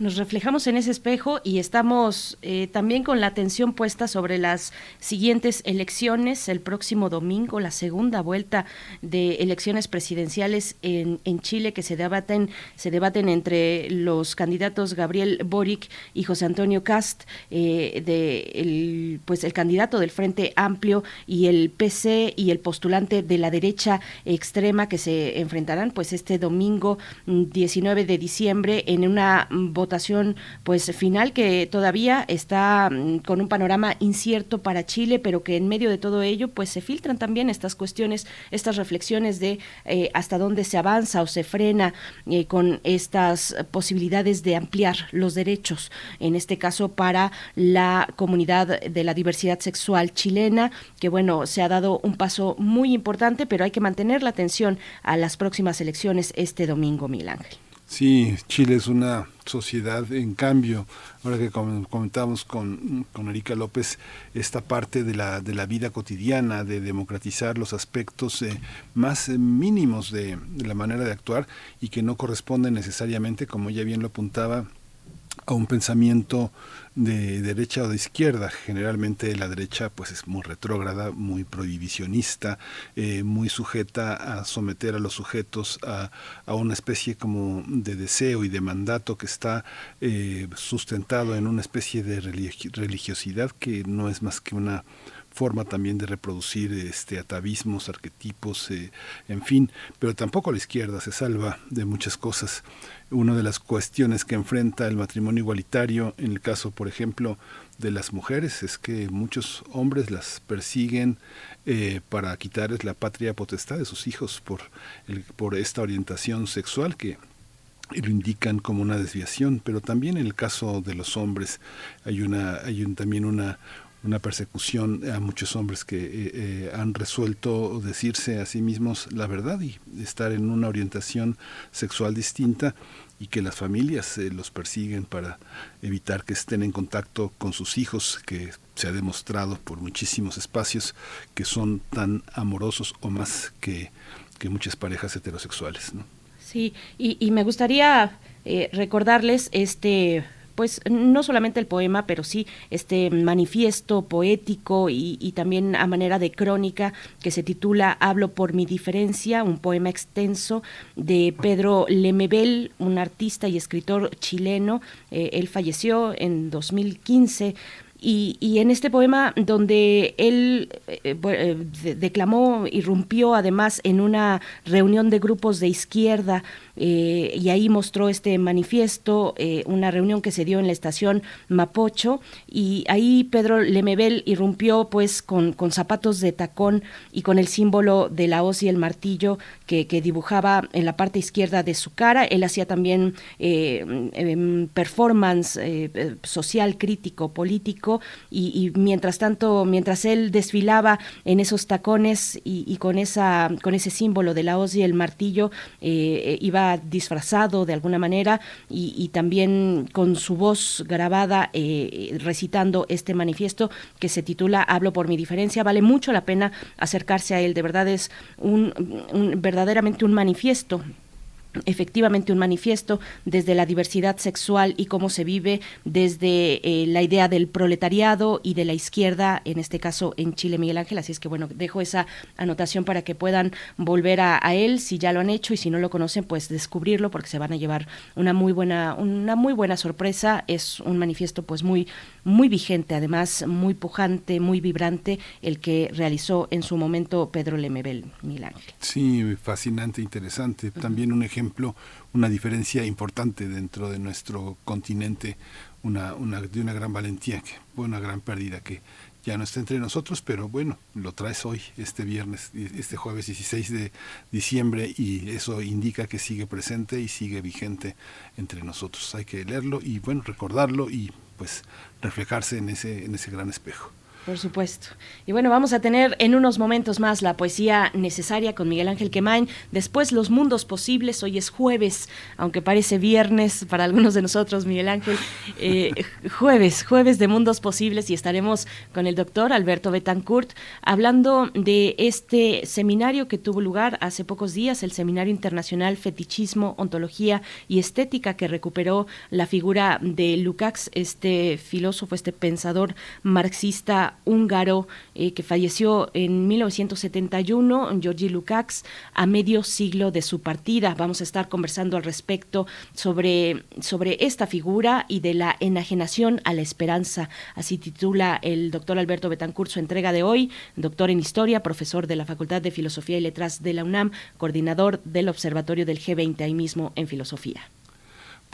nos reflejamos en ese espejo y estamos eh, también con la atención puesta sobre las siguientes elecciones el próximo domingo, la segunda vuelta de elecciones presidenciales en, en Chile que se debaten, se debaten entre los candidatos Gabriel Boric y José Antonio Cast, eh, de el, pues el candidato del Frente Amplio y el PC y el postulante de la derecha extrema que se enfrentarán pues este domingo 19 mm, de diciembre en una votación pues final que todavía está mm, con un panorama incierto para Chile, pero que en medio de todo ello pues se filtran también estas cuestiones, estas reflexiones de eh, hasta dónde se avanza o se frena eh, con estas posibilidades de ampliar los derechos, en este caso para la comunidad de la diversidad sexual chilena, que bueno, se ha dado un paso muy importante, pero hay que mantener la atención a las próximas elecciones este domingo, Mil Ángel. Sí, Chile es una sociedad en cambio. Ahora que comentamos con, con Erika López, esta parte de la, de la vida cotidiana, de democratizar los aspectos eh, más eh, mínimos de, de la manera de actuar y que no corresponden necesariamente, como ella bien lo apuntaba, a un pensamiento de derecha o de izquierda. Generalmente la derecha pues es muy retrógrada, muy prohibicionista, eh, muy sujeta a someter a los sujetos a, a, una especie como de deseo y de mandato que está eh, sustentado en una especie de religiosidad que no es más que una forma también de reproducir este atavismos, arquetipos, eh, en fin, pero tampoco la izquierda se salva de muchas cosas. Una de las cuestiones que enfrenta el matrimonio igualitario, en el caso, por ejemplo, de las mujeres, es que muchos hombres las persiguen eh, para quitarles la patria potestad de sus hijos por, el, por esta orientación sexual que lo indican como una desviación, pero también en el caso de los hombres hay una hay también una una persecución a muchos hombres que eh, eh, han resuelto decirse a sí mismos la verdad y estar en una orientación sexual distinta y que las familias eh, los persiguen para evitar que estén en contacto con sus hijos, que se ha demostrado por muchísimos espacios que son tan amorosos o más que, que muchas parejas heterosexuales. ¿no? Sí, y, y me gustaría recordarles este pues no solamente el poema, pero sí este manifiesto poético y, también a manera de crónica que se titula Hablo por mi diferencia, un poema extenso de Pedro Lemebel, un artista y escritor chileno. Eh, él falleció en 2015 y, en este poema donde él eh, eh, declamó, irrumpió además en una reunión de grupos de izquierda eh, y ahí mostró este manifiesto, una reunión que se dio en la estación Mapocho y ahí Pedro Lemebel irrumpió pues con, con zapatos de tacón y con el símbolo de la hoz y el martillo que, dibujaba en la parte izquierda de su cara. Él hacía también em, performance social, crítico, político y, mientras tanto, mientras él desfilaba en esos tacones y, con, esa, con ese símbolo de la hoz y el martillo, eh, eh, iba disfrazado de alguna manera y, también con su voz grabada eh, recitando este manifiesto que se titula Hablo por mi diferencia. Vale mucho la pena acercarse a él, de verdad es un verdaderamente un manifiesto efectivamente un manifiesto desde la diversidad sexual y cómo se vive desde eh, la idea del proletariado y de la izquierda, en este caso en Chile, Miguel Ángel. Así es que bueno, dejo esa anotación para que puedan volver a, él si ya lo han hecho y si no lo conocen, pues descubrirlo porque se van a llevar una muy buena, una muy buena sorpresa. Es un manifiesto pues muy, muy vigente, además muy pujante, muy vibrante, el que realizó en su momento Pedro Lemebel, Miguel Ángel. Sí, fascinante, interesante. También un ejemplo una diferencia importante dentro de nuestro continente, una, de una gran valentía, que fue una gran pérdida que ya no está entre nosotros, pero bueno, lo traes hoy, este viernes, este jueves 16 de diciembre, y eso indica que sigue presente y sigue vigente entre nosotros. Hay que leerlo y bueno, recordarlo y pues reflejarse en ese, en ese gran espejo. Por supuesto. Y bueno, vamos a tener en unos momentos más la poesía necesaria con Miguel Ángel Quemain. Después los mundos posibles. Hoy es jueves, aunque parece viernes para algunos de nosotros, Miguel Ángel. Eh, jueves, jueves de mundos posibles y estaremos con el doctor Alberto Betancourt hablando de este seminario que tuvo lugar hace pocos días, el Seminario Internacional Fetichismo, Ontología y Estética que recuperó la figura de Lukács, este filósofo, este pensador marxista húngaro eh, que falleció en 1971, Georgi Lukács, a medio siglo de su partida. Vamos a estar conversando al respecto sobre, sobre esta figura y de la enajenación a la esperanza. Así titula el doctor Alberto Betancourt su entrega de hoy, doctor en historia, profesor de la Facultad de Filosofía y Letras de la UNAM, coordinador del Observatorio del G20 ahí mismo en filosofía.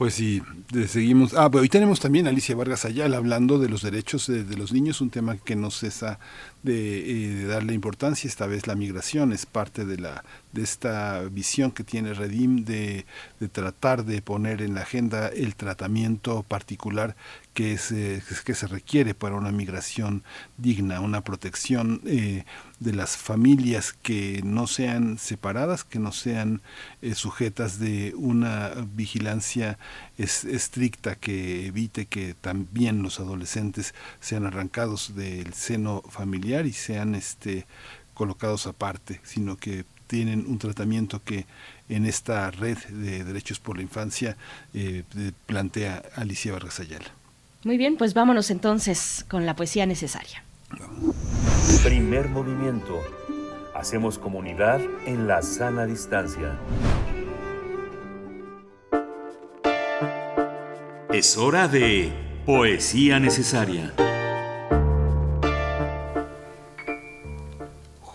Pues sí, seguimos. Ah, pero hoy tenemos también a Alicia Vargas Ayala hablando de los derechos de, los niños, un tema que no cesa de, eh, darle importancia. Esta vez la migración es parte de la de esta visión que tiene Redim de, tratar de poner en la agenda el tratamiento particular que, se, que se requiere para una migración digna, una protección eh, de las familias que no sean separadas, que no sean eh, sujetas de una vigilancia estricta que evite que también los adolescentes sean arrancados del seno familiar y sean este colocados aparte, sino que tienen un tratamiento que en esta red de derechos por la infancia eh, plantea Alicia Vargas Ayala. Muy bien, pues vámonos entonces con la poesía necesaria. Primer movimiento. Hacemos comunidad en la sana distancia. Es hora de poesía necesaria.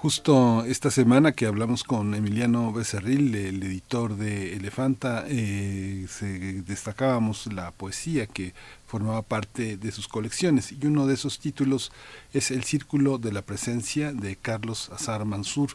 Justo esta semana que hablamos con Emiliano Becerril, el editor de Elefanta, eh, se destacábamos la poesía que formaba parte de sus colecciones y uno de esos títulos es El Círculo de la Presencia de Carlos Azar Mansur.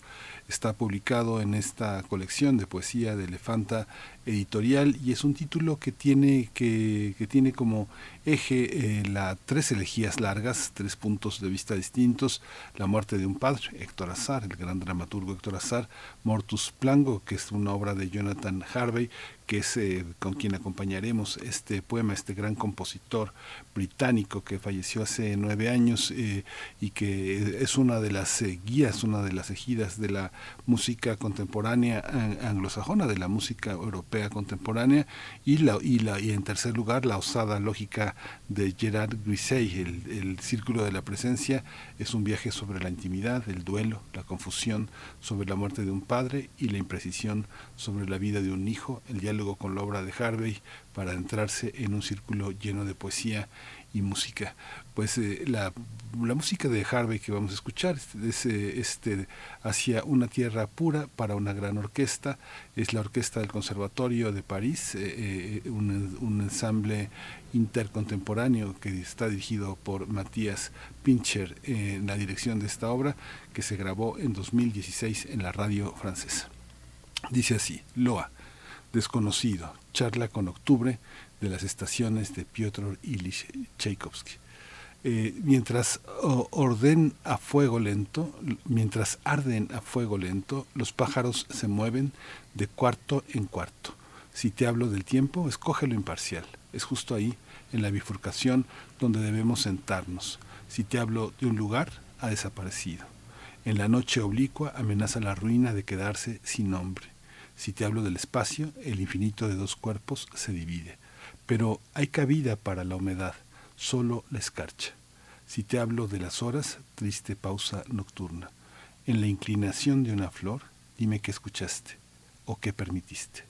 Está publicado en esta colección de poesía de Elefanta editorial y es un título que tiene, que, tiene como eje eh, la tres elegías largas, tres puntos de vista distintos, la muerte de un padre, Héctor Azar, el gran dramaturgo Héctor Azar, Mortus Plango, que es una obra de Jonathan Harvey, que es eh, con quien acompañaremos este poema, este gran compositor británico que falleció hace nueve años eh, y que es una de las eh, guías, una de las ejidas de la música contemporánea anglosajona, de la música europea contemporánea y, la, y, la, y en tercer lugar la osada lógica de Gerard Grisey, el, el círculo de la presencia, es un viaje sobre la intimidad, el duelo, la confusión sobre la muerte de un padre y la imprecisión sobre la vida de un hijo, el diálogo con la obra de Harvey para entrarse en un círculo lleno de poesía y música. Pues eh, la, música de Harvey que vamos a escuchar es este, hacia una tierra pura para una gran orquesta, es la orquesta del Conservatorio de París, eh, eh, un, un, ensamble intercontemporáneo que está dirigido por Matías Pincher en la dirección de esta obra que se grabó en 2016 en la radio francesa. Dice así, Loa, desconocido, charla con octubre, de las estaciones de Piotr Ilyich Tchaikovsky. Eh, mientras orden a fuego lento, mientras arden a fuego lento, los pájaros se mueven de cuarto en cuarto. Si te hablo del tiempo, escoge lo imparcial. Es justo ahí, en la bifurcación, donde debemos sentarnos. Si te hablo de un lugar, ha desaparecido. En la noche oblicua amenaza la ruina de quedarse sin nombre. Si te hablo del espacio, el infinito de dos cuerpos se divide pero hay cabida para la humedad, solo la escarcha. Si te hablo de las horas, triste pausa nocturna. En la inclinación de una flor, dime qué escuchaste o qué permitiste.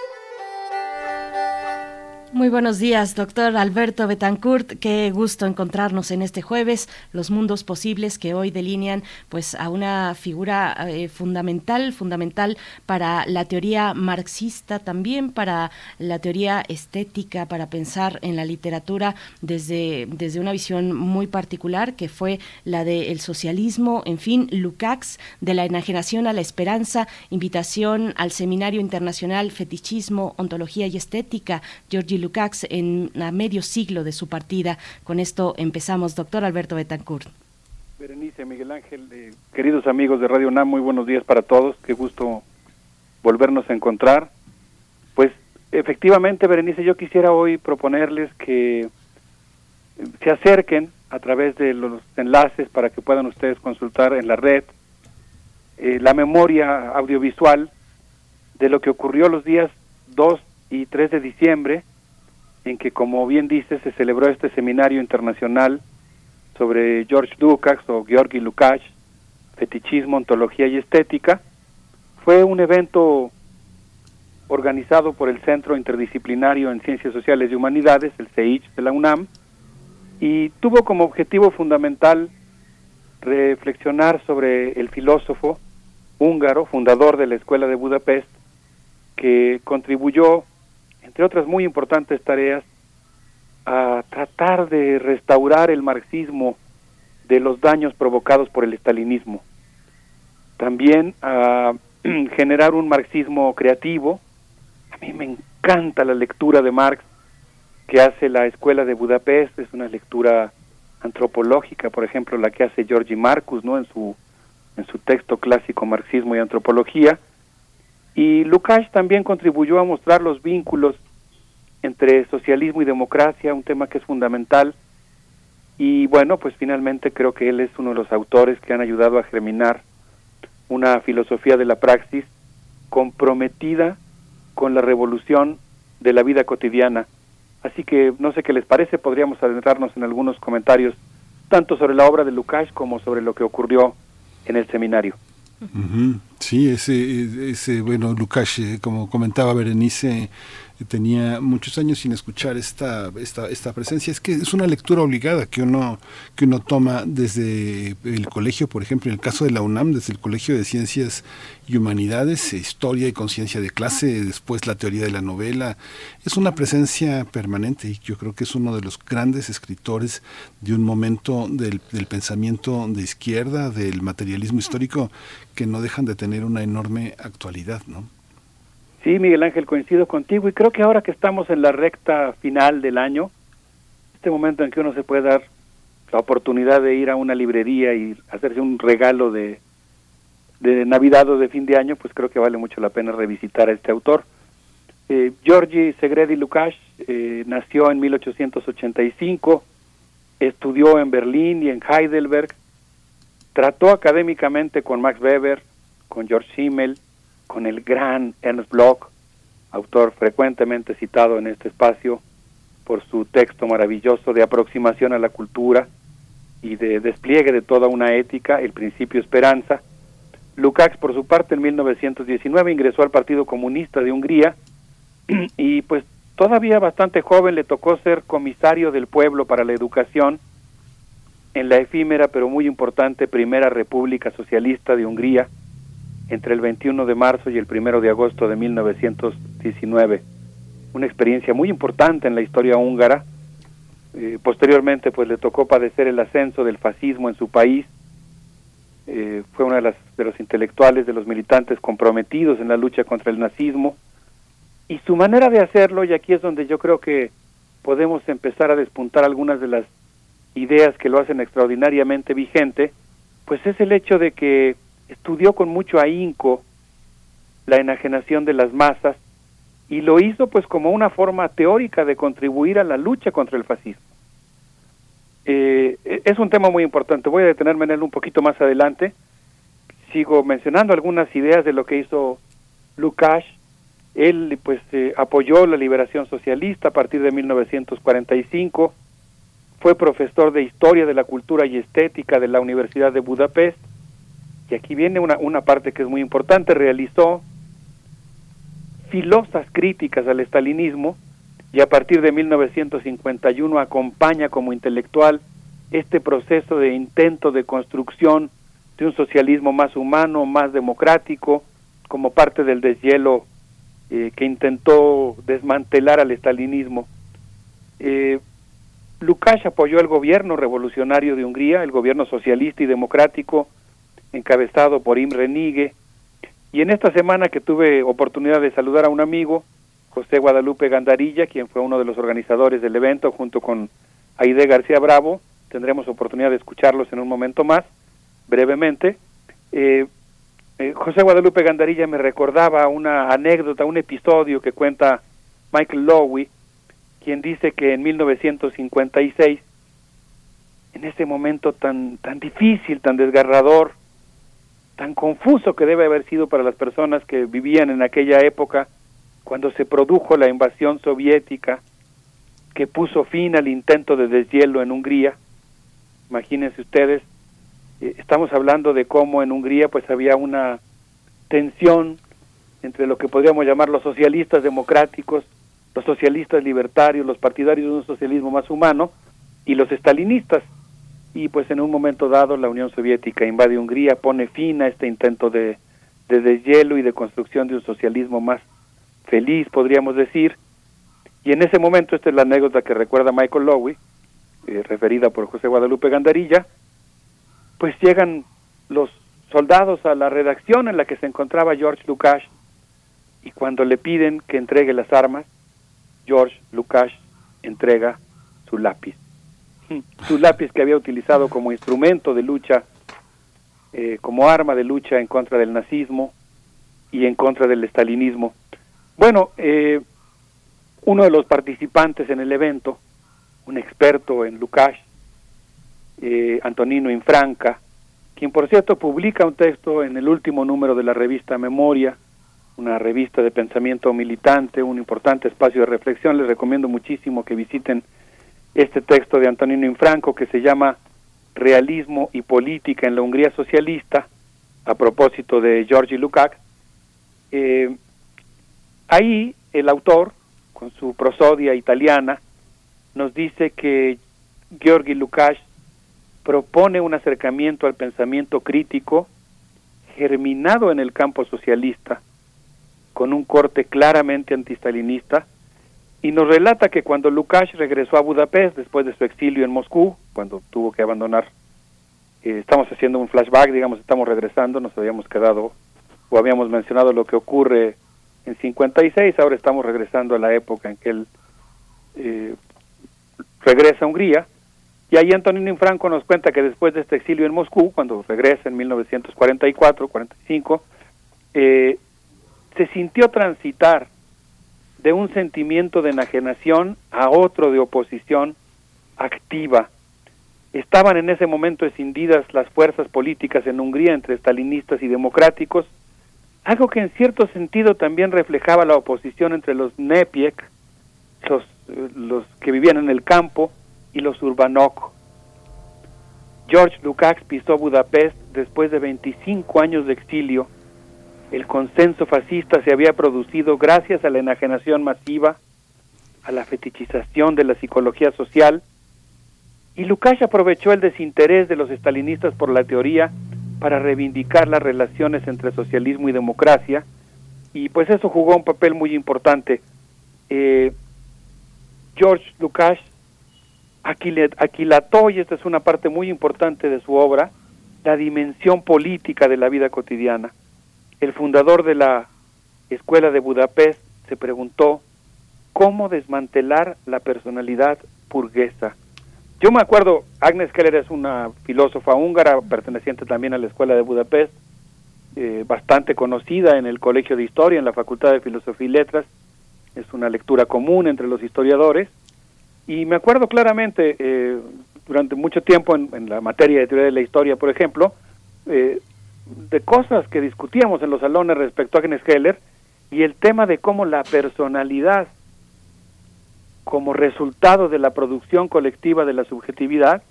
Muy buenos días, doctor Alberto Betancourt. Qué gusto encontrarnos en este jueves. Los mundos posibles que hoy delinean, pues, a una figura eh, fundamental, fundamental para la teoría marxista, también para la teoría estética, para pensar en la literatura desde, desde una visión muy particular, que fue la del socialismo. En fin, Lukács, de la enajenación a la esperanza, invitación al Seminario Internacional Fetichismo, Ontología y Estética, Georgi Lukács en a medio siglo de su partida. Con esto empezamos, doctor Alberto Betancourt. Berenice, Miguel Ángel, eh, queridos amigos de Radio NAM, muy buenos días para todos, qué gusto volvernos a encontrar. Pues efectivamente, Berenice, yo quisiera hoy proponerles que se acerquen a través de los enlaces para que puedan ustedes consultar en la red eh, la memoria audiovisual de lo que ocurrió los días 2 y 3 de diciembre en que, como bien dice, se celebró este seminario internacional sobre George Lukács o Georgi Lukács, fetichismo, ontología y estética. Fue un evento organizado por el Centro Interdisciplinario en Ciencias Sociales y Humanidades, el CEICH de la UNAM, y tuvo como objetivo fundamental reflexionar sobre el filósofo húngaro, fundador de la Escuela de Budapest, que contribuyó entre otras muy importantes tareas, a tratar de restaurar el marxismo de los daños provocados por el estalinismo. También a *clears throat* generar un marxismo creativo. A mí me encanta la lectura de Marx que hace la Escuela de Budapest, es una lectura antropológica, por ejemplo, la que hace Georgi Marcus, ¿no? en su en su texto clásico Marxismo y Antropología y Lukács también contribuyó a mostrar los vínculos entre socialismo y democracia, un tema que es fundamental. Y bueno, pues finalmente creo que él es uno de los autores que han ayudado a germinar una filosofía de la praxis comprometida con la revolución de la vida cotidiana. Así que no sé qué les parece, podríamos adentrarnos en algunos comentarios tanto sobre la obra de Lukács como sobre lo que ocurrió en el seminario. Sí, ese, ese, bueno, Lukács, eh, como comentaba Berenice, tenía muchos años sin escuchar esta, esta, esta presencia. Es que es una lectura obligada que uno, que uno toma desde el colegio, por ejemplo, en el caso de la UNAM, desde el Colegio de Ciencias y Humanidades, Historia y Conciencia de Clase, después la teoría de la novela. Es una presencia permanente y yo creo que es uno de los grandes escritores de un momento del, del pensamiento de izquierda, del materialismo histórico, que no dejan de tener una enorme actualidad, ¿no? Sí, Miguel Ángel, coincido contigo y creo que ahora que estamos en la recta final del año, este momento en que uno se puede dar la oportunidad de ir a una librería y hacerse un regalo de, de Navidad o de fin de año, pues creo que vale mucho la pena revisitar a este autor. Eh, Georgi Segredi Lukács eh, nació en 1885, estudió en Berlín y en Heidelberg, trató académicamente con Max Weber, con George Simmel, con el gran Ernst Bloch, autor frecuentemente citado en este espacio por su texto maravilloso de aproximación a la cultura y de despliegue de toda una ética, el principio esperanza. Lukács, por su parte, en 1919 ingresó al Partido Comunista de Hungría *clears throat* y pues todavía bastante joven le tocó ser comisario del pueblo para la educación en la efímera pero muy importante Primera República Socialista de Hungría, entre el 21 de marzo y el 1 de agosto de 1919. Una experiencia muy importante en la historia húngara. Eh, posteriormente, pues le tocó padecer el ascenso del fascismo en su país. Eh, fue uno de, las, de los intelectuales, de los militantes comprometidos en la lucha contra el nazismo. Y su manera de hacerlo, y aquí es donde yo creo que podemos empezar a despuntar algunas de las ideas que lo hacen extraordinariamente vigente, pues es el hecho de que estudió con mucho ahínco la enajenación de las masas y lo hizo pues como una forma teórica de contribuir a la lucha contra el fascismo. Eh, es un tema muy importante, voy a detenerme en él un poquito más adelante. Sigo mencionando algunas ideas de lo que hizo Lukács. Él pues eh, apoyó la liberación socialista a partir de 1945, fue profesor de Historia de la Cultura y Estética de la Universidad de Budapest y aquí viene una, una parte que es muy importante, realizó filosas críticas al estalinismo y a partir de 1951 acompaña como intelectual este proceso de intento de construcción de un socialismo más humano, más democrático, como parte del deshielo eh, que intentó desmantelar al estalinismo. Eh, Lukács apoyó el gobierno revolucionario de Hungría, el gobierno socialista y democrático, encabezado por Imre Nige, y en esta semana que tuve oportunidad de saludar a un amigo, José Guadalupe Gandarilla, quien fue uno de los organizadores del evento, junto con Aide García Bravo, tendremos oportunidad de escucharlos en un momento más, brevemente. Eh, eh, José Guadalupe Gandarilla me recordaba una anécdota, un episodio que cuenta Michael Lowy, quien dice que en 1956, en ese momento tan, tan difícil, tan desgarrador, tan confuso que debe haber sido para las personas que vivían en aquella época, cuando se produjo la invasión soviética que puso fin al intento de deshielo en Hungría. Imagínense ustedes, eh, estamos hablando de cómo en Hungría pues había una tensión entre lo que podríamos llamar los socialistas democráticos, los socialistas libertarios, los partidarios de un socialismo más humano y los estalinistas y pues en un momento dado la Unión Soviética invade Hungría, pone fin a este intento de, de deshielo y de construcción de un socialismo más feliz, podríamos decir. Y en ese momento, esta es la anécdota que recuerda Michael Lowy, eh, referida por José Guadalupe Gandarilla, pues llegan los soldados a la redacción en la que se encontraba George Lukács y cuando le piden que entregue las armas, George Lukács entrega su lápiz *laughs* su lápiz que había utilizado como instrumento de lucha, eh, como arma de lucha en contra del nazismo y en contra del estalinismo. Bueno, eh, uno de los participantes en el evento, un experto en Lukács, eh, Antonino Infranca, quien por cierto publica un texto en el último número de la revista Memoria, una revista de pensamiento militante, un importante espacio de reflexión. Les recomiendo muchísimo que visiten este texto de Antonino Infranco que se llama Realismo y Política en la Hungría Socialista, a propósito de Georgi Lukács. Eh, ahí el autor, con su prosodia italiana, nos dice que Georgi Lukács propone un acercamiento al pensamiento crítico germinado en el campo socialista, con un corte claramente antistalinista, y nos relata que cuando Lukács regresó a Budapest después de su exilio en Moscú, cuando tuvo que abandonar, eh, estamos haciendo un flashback, digamos, estamos regresando, nos habíamos quedado o habíamos mencionado lo que ocurre en 56, ahora estamos regresando a la época en que él eh, regresa a Hungría, y ahí Antonino Franco nos cuenta que después de este exilio en Moscú, cuando regresa en 1944-45, eh, se sintió transitar de un sentimiento de enajenación a otro de oposición activa. Estaban en ese momento escindidas las fuerzas políticas en Hungría entre stalinistas y democráticos, algo que en cierto sentido también reflejaba la oposición entre los Nepiek, los, los que vivían en el campo, y los Urbanok. George Lukács pisó Budapest después de 25 años de exilio el consenso fascista se había producido gracias a la enajenación masiva, a la fetichización de la psicología social, y Lukács aprovechó el desinterés de los estalinistas por la teoría para reivindicar las relaciones entre socialismo y democracia, y pues eso jugó un papel muy importante. Eh, George Lukács aquilató, y esta es una parte muy importante de su obra, la dimensión política de la vida cotidiana el fundador de la Escuela de Budapest se preguntó cómo desmantelar la personalidad burguesa. Yo me acuerdo, Agnes Keller es una filósofa húngara perteneciente también a la Escuela de Budapest, eh, bastante conocida en el Colegio de Historia, en la Facultad de Filosofía y Letras, es una lectura común entre los historiadores, y me acuerdo claramente, eh, durante mucho tiempo en, en, la materia de teoría de la historia, por ejemplo, eh, de cosas que discutíamos en los salones respecto a Agnes Heller y el tema de cómo la personalidad como resultado de la producción colectiva de la subjetividad,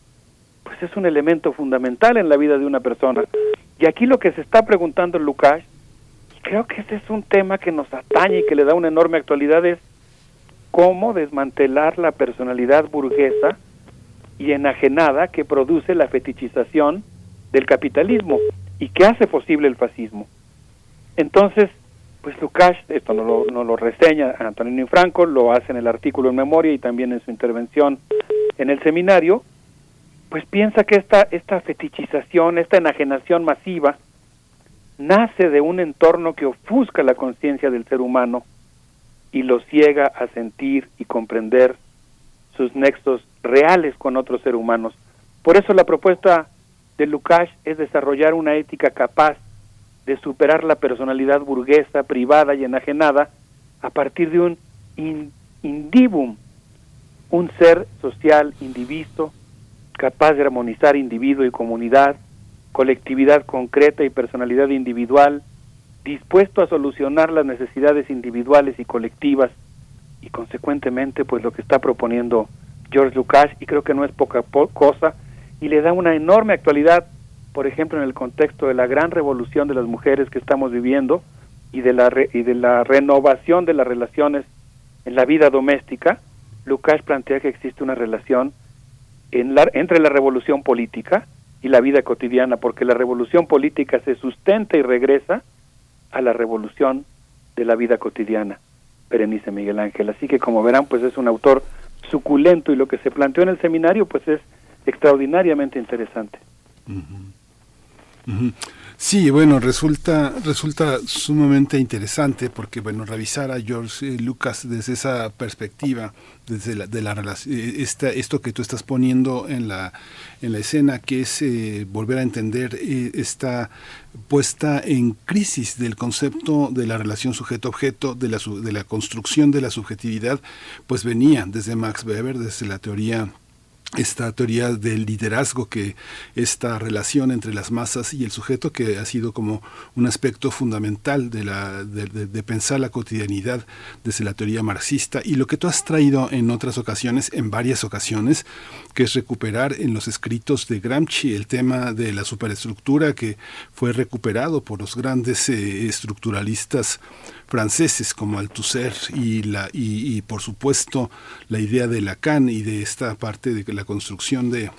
pues es un elemento fundamental en la vida de una persona. Y aquí lo que se está preguntando Lucas, y creo que ese es un tema que nos atañe y que le da una enorme actualidad, es cómo desmantelar la personalidad burguesa y enajenada que produce la fetichización del capitalismo y que hace posible el fascismo. Entonces, pues Lukács, esto no lo, no lo reseña Antonio Franco, lo hace en el artículo en memoria y también en su intervención en el seminario, pues piensa que esta, esta fetichización, esta enajenación masiva, nace de un entorno que ofusca la conciencia del ser humano y lo ciega a sentir y comprender sus nexos reales con otros seres humanos. Por eso la propuesta de Lukács es desarrollar una ética capaz de superar la personalidad burguesa, privada y enajenada a partir de un indivum, un ser social indiviso capaz de armonizar individuo y comunidad, colectividad concreta y personalidad individual, dispuesto a solucionar las necesidades individuales y colectivas y consecuentemente pues lo que está proponiendo George Lucas y creo que no es poca cosa y le da una enorme actualidad por ejemplo en el contexto de la gran revolución de las mujeres que estamos viviendo y de la y de la renovación de las relaciones en la vida doméstica Lucas plantea que existe una relación en la, entre la revolución política y la vida cotidiana porque la revolución política se sustenta y regresa a la revolución de la vida cotidiana, Berenice Miguel Ángel. Así que como verán, pues es un autor suculento y lo que se planteó en el seminario pues es extraordinariamente interesante. Sí, bueno, resulta, resulta sumamente interesante porque, bueno, revisar a George eh, Lucas desde esa perspectiva, desde la, de la eh, esta, esto que tú estás poniendo en la, en la escena, que es eh, volver a entender esta puesta en crisis del concepto de la relación sujeto-objeto, de la, de la construcción de la subjetividad, pues venía desde Max Weber, desde la teoría esta teoría del liderazgo, que esta relación entre las masas y el sujeto, que ha sido como un aspecto fundamental de, la, de, pensar la cotidianidad desde la teoría marxista, y lo que tú has traído en otras ocasiones, en varias ocasiones, que es recuperar en los escritos de Gramsci el tema de la superestructura que fue recuperado por los grandes eh, estructuralistas franceses como Althusser y, la, y, por supuesto la idea de Lacan y de esta parte de la construcción de,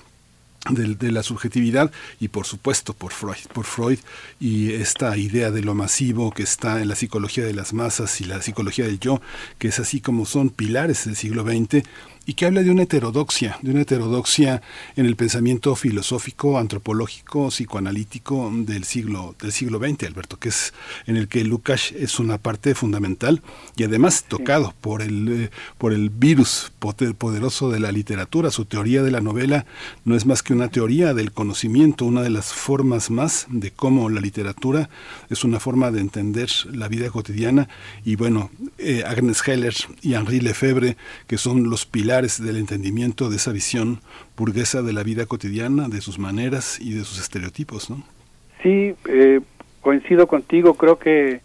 de, la subjetividad y por supuesto por Freud, por Freud y esta idea de lo masivo que está en la psicología de las masas y la psicología del yo, que es así como son pilares del siglo XX y que habla de una heterodoxia, de una heterodoxia en el pensamiento filosófico, antropológico, psicoanalítico del siglo del siglo XX, Alberto, que es en el que Lukács es una parte fundamental y además tocado por el eh, por el virus poderoso de la literatura, su teoría de la novela no es más que una teoría del conocimiento, una de las formas más de cómo la literatura es una forma de entender la vida cotidiana. Y bueno, eh, Agnes Heller y Henri Lefebvre, que son los pilares del entendimiento de esa visión burguesa de la vida cotidiana, de sus maneras y de sus estereotipos, ¿no? Sí, eh, coincido contigo, creo que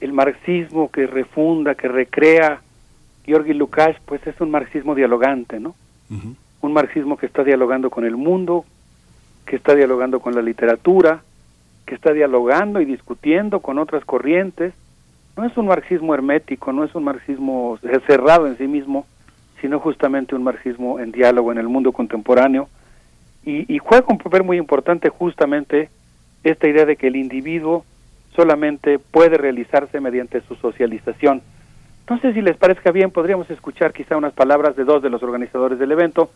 el marxismo que refunda, que recrea Georgi Lukács, pues es un marxismo dialogante, ¿no? Un marxismo que está dialogando con el mundo, que está dialogando con la literatura, que está dialogando y discutiendo con otras corrientes. No es un marxismo hermético, no es un marxismo cerrado en sí mismo, sino justamente un marxismo en diálogo en el mundo contemporáneo y, juega un papel muy importante justamente esta idea de que el individuo solamente puede realizarse mediante su socialización. Entonces, si les parezca bien, podríamos escuchar quizá unas palabras de dos de los organizadores del evento,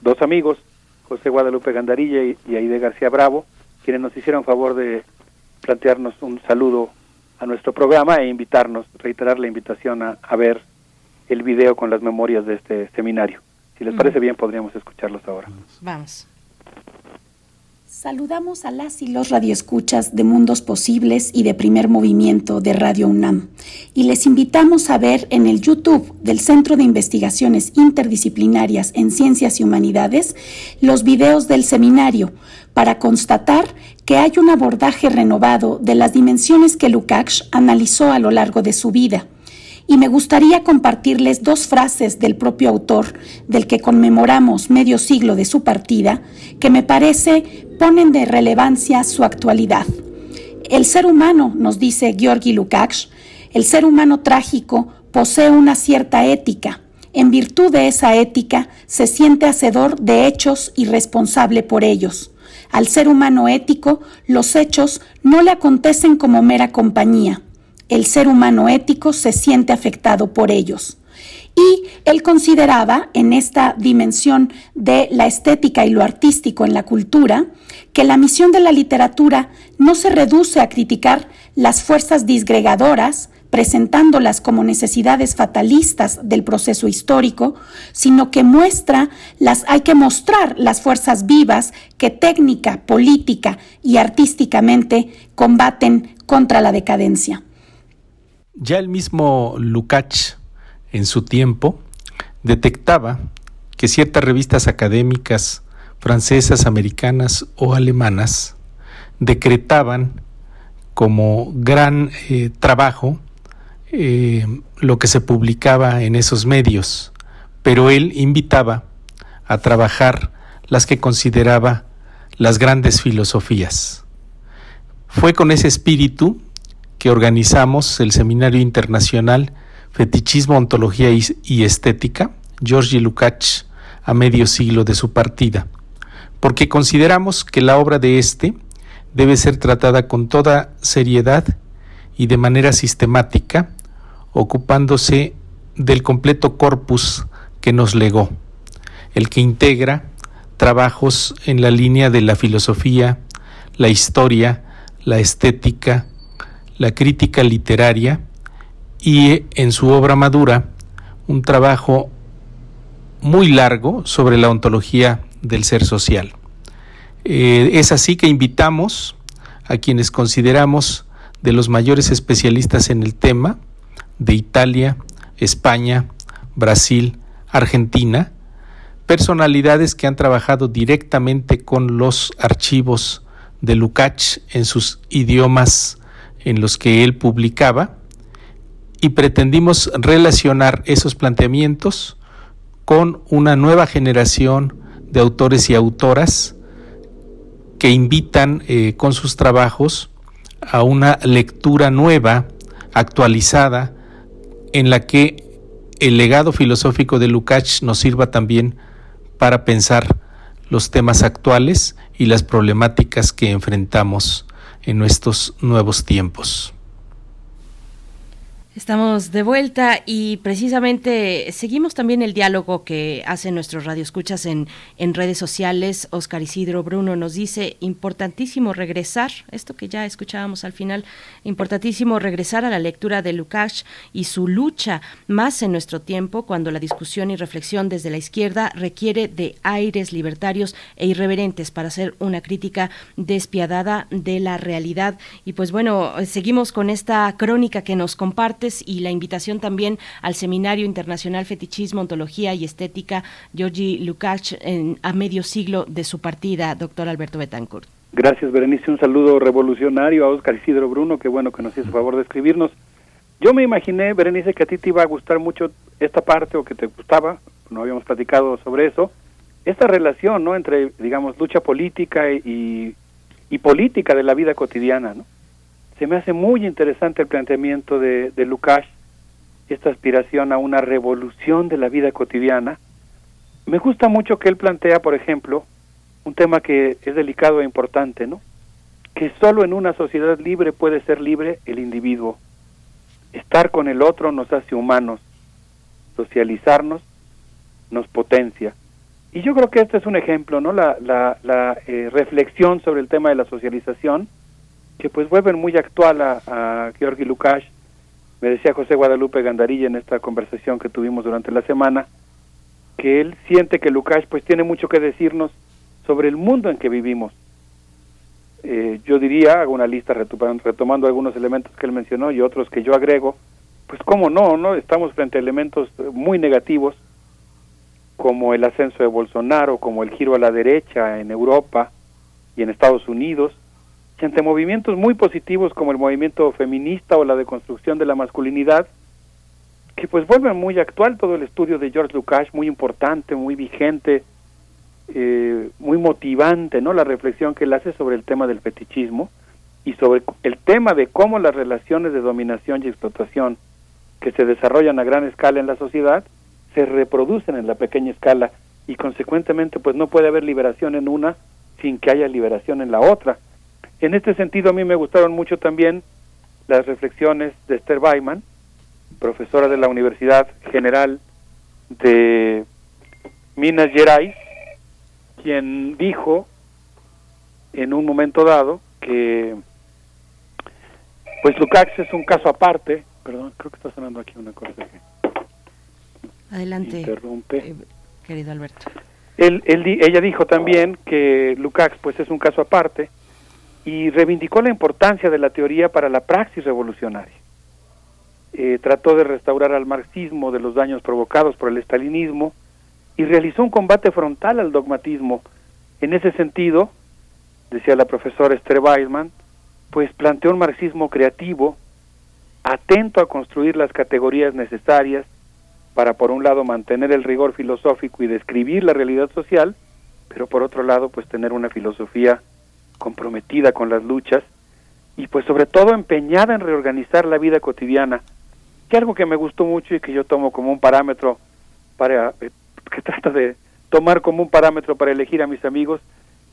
dos amigos, José Guadalupe Gandarilla y, Aide García Bravo, quienes nos hicieron favor de plantearnos un saludo a nuestro programa e invitarnos, reiterar la invitación a, a ver el video con las memorias de este seminario. Si les parece bien, podríamos escucharlos ahora. Vamos. Saludamos a las y los radioescuchas de Mundos Posibles y de Primer Movimiento de Radio UNAM y les invitamos a ver en el YouTube del Centro de Investigaciones Interdisciplinarias en Ciencias y Humanidades los videos del seminario para constatar que hay un abordaje renovado de las dimensiones que Lukács analizó a lo largo de su vida y me gustaría compartirles dos frases del propio autor, del que conmemoramos medio siglo de su partida, que me parece ponen de relevancia su actualidad. El ser humano, nos dice Georgi Lukács, el ser humano trágico posee una cierta ética. En virtud de esa ética, se siente hacedor de hechos y responsable por ellos. Al ser humano ético, los hechos no le acontecen como mera compañía. El ser humano ético se siente afectado por ellos. Y él consideraba en esta dimensión de la estética y lo artístico en la cultura que la misión de la literatura no se reduce a criticar las fuerzas disgregadoras, presentándolas como necesidades fatalistas del proceso histórico, sino que muestra las hay que mostrar las fuerzas vivas que técnica, política y artísticamente combaten contra la decadencia. Ya el mismo Lukács en su tiempo detectaba que ciertas revistas académicas francesas, americanas o alemanas decretaban como gran eh, trabajo eh, lo que se publicaba en esos medios, pero él invitaba a trabajar las que consideraba las grandes filosofías. Fue con ese espíritu que organizamos el Seminario Internacional Fetichismo, Ontología y, Estética, Georgi Lukács, a medio siglo de su partida, porque consideramos que la obra de éste debe ser tratada con toda seriedad y de manera sistemática, ocupándose del completo corpus que nos legó, el que integra trabajos en la línea de la filosofía, la historia, la estética, la crítica literaria, y en su obra madura un trabajo muy largo sobre la ontología del ser social. Eh, es así que invitamos a quienes consideramos de los mayores especialistas en el tema de Italia, España, Brasil, Argentina, personalidades que han trabajado directamente con los archivos de Lukács en sus idiomas en los que él publicaba y pretendimos relacionar esos planteamientos con una nueva generación de autores y autoras que invitan eh, con sus trabajos a una lectura nueva, actualizada, en la que el legado filosófico de Lukács nos sirva también para pensar los temas actuales y las problemáticas que enfrentamos en nuestros nuevos tiempos. Estamos de vuelta y precisamente seguimos también el diálogo que hacen nuestros radioescuchas en, en redes sociales. Oscar Isidro Bruno nos dice, importantísimo regresar, esto que ya escuchábamos al final, importantísimo regresar a la lectura de Lukács y su lucha más en nuestro tiempo, cuando la discusión y reflexión desde la izquierda requiere de aires libertarios e irreverentes para hacer una crítica despiadada de la realidad. Y pues bueno, seguimos con esta crónica que nos comparte y la invitación también al Seminario Internacional Fetichismo, Ontología y Estética Georgi Lukács a medio siglo de su partida, doctor Alberto Betancourt. Gracias, Berenice. Un saludo revolucionario a Oscar Isidro Bruno, qué bueno que nos hizo favor de escribirnos. Yo me imaginé, Berenice, que a ti te iba a gustar mucho esta parte o que te gustaba, no habíamos platicado sobre eso, esta relación, ¿no? Entre, digamos, lucha política y, y política de la vida cotidiana, ¿no? Se me hace muy interesante el planteamiento de, de Lukács, esta aspiración a una revolución de la vida cotidiana. Me gusta mucho que él plantea, por ejemplo, un tema que es delicado e importante, ¿no? Que solo en una sociedad libre puede ser libre el individuo. Estar con el otro nos hace humanos, socializarnos nos potencia. Y yo creo que este es un ejemplo, ¿no? La, la, la eh, reflexión sobre el tema de la socialización que pues vuelven muy actual a, a Georgi Lukács. Me decía José Guadalupe Gandarilla en esta conversación que tuvimos durante la semana, que él siente que Lukács pues tiene mucho que decirnos sobre el mundo en que vivimos. Eh, yo diría, hago una lista retomando, algunos elementos que él mencionó y otros que yo agrego, pues cómo no, ¿no? Estamos frente a elementos muy negativos, como el ascenso de Bolsonaro, como el giro a la derecha en Europa y en Estados Unidos, y ante movimientos muy positivos como el movimiento feminista o la deconstrucción de la masculinidad, que pues vuelven muy actual todo el estudio de George Lukács, muy importante, muy vigente, eh, muy motivante, ¿no? La reflexión que él hace sobre el tema del fetichismo y sobre el tema de cómo las relaciones de dominación y explotación que se desarrollan a gran escala en la sociedad se reproducen en la pequeña escala y consecuentemente pues no puede haber liberación en una sin que haya liberación en la otra. En este sentido a mí me gustaron mucho también las reflexiones de Esther Weiman, profesora de la Universidad General de Minas Gerais, quien dijo en un momento dado que pues Lukács es un caso aparte, perdón, creo que está sonando aquí una cosa que Adelante, interrumpe. eh, querido Alberto. Él, él ella dijo también que Lukács pues es un caso aparte y reivindicó la importancia de la teoría para la praxis revolucionaria. Eh, trató de restaurar al marxismo de los daños provocados por el estalinismo y realizó un combate frontal al dogmatismo. En ese sentido, decía la profesora Esther Weisman, pues planteó un marxismo creativo, atento a construir las categorías necesarias para, por un lado, mantener el rigor filosófico y describir la realidad social, pero por otro lado, pues tener una filosofía comprometida con las luchas y pues sobre todo empeñada en reorganizar la vida cotidiana, que algo que me gustó mucho y que yo tomo como un parámetro para eh, que trata de tomar como un parámetro para elegir a mis amigos,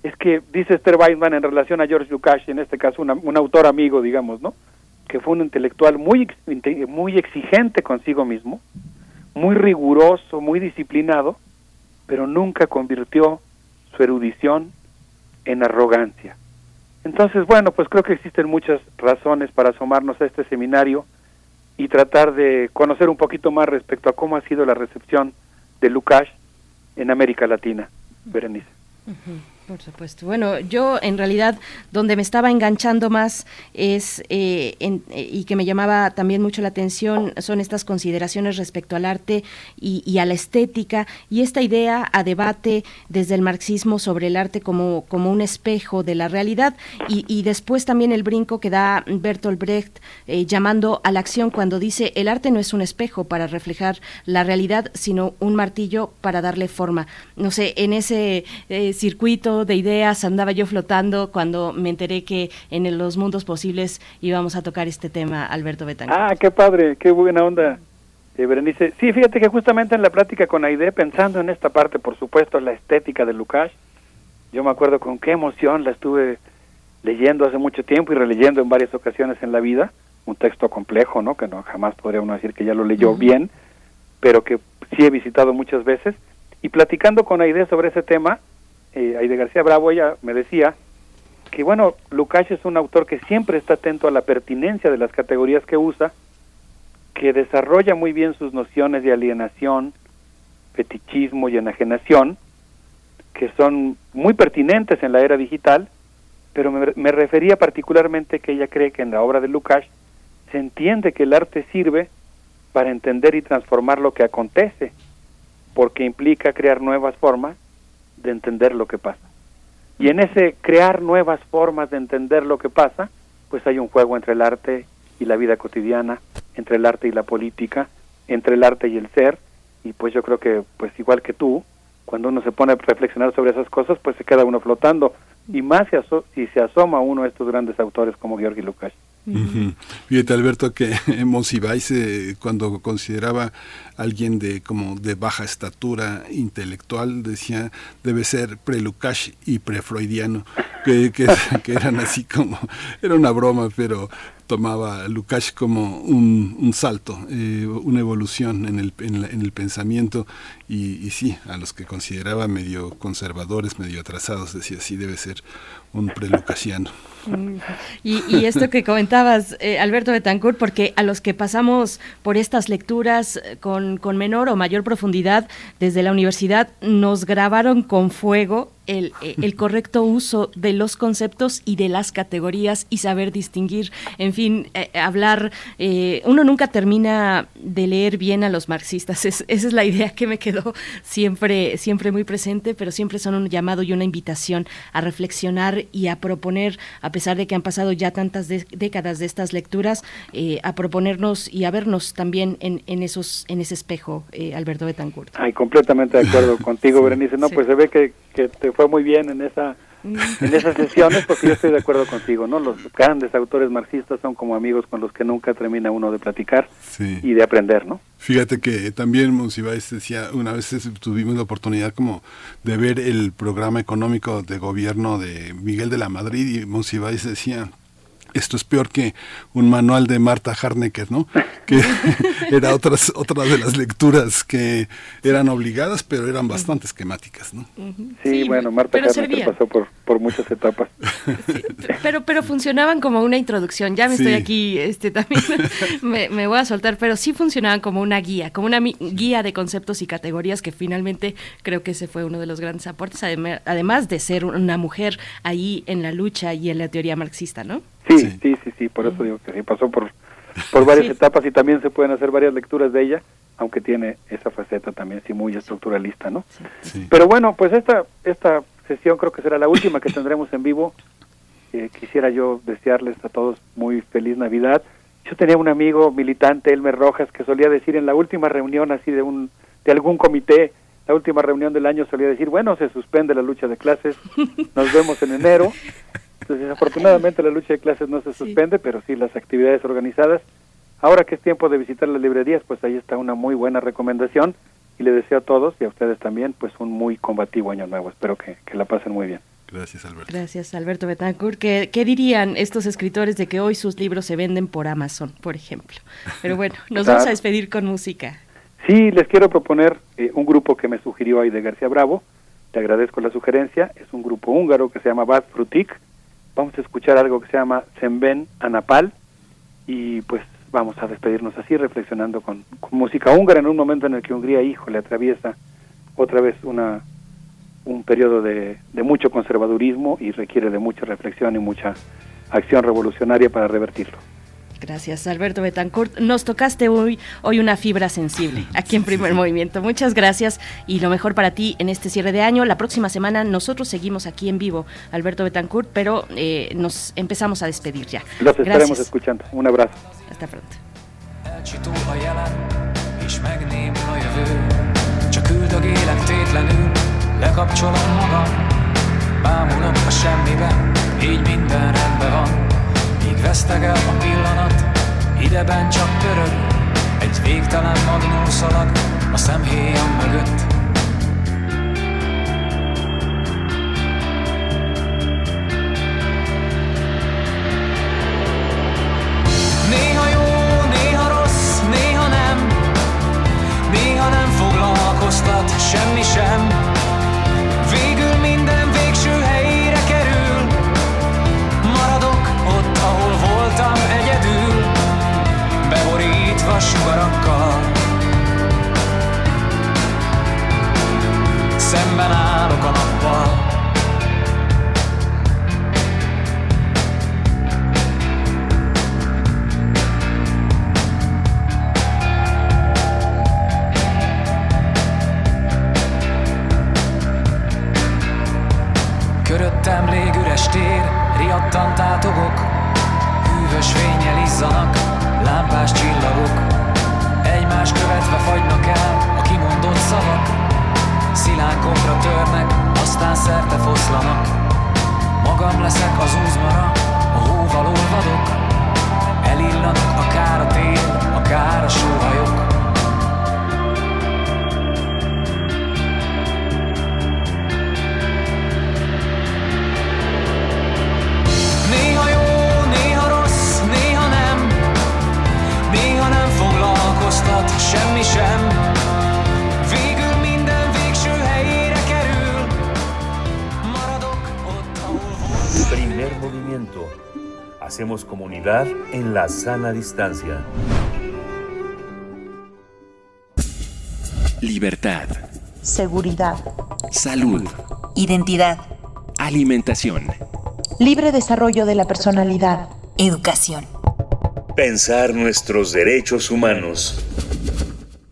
es que dice Esther Weisman en relación a George Lukács, en este caso un autor amigo, digamos, ¿no? Que fue un intelectual muy muy exigente consigo mismo, muy riguroso, muy disciplinado, pero nunca convirtió su erudición en arrogancia. Entonces, bueno, pues creo que existen muchas razones para asomarnos a este seminario y tratar de conocer un poquito más respecto a cómo ha sido la recepción de Lukács en América Latina. Berenice. Por supuesto. Bueno, yo en realidad donde me estaba enganchando más es eh, eh, y que me llamaba también mucho la atención son estas consideraciones respecto al arte y, a la estética y esta idea a debate desde el marxismo sobre el arte como, como un espejo de la realidad y, después también el brinco que da Bertolt Brecht eh, llamando a la acción cuando dice el arte no es un espejo para reflejar la realidad sino un martillo para darle forma. No sé, en ese eh, de ideas andaba yo flotando cuando me enteré que en los mundos posibles íbamos a tocar este tema, Alberto Betancourt. Ah, qué padre, qué buena onda, eh, Berenice. Sí, fíjate que justamente en la plática con Aide, pensando en esta parte, por supuesto, la estética de Lukács, yo me acuerdo con qué emoción la estuve leyendo hace mucho tiempo y releyendo en varias ocasiones en la vida, un texto complejo, ¿no? Que no jamás podría uno decir que ya lo leyó bien, pero que sí he visitado muchas veces. Y platicando con Aide sobre ese tema, eh, Aide García Bravo, ella me decía que, bueno, Lukács es un autor que siempre está atento a la pertinencia de las categorías que usa, que desarrolla muy bien sus nociones de alienación, fetichismo y enajenación, que son muy pertinentes en la era digital, pero me, me refería particularmente que ella cree que en la obra de Lukács se entiende que el arte sirve para entender y transformar lo que acontece, porque implica crear nuevas formas de entender lo que pasa. Y en ese crear nuevas formas de entender lo que pasa, pues hay un juego entre el arte y la vida cotidiana, entre el arte y la política, entre el arte y el ser, y pues yo creo que pues igual que tú, cuando uno se pone a reflexionar sobre esas cosas, pues se queda uno flotando, y más si, aso- si se asoma uno a estos grandes autores como Georgi Lukács. Fíjate Alberto que *laughs* Monsiváis eh, cuando consideraba alguien de como de baja estatura intelectual decía debe ser pre-Lukács y pre-freudiano que, que, eran así como *laughs* era una broma pero tomaba Lukács como un, un salto eh, una evolución en el, en, la- en el pensamiento y, y sí a los que consideraba medio conservadores medio atrasados decía sí debe ser un pre-lucasiano. Y, y esto que comentabas, eh, Alberto Betancourt, porque a los que pasamos por estas lecturas eh, con, con menor o mayor profundidad desde la universidad, nos grabaron con fuego el, eh, el *laughs* correcto uso de los conceptos y de las categorías y saber distinguir, en fin, eh, hablar, eh, uno nunca termina de leer bien a los marxistas, es- esa es la idea que me quedó siempre, siempre muy presente, pero siempre son un llamado y una invitación a reflexionar y a proponer, a pesar de que han pasado ya tantas de- décadas de estas lecturas, eh, a proponernos y a vernos también en, en esos, en ese espejo, eh, Alberto Betancourt. Ay, completamente de acuerdo *laughs* contigo, Berenice. No, Sí. pues se ve que, que te fue muy bien en esa en esas sesiones porque yo estoy de acuerdo contigo, ¿no? Los grandes autores marxistas son como amigos con los que nunca termina uno de platicar y de aprender, ¿no? Fíjate que también Monsiváis decía, una vez tuvimos la oportunidad como de ver el programa económico de gobierno de Miguel de la Madrid y Monsiváis decía, esto es peor que un manual de Marta Harnecker, ¿no? Que *laughs* era otras, otra de las lecturas que eran obligadas, pero eran bastante esquemáticas, ¿no? Sí, bueno, Marta Harnecker pasó por, por muchas etapas. *laughs* pero, pero funcionaban como una introducción. Ya me estoy aquí, este también *laughs* me, me, voy a soltar, pero sí funcionaban como una guía, como una guía de conceptos y categorías que finalmente creo que ese fue uno de los grandes aportes, además de ser una mujer ahí en la lucha y en la teoría marxista, ¿no? Sí, sí, sí, sí, por eso digo que sí, pasó por, por varias etapas y también se pueden hacer varias lecturas de ella, aunque tiene esa faceta también sí muy estructuralista, ¿no? Pero bueno, pues esta, esta sesión creo que será la última que tendremos en vivo. Eh, quisiera yo desearles a todos muy feliz Navidad. Yo tenía un amigo militante, Elmer Rojas, que solía decir en la última reunión así de un de algún comité, la última reunión del año solía decir, bueno, se suspende la lucha de clases, nos vemos en enero. Entonces, desafortunadamente la lucha de clases no se suspende, pero sí las actividades organizadas. Ahora que es tiempo de visitar las librerías, pues ahí está una muy buena recomendación y le deseo a todos y a ustedes también pues un muy combativo año nuevo. Espero que, la pasen muy bien. Gracias, Alberto. Gracias, Alberto Betancourt. ¿Qué, ¿Qué, dirían estos escritores de que hoy sus libros se venden por Amazon, por ejemplo? Pero bueno, *laughs* nos vamos a despedir con música. Sí, les quiero proponer eh, un grupo que me sugirió ahí de García Bravo. Te agradezco la sugerencia. Es un grupo húngaro que se llama Bad Frutik Vamos a escuchar algo que se llama Semben Anapal y pues vamos a despedirnos así reflexionando con, música húngara en un momento en el que Hungría, hijo, le atraviesa otra vez una un periodo de, de mucho conservadurismo y requiere de mucha reflexión y mucha acción revolucionaria para revertirlo. Gracias, Alberto Betancourt. Nos tocaste hoy, hoy una fibra sensible aquí en Primer Movimiento. Muchas gracias y lo mejor para ti en este cierre de año. La próxima semana nosotros seguimos aquí en vivo, Alberto Betancourt, pero eh, nos empezamos a despedir ya. Los estaremos escuchando. Un abrazo. Hasta pronto. a pillanat, ideben csak pörög, egy végtelen magnó szalag a szemhéjam mögött. Néha jó, néha rossz, néha nem, néha nem foglalkoztat semmi sem. Sugarakkal. Szemben állok a nappal, Köröttem légüres tér, riadtan tátogok Hűvös fényel izzanak, lámpás csillagok Egymás követve fagynak el a kimondott szavak. Szilánkomra törnek, aztán szerte foszlanak. Magam leszek az úzmara, a hóval olvadok. Elillanak akár a tél, akár a sóhajok semmi sem Végül minden végső helyére kerül Maradok ott, ahol Primer movimiento. Hacemos comunidad en la sana distancia. Libertad. Seguridad. Salud. Identidad. Alimentación. Libre desarrollo de la personalidad. Educación. Pensar nuestros derechos humanos.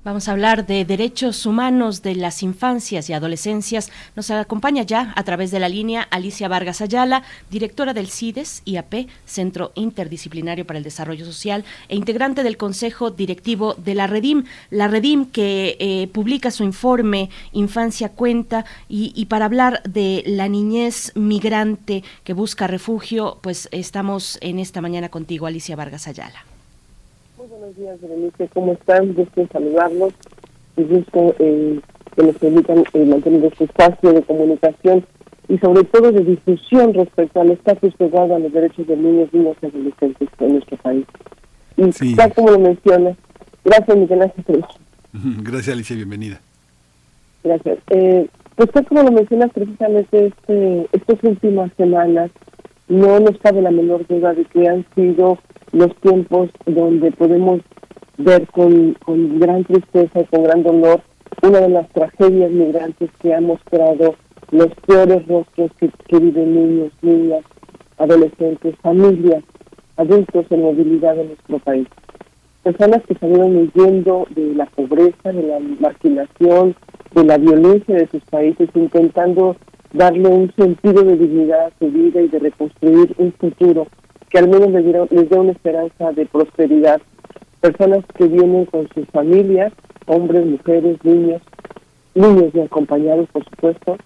Vamos a hablar de derechos humanos de las infancias y adolescencias. Nos acompaña ya a través de la línea Alicia Vargas Ayala, directora del CIDES IAP, Centro Interdisciplinario para el Desarrollo Social, e integrante del Consejo Directivo de la Redim. La Redim que eh, publica su informe Infancia Cuenta y, y para hablar de la niñez migrante que busca refugio, pues estamos en esta mañana contigo, Alicia Vargas Ayala. Muy buenos días, Berenice. ¿Cómo están? Gusto en saludarlos y gusto eh, que nos permitan eh, mantener este espacio de comunicación y sobre todo de difusión respecto al estatus que guardan los derechos de niños, niñas y adolescentes en nuestro país. Y Sí. tal como lo menciona, gracias Miguel Ángel. *laughs* Gracias, Alicia, bienvenida. Gracias. Eh, pues tal como lo mencionas precisamente este, estas últimas semanas, no nos cabe la menor duda de que han sido los tiempos donde podemos ver con, con gran tristeza y con gran dolor una de las tragedias migrantes que ha mostrado los peores rostros que, que viven niños, niñas, adolescentes, familias, adultos en movilidad en nuestro país. Personas que salieron huyendo de la pobreza, de la marginación, de la violencia de sus países, intentando darle un sentido de dignidad a su vida y de reconstruir un futuro que al menos les, diera- les dé una esperanza de prosperidad. Personas que vienen con sus familias, hombres, mujeres, niños, niños y acompañados, por supuesto,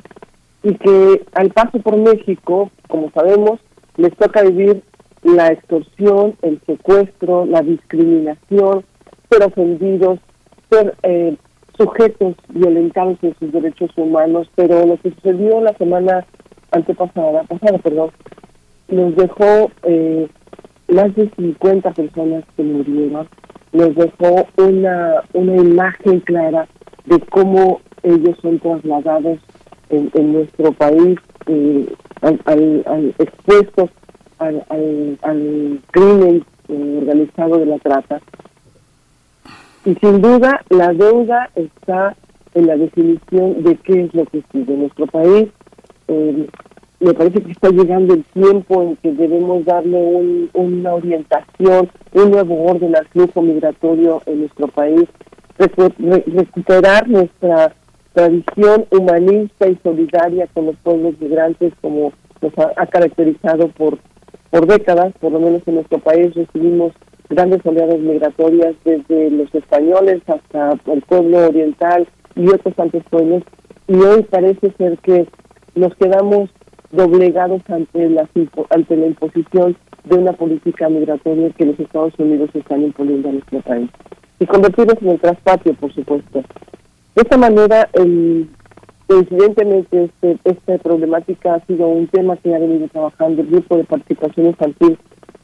y que al paso por México, como sabemos, les toca vivir la extorsión, el secuestro, la discriminación, ser ofendidos, ser eh, sujetos violentados en sus derechos humanos, pero lo que sucedió la semana antepasada, pasada, perdón, nos dejó eh, más de 50 personas que murieron, nos dejó una, una imagen clara de cómo ellos son trasladados en, en nuestro país, eh, al, expuestos al, al, al crimen eh, organizado de la trata. Y sin duda la deuda está en la definición de qué es lo que sigue nuestro país. Eh, me parece que está llegando el tiempo en que debemos darle un- una orientación, un nuevo orden al flujo migratorio en nuestro país, recu- re- recuperar nuestra tradición humanista y solidaria con los pueblos migrantes como nos ha, ha caracterizado por, por décadas, por lo menos en nuestro país recibimos grandes oleadas migratorias desde los españoles hasta el pueblo oriental y otros tantos pueblos. Y hoy parece ser que nos quedamos doblegados ante la, ante la imposición de una política migratoria que los Estados Unidos están imponiendo a nuestro país y convertirnos en el traspatio, por supuesto. De esta manera, el, coincidentemente, este, esta problemática ha sido un tema que ha venido trabajando el Grupo de Participación Infantil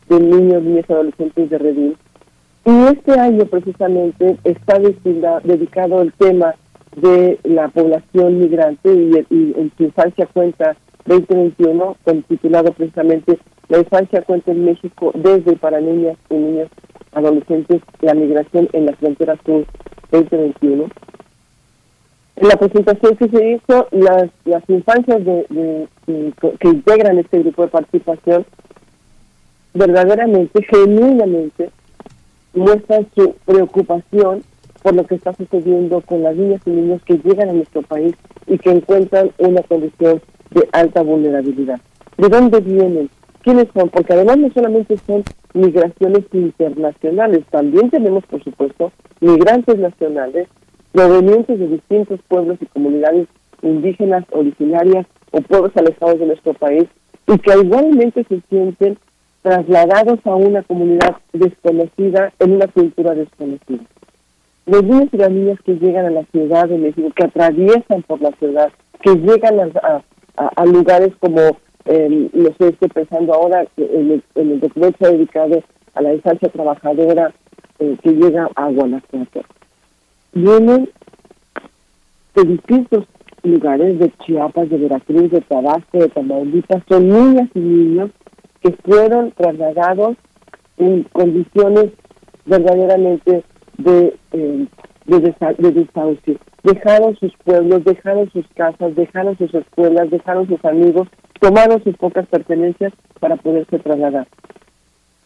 de Niños, Niñas y Adolescentes de Redil. Y este año, precisamente, está dedicado al tema de la población migrante y, y en su infancia cuenta 2021, con titulado precisamente La infancia cuenta en México desde para niñas y niños adolescentes, la migración en la frontera sur 2021. En la presentación que se hizo, las, las infancias de, de- de- que integran este grupo de participación verdaderamente, genuinamente, muestran su preocupación por lo que está sucediendo con las niñas y niños que llegan a nuestro país y que encuentran una condición de alta vulnerabilidad. ¿De dónde vienen? ¿Quiénes son? Porque además no solamente son migraciones internacionales, también tenemos, por supuesto, migrantes nacionales provenientes de distintos pueblos y comunidades indígenas originarias o pueblos alejados de nuestro país y que igualmente se sienten trasladados a una comunidad desconocida en una cultura desconocida. Los niños y las niñas que llegan a la Ciudad de México, que atraviesan por la ciudad, que llegan a, a- a- lugares como, eh, no sé, estoy pensando ahora en el, en el documento dedicado a la infancia trabajadora eh, que llega a Guanajuato. Vienen de distintos lugares, de Chiapas, de Veracruz, de Tabasco, de Tamaulipas, son niñas y niños que fueron trasladados en condiciones verdaderamente de, eh, de, desa- de desahucio. Dejaron sus pueblos, dejaron sus casas, dejaron sus escuelas, dejaron sus amigos, tomaron sus pocas pertenencias para poderse trasladar.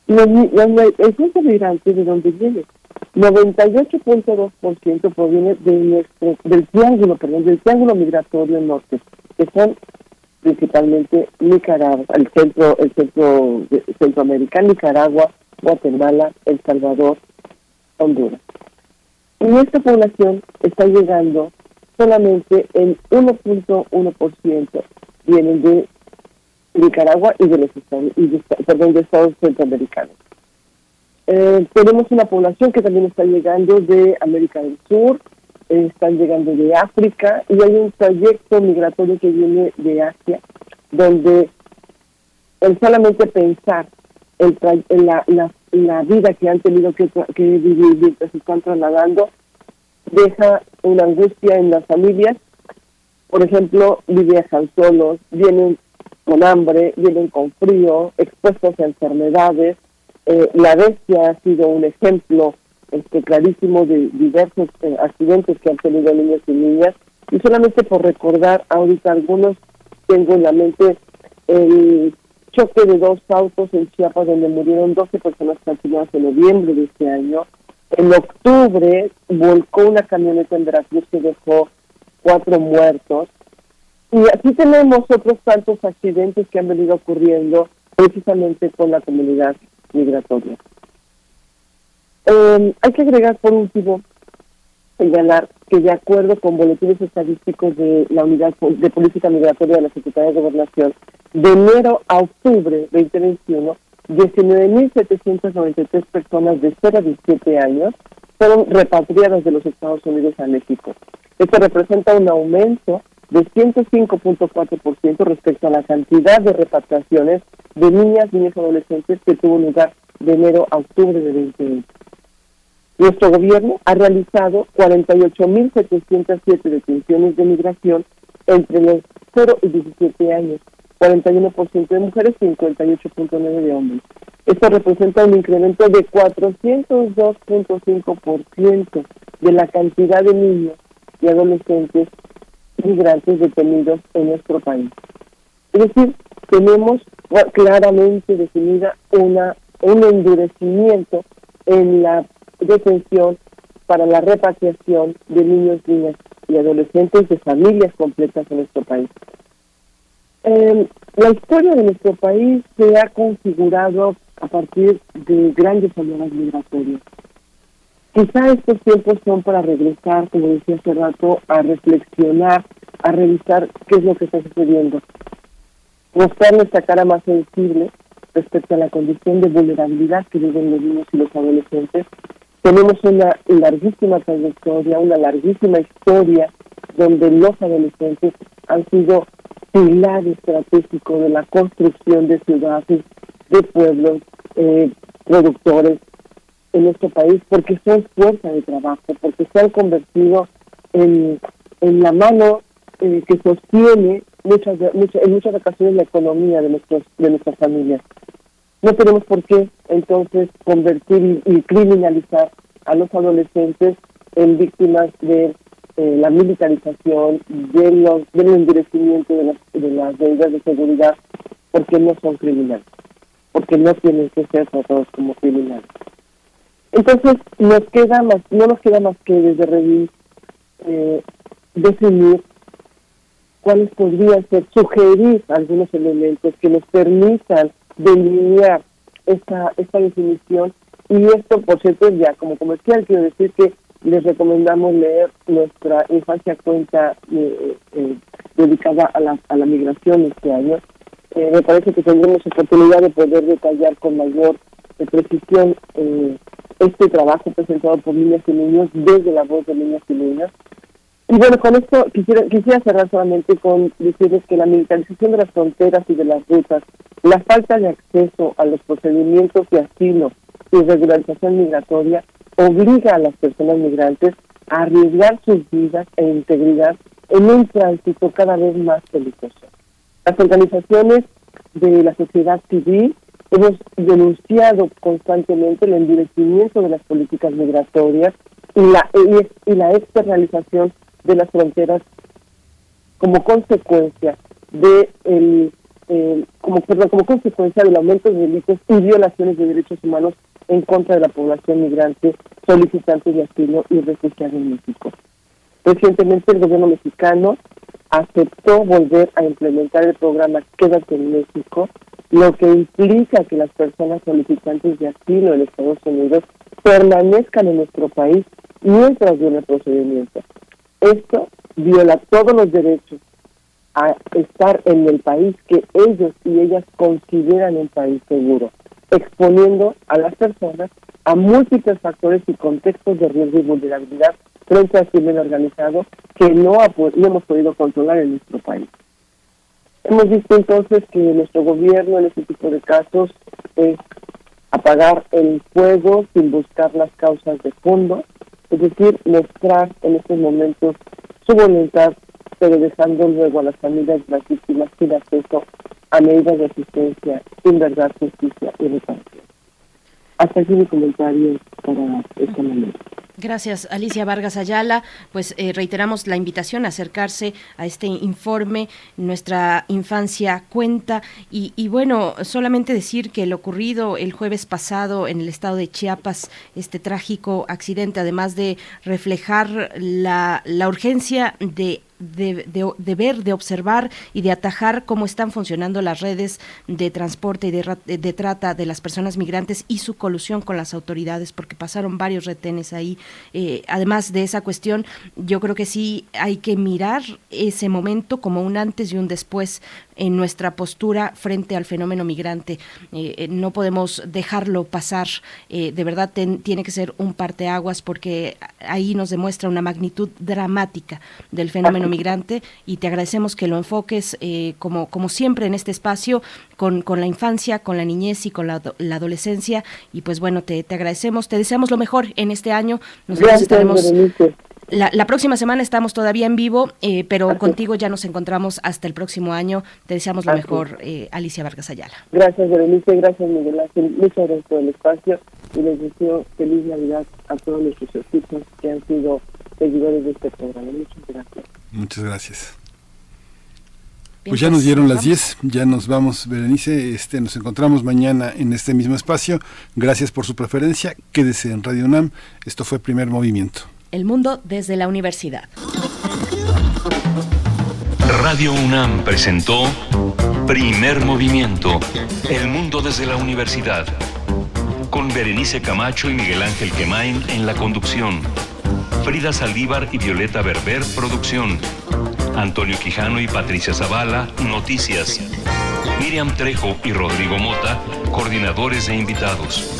Los los el centro migrante de donde viene, 98.2% proviene de nuestro, del triángulo, perdón, del triángulo migratorio norte, que son principalmente Nicaragua, el centro, el centro centroamericano, Nicaragua, Guatemala, El Salvador, Honduras. Y esta población está llegando solamente en 1.1% vienen de Nicaragua y de los estados, y de, perdón, de estados centroamericanos. Eh, tenemos una población que también está llegando de América del Sur, eh, están llegando de África y hay un trayecto migratorio que viene de Asia, donde el solamente pensar el la, la, la, vida que han tenido que, vivir mientras se están trasladando deja una angustia en las familias. Por ejemplo, viajan solos, vienen con hambre, vienen con frío, expuestos a enfermedades, eh, la bestia ha sido un ejemplo este, clarísimo de diversos eh, accidentes que han tenido niños y niñas. Y solamente por recordar ahorita algunos, tengo en la mente el choque de dos autos en Chiapas donde murieron 12 personas calcinadas en noviembre de este año. En octubre volcó una camioneta en Veracruz que dejó cuatro muertos. Y así tenemos otros tantos accidentes que han venido ocurriendo precisamente con la comunidad migratoria. Eh, hay que agregar por último, señalar que de acuerdo con boletines estadísticos de la Unidad de Política Migratoria de la Secretaría de Gobernación, de enero a octubre 2021, 19.793 personas de 0 a 17 años fueron repatriadas de los Estados Unidos a México. Esto representa un aumento de 105.4% respecto a la cantidad de repatriaciones de niñas, niños y adolescentes que tuvo lugar de enero a octubre de 2020. Nuestro gobierno ha realizado 48.707 detenciones de migración entre los 0 y 17 años, 41% de mujeres, 58.9% de hombres. Esto representa un incremento de 402.5% de la cantidad de niños y adolescentes migrantes detenidos en nuestro país. Es decir, tenemos claramente definida una un endurecimiento en la detención para la repatriación de niños, niñas y adolescentes de familias completas en nuestro país. Eh, la historia de nuestro país se ha configurado a partir de grandes oleadas migratorias. Quizá estos tiempos son para regresar, como decía hace rato, a reflexionar, a revisar qué es lo que está sucediendo. Mostrar nuestra cara más sensible respecto a la condición de vulnerabilidad que viven los niños y los adolescentes. Tenemos una larguísima trayectoria, una larguísima historia donde los adolescentes han sido pilar estratégico de la construcción de ciudades, de pueblos, eh, productores en nuestro país, porque son fuerza de trabajo, porque se han convertido en, la mano eh, que sostiene muchas, muchas, en muchas ocasiones la economía de, nuestros, de nuestras familias. No tenemos por qué entonces convertir y, criminalizar a los adolescentes en víctimas de eh, la militarización, de los, del endurecimiento de las, de las medidas de seguridad, porque no son criminales, porque no tienen que ser tratados como criminales. Entonces, nos queda más, no nos queda más que desde Revit eh, definir cuáles podrían ser, sugerir algunos elementos que nos permitan delinear esta, esta definición. Y esto, por cierto, ya como comercial, quiero decir que les recomendamos leer nuestra infancia cuenta eh, eh, dedicada a la, a la migración este año. Eh, me parece que tendremos oportunidad de poder detallar con mayor precisión este trabajo presentado por niñas y niños desde la voz de niñas y niñas y bueno, con esto quisiera, quisiera cerrar solamente con decirles que la militarización de las fronteras y de las rutas, la falta de acceso a los procedimientos de asilo y regularización migratoria obliga a las personas migrantes a arriesgar sus vidas e integridad en un tránsito cada vez más peligroso. Las organizaciones de la sociedad civil hemos denunciado constantemente el endurecimiento de las políticas migratorias y la, y la externalización de las fronteras como consecuencia de el, como, como consecuencia del aumento de delitos y violaciones de derechos humanos en contra de la población migrante, solicitante de asilo y refugiado en México. Recientemente el gobierno mexicano aceptó volver a implementar el programa Quédate en México, lo que implica que las personas solicitantes de asilo en Estados Unidos permanezcan en nuestro país mientras dure el procedimiento. Esto viola todos los derechos a estar en el país que ellos y ellas consideran un país seguro, exponiendo a las personas a múltiples factores y contextos de riesgo y vulnerabilidad frente al crimen organizado que no, no hemos podido controlar en nuestro país. Hemos visto entonces que nuestro gobierno en este tipo de casos es apagar el fuego sin buscar las causas de fondo, es decir, mostrar en estos momentos su voluntad, pero dejando luego a las familias de las víctimas sin acceso a medidas de asistencia, sin verdad, justicia y reparación. Hasta aquí mi comentario para esta momento. Gracias, Alicia Vargas Ayala. Pues eh, reiteramos la invitación a acercarse a este informe. Nuestra infancia cuenta. Y, y, bueno, solamente decir que lo ocurrido el jueves pasado en el estado de Chiapas, este trágico accidente, además de reflejar la, la urgencia de de, de, ver, de observar y de atajar cómo están funcionando las redes de transporte y de, de, trata de las personas migrantes y su colusión con las autoridades, porque pasaron varios retenes ahí. Eh, además de esa cuestión, yo creo que sí hay que mirar ese momento como un antes y un después en nuestra postura frente al fenómeno migrante. Eh, eh, no podemos dejarlo pasar. de verdad tiene que ser un parteaguas porque ahí nos demuestra una magnitud dramática del fenómeno migrante y te agradecemos que lo enfoques eh, como, como siempre en este espacio con, con, la infancia, con la niñez y con la, la adolescencia y pues bueno, te, te, agradecemos, te deseamos lo mejor en este año. Nosotros estaremos... La, la, próxima semana estamos todavía en vivo, eh, pero Así. contigo ya nos encontramos hasta el próximo año. Te deseamos lo Así. mejor, eh, Alicia Vargas Ayala. Gracias, Berenice. Gracias, Miguel Ángel. Muchas gracias por el espacio y les deseo feliz Navidad a todos nuestros equipos que han sido seguidores de este programa. Muchas gracias. Muchas gracias. Bien, pues ya nos dieron las 10, ya nos vamos, Berenice. Este, nos encontramos mañana en este mismo espacio. Gracias por su preferencia. Quédese en Radio UNAM. Esto fue Primer Movimiento. El mundo desde la universidad. Radio UNAM presentó Primer Movimiento. El mundo desde la universidad. Con Berenice Camacho y Miguel Ángel Quemain en la conducción. Frida Saldívar y Violeta Berber, producción. Antonio Quijano y Patricia Zavala, noticias. Miriam Trejo y Rodrigo Mota, coordinadores e invitados.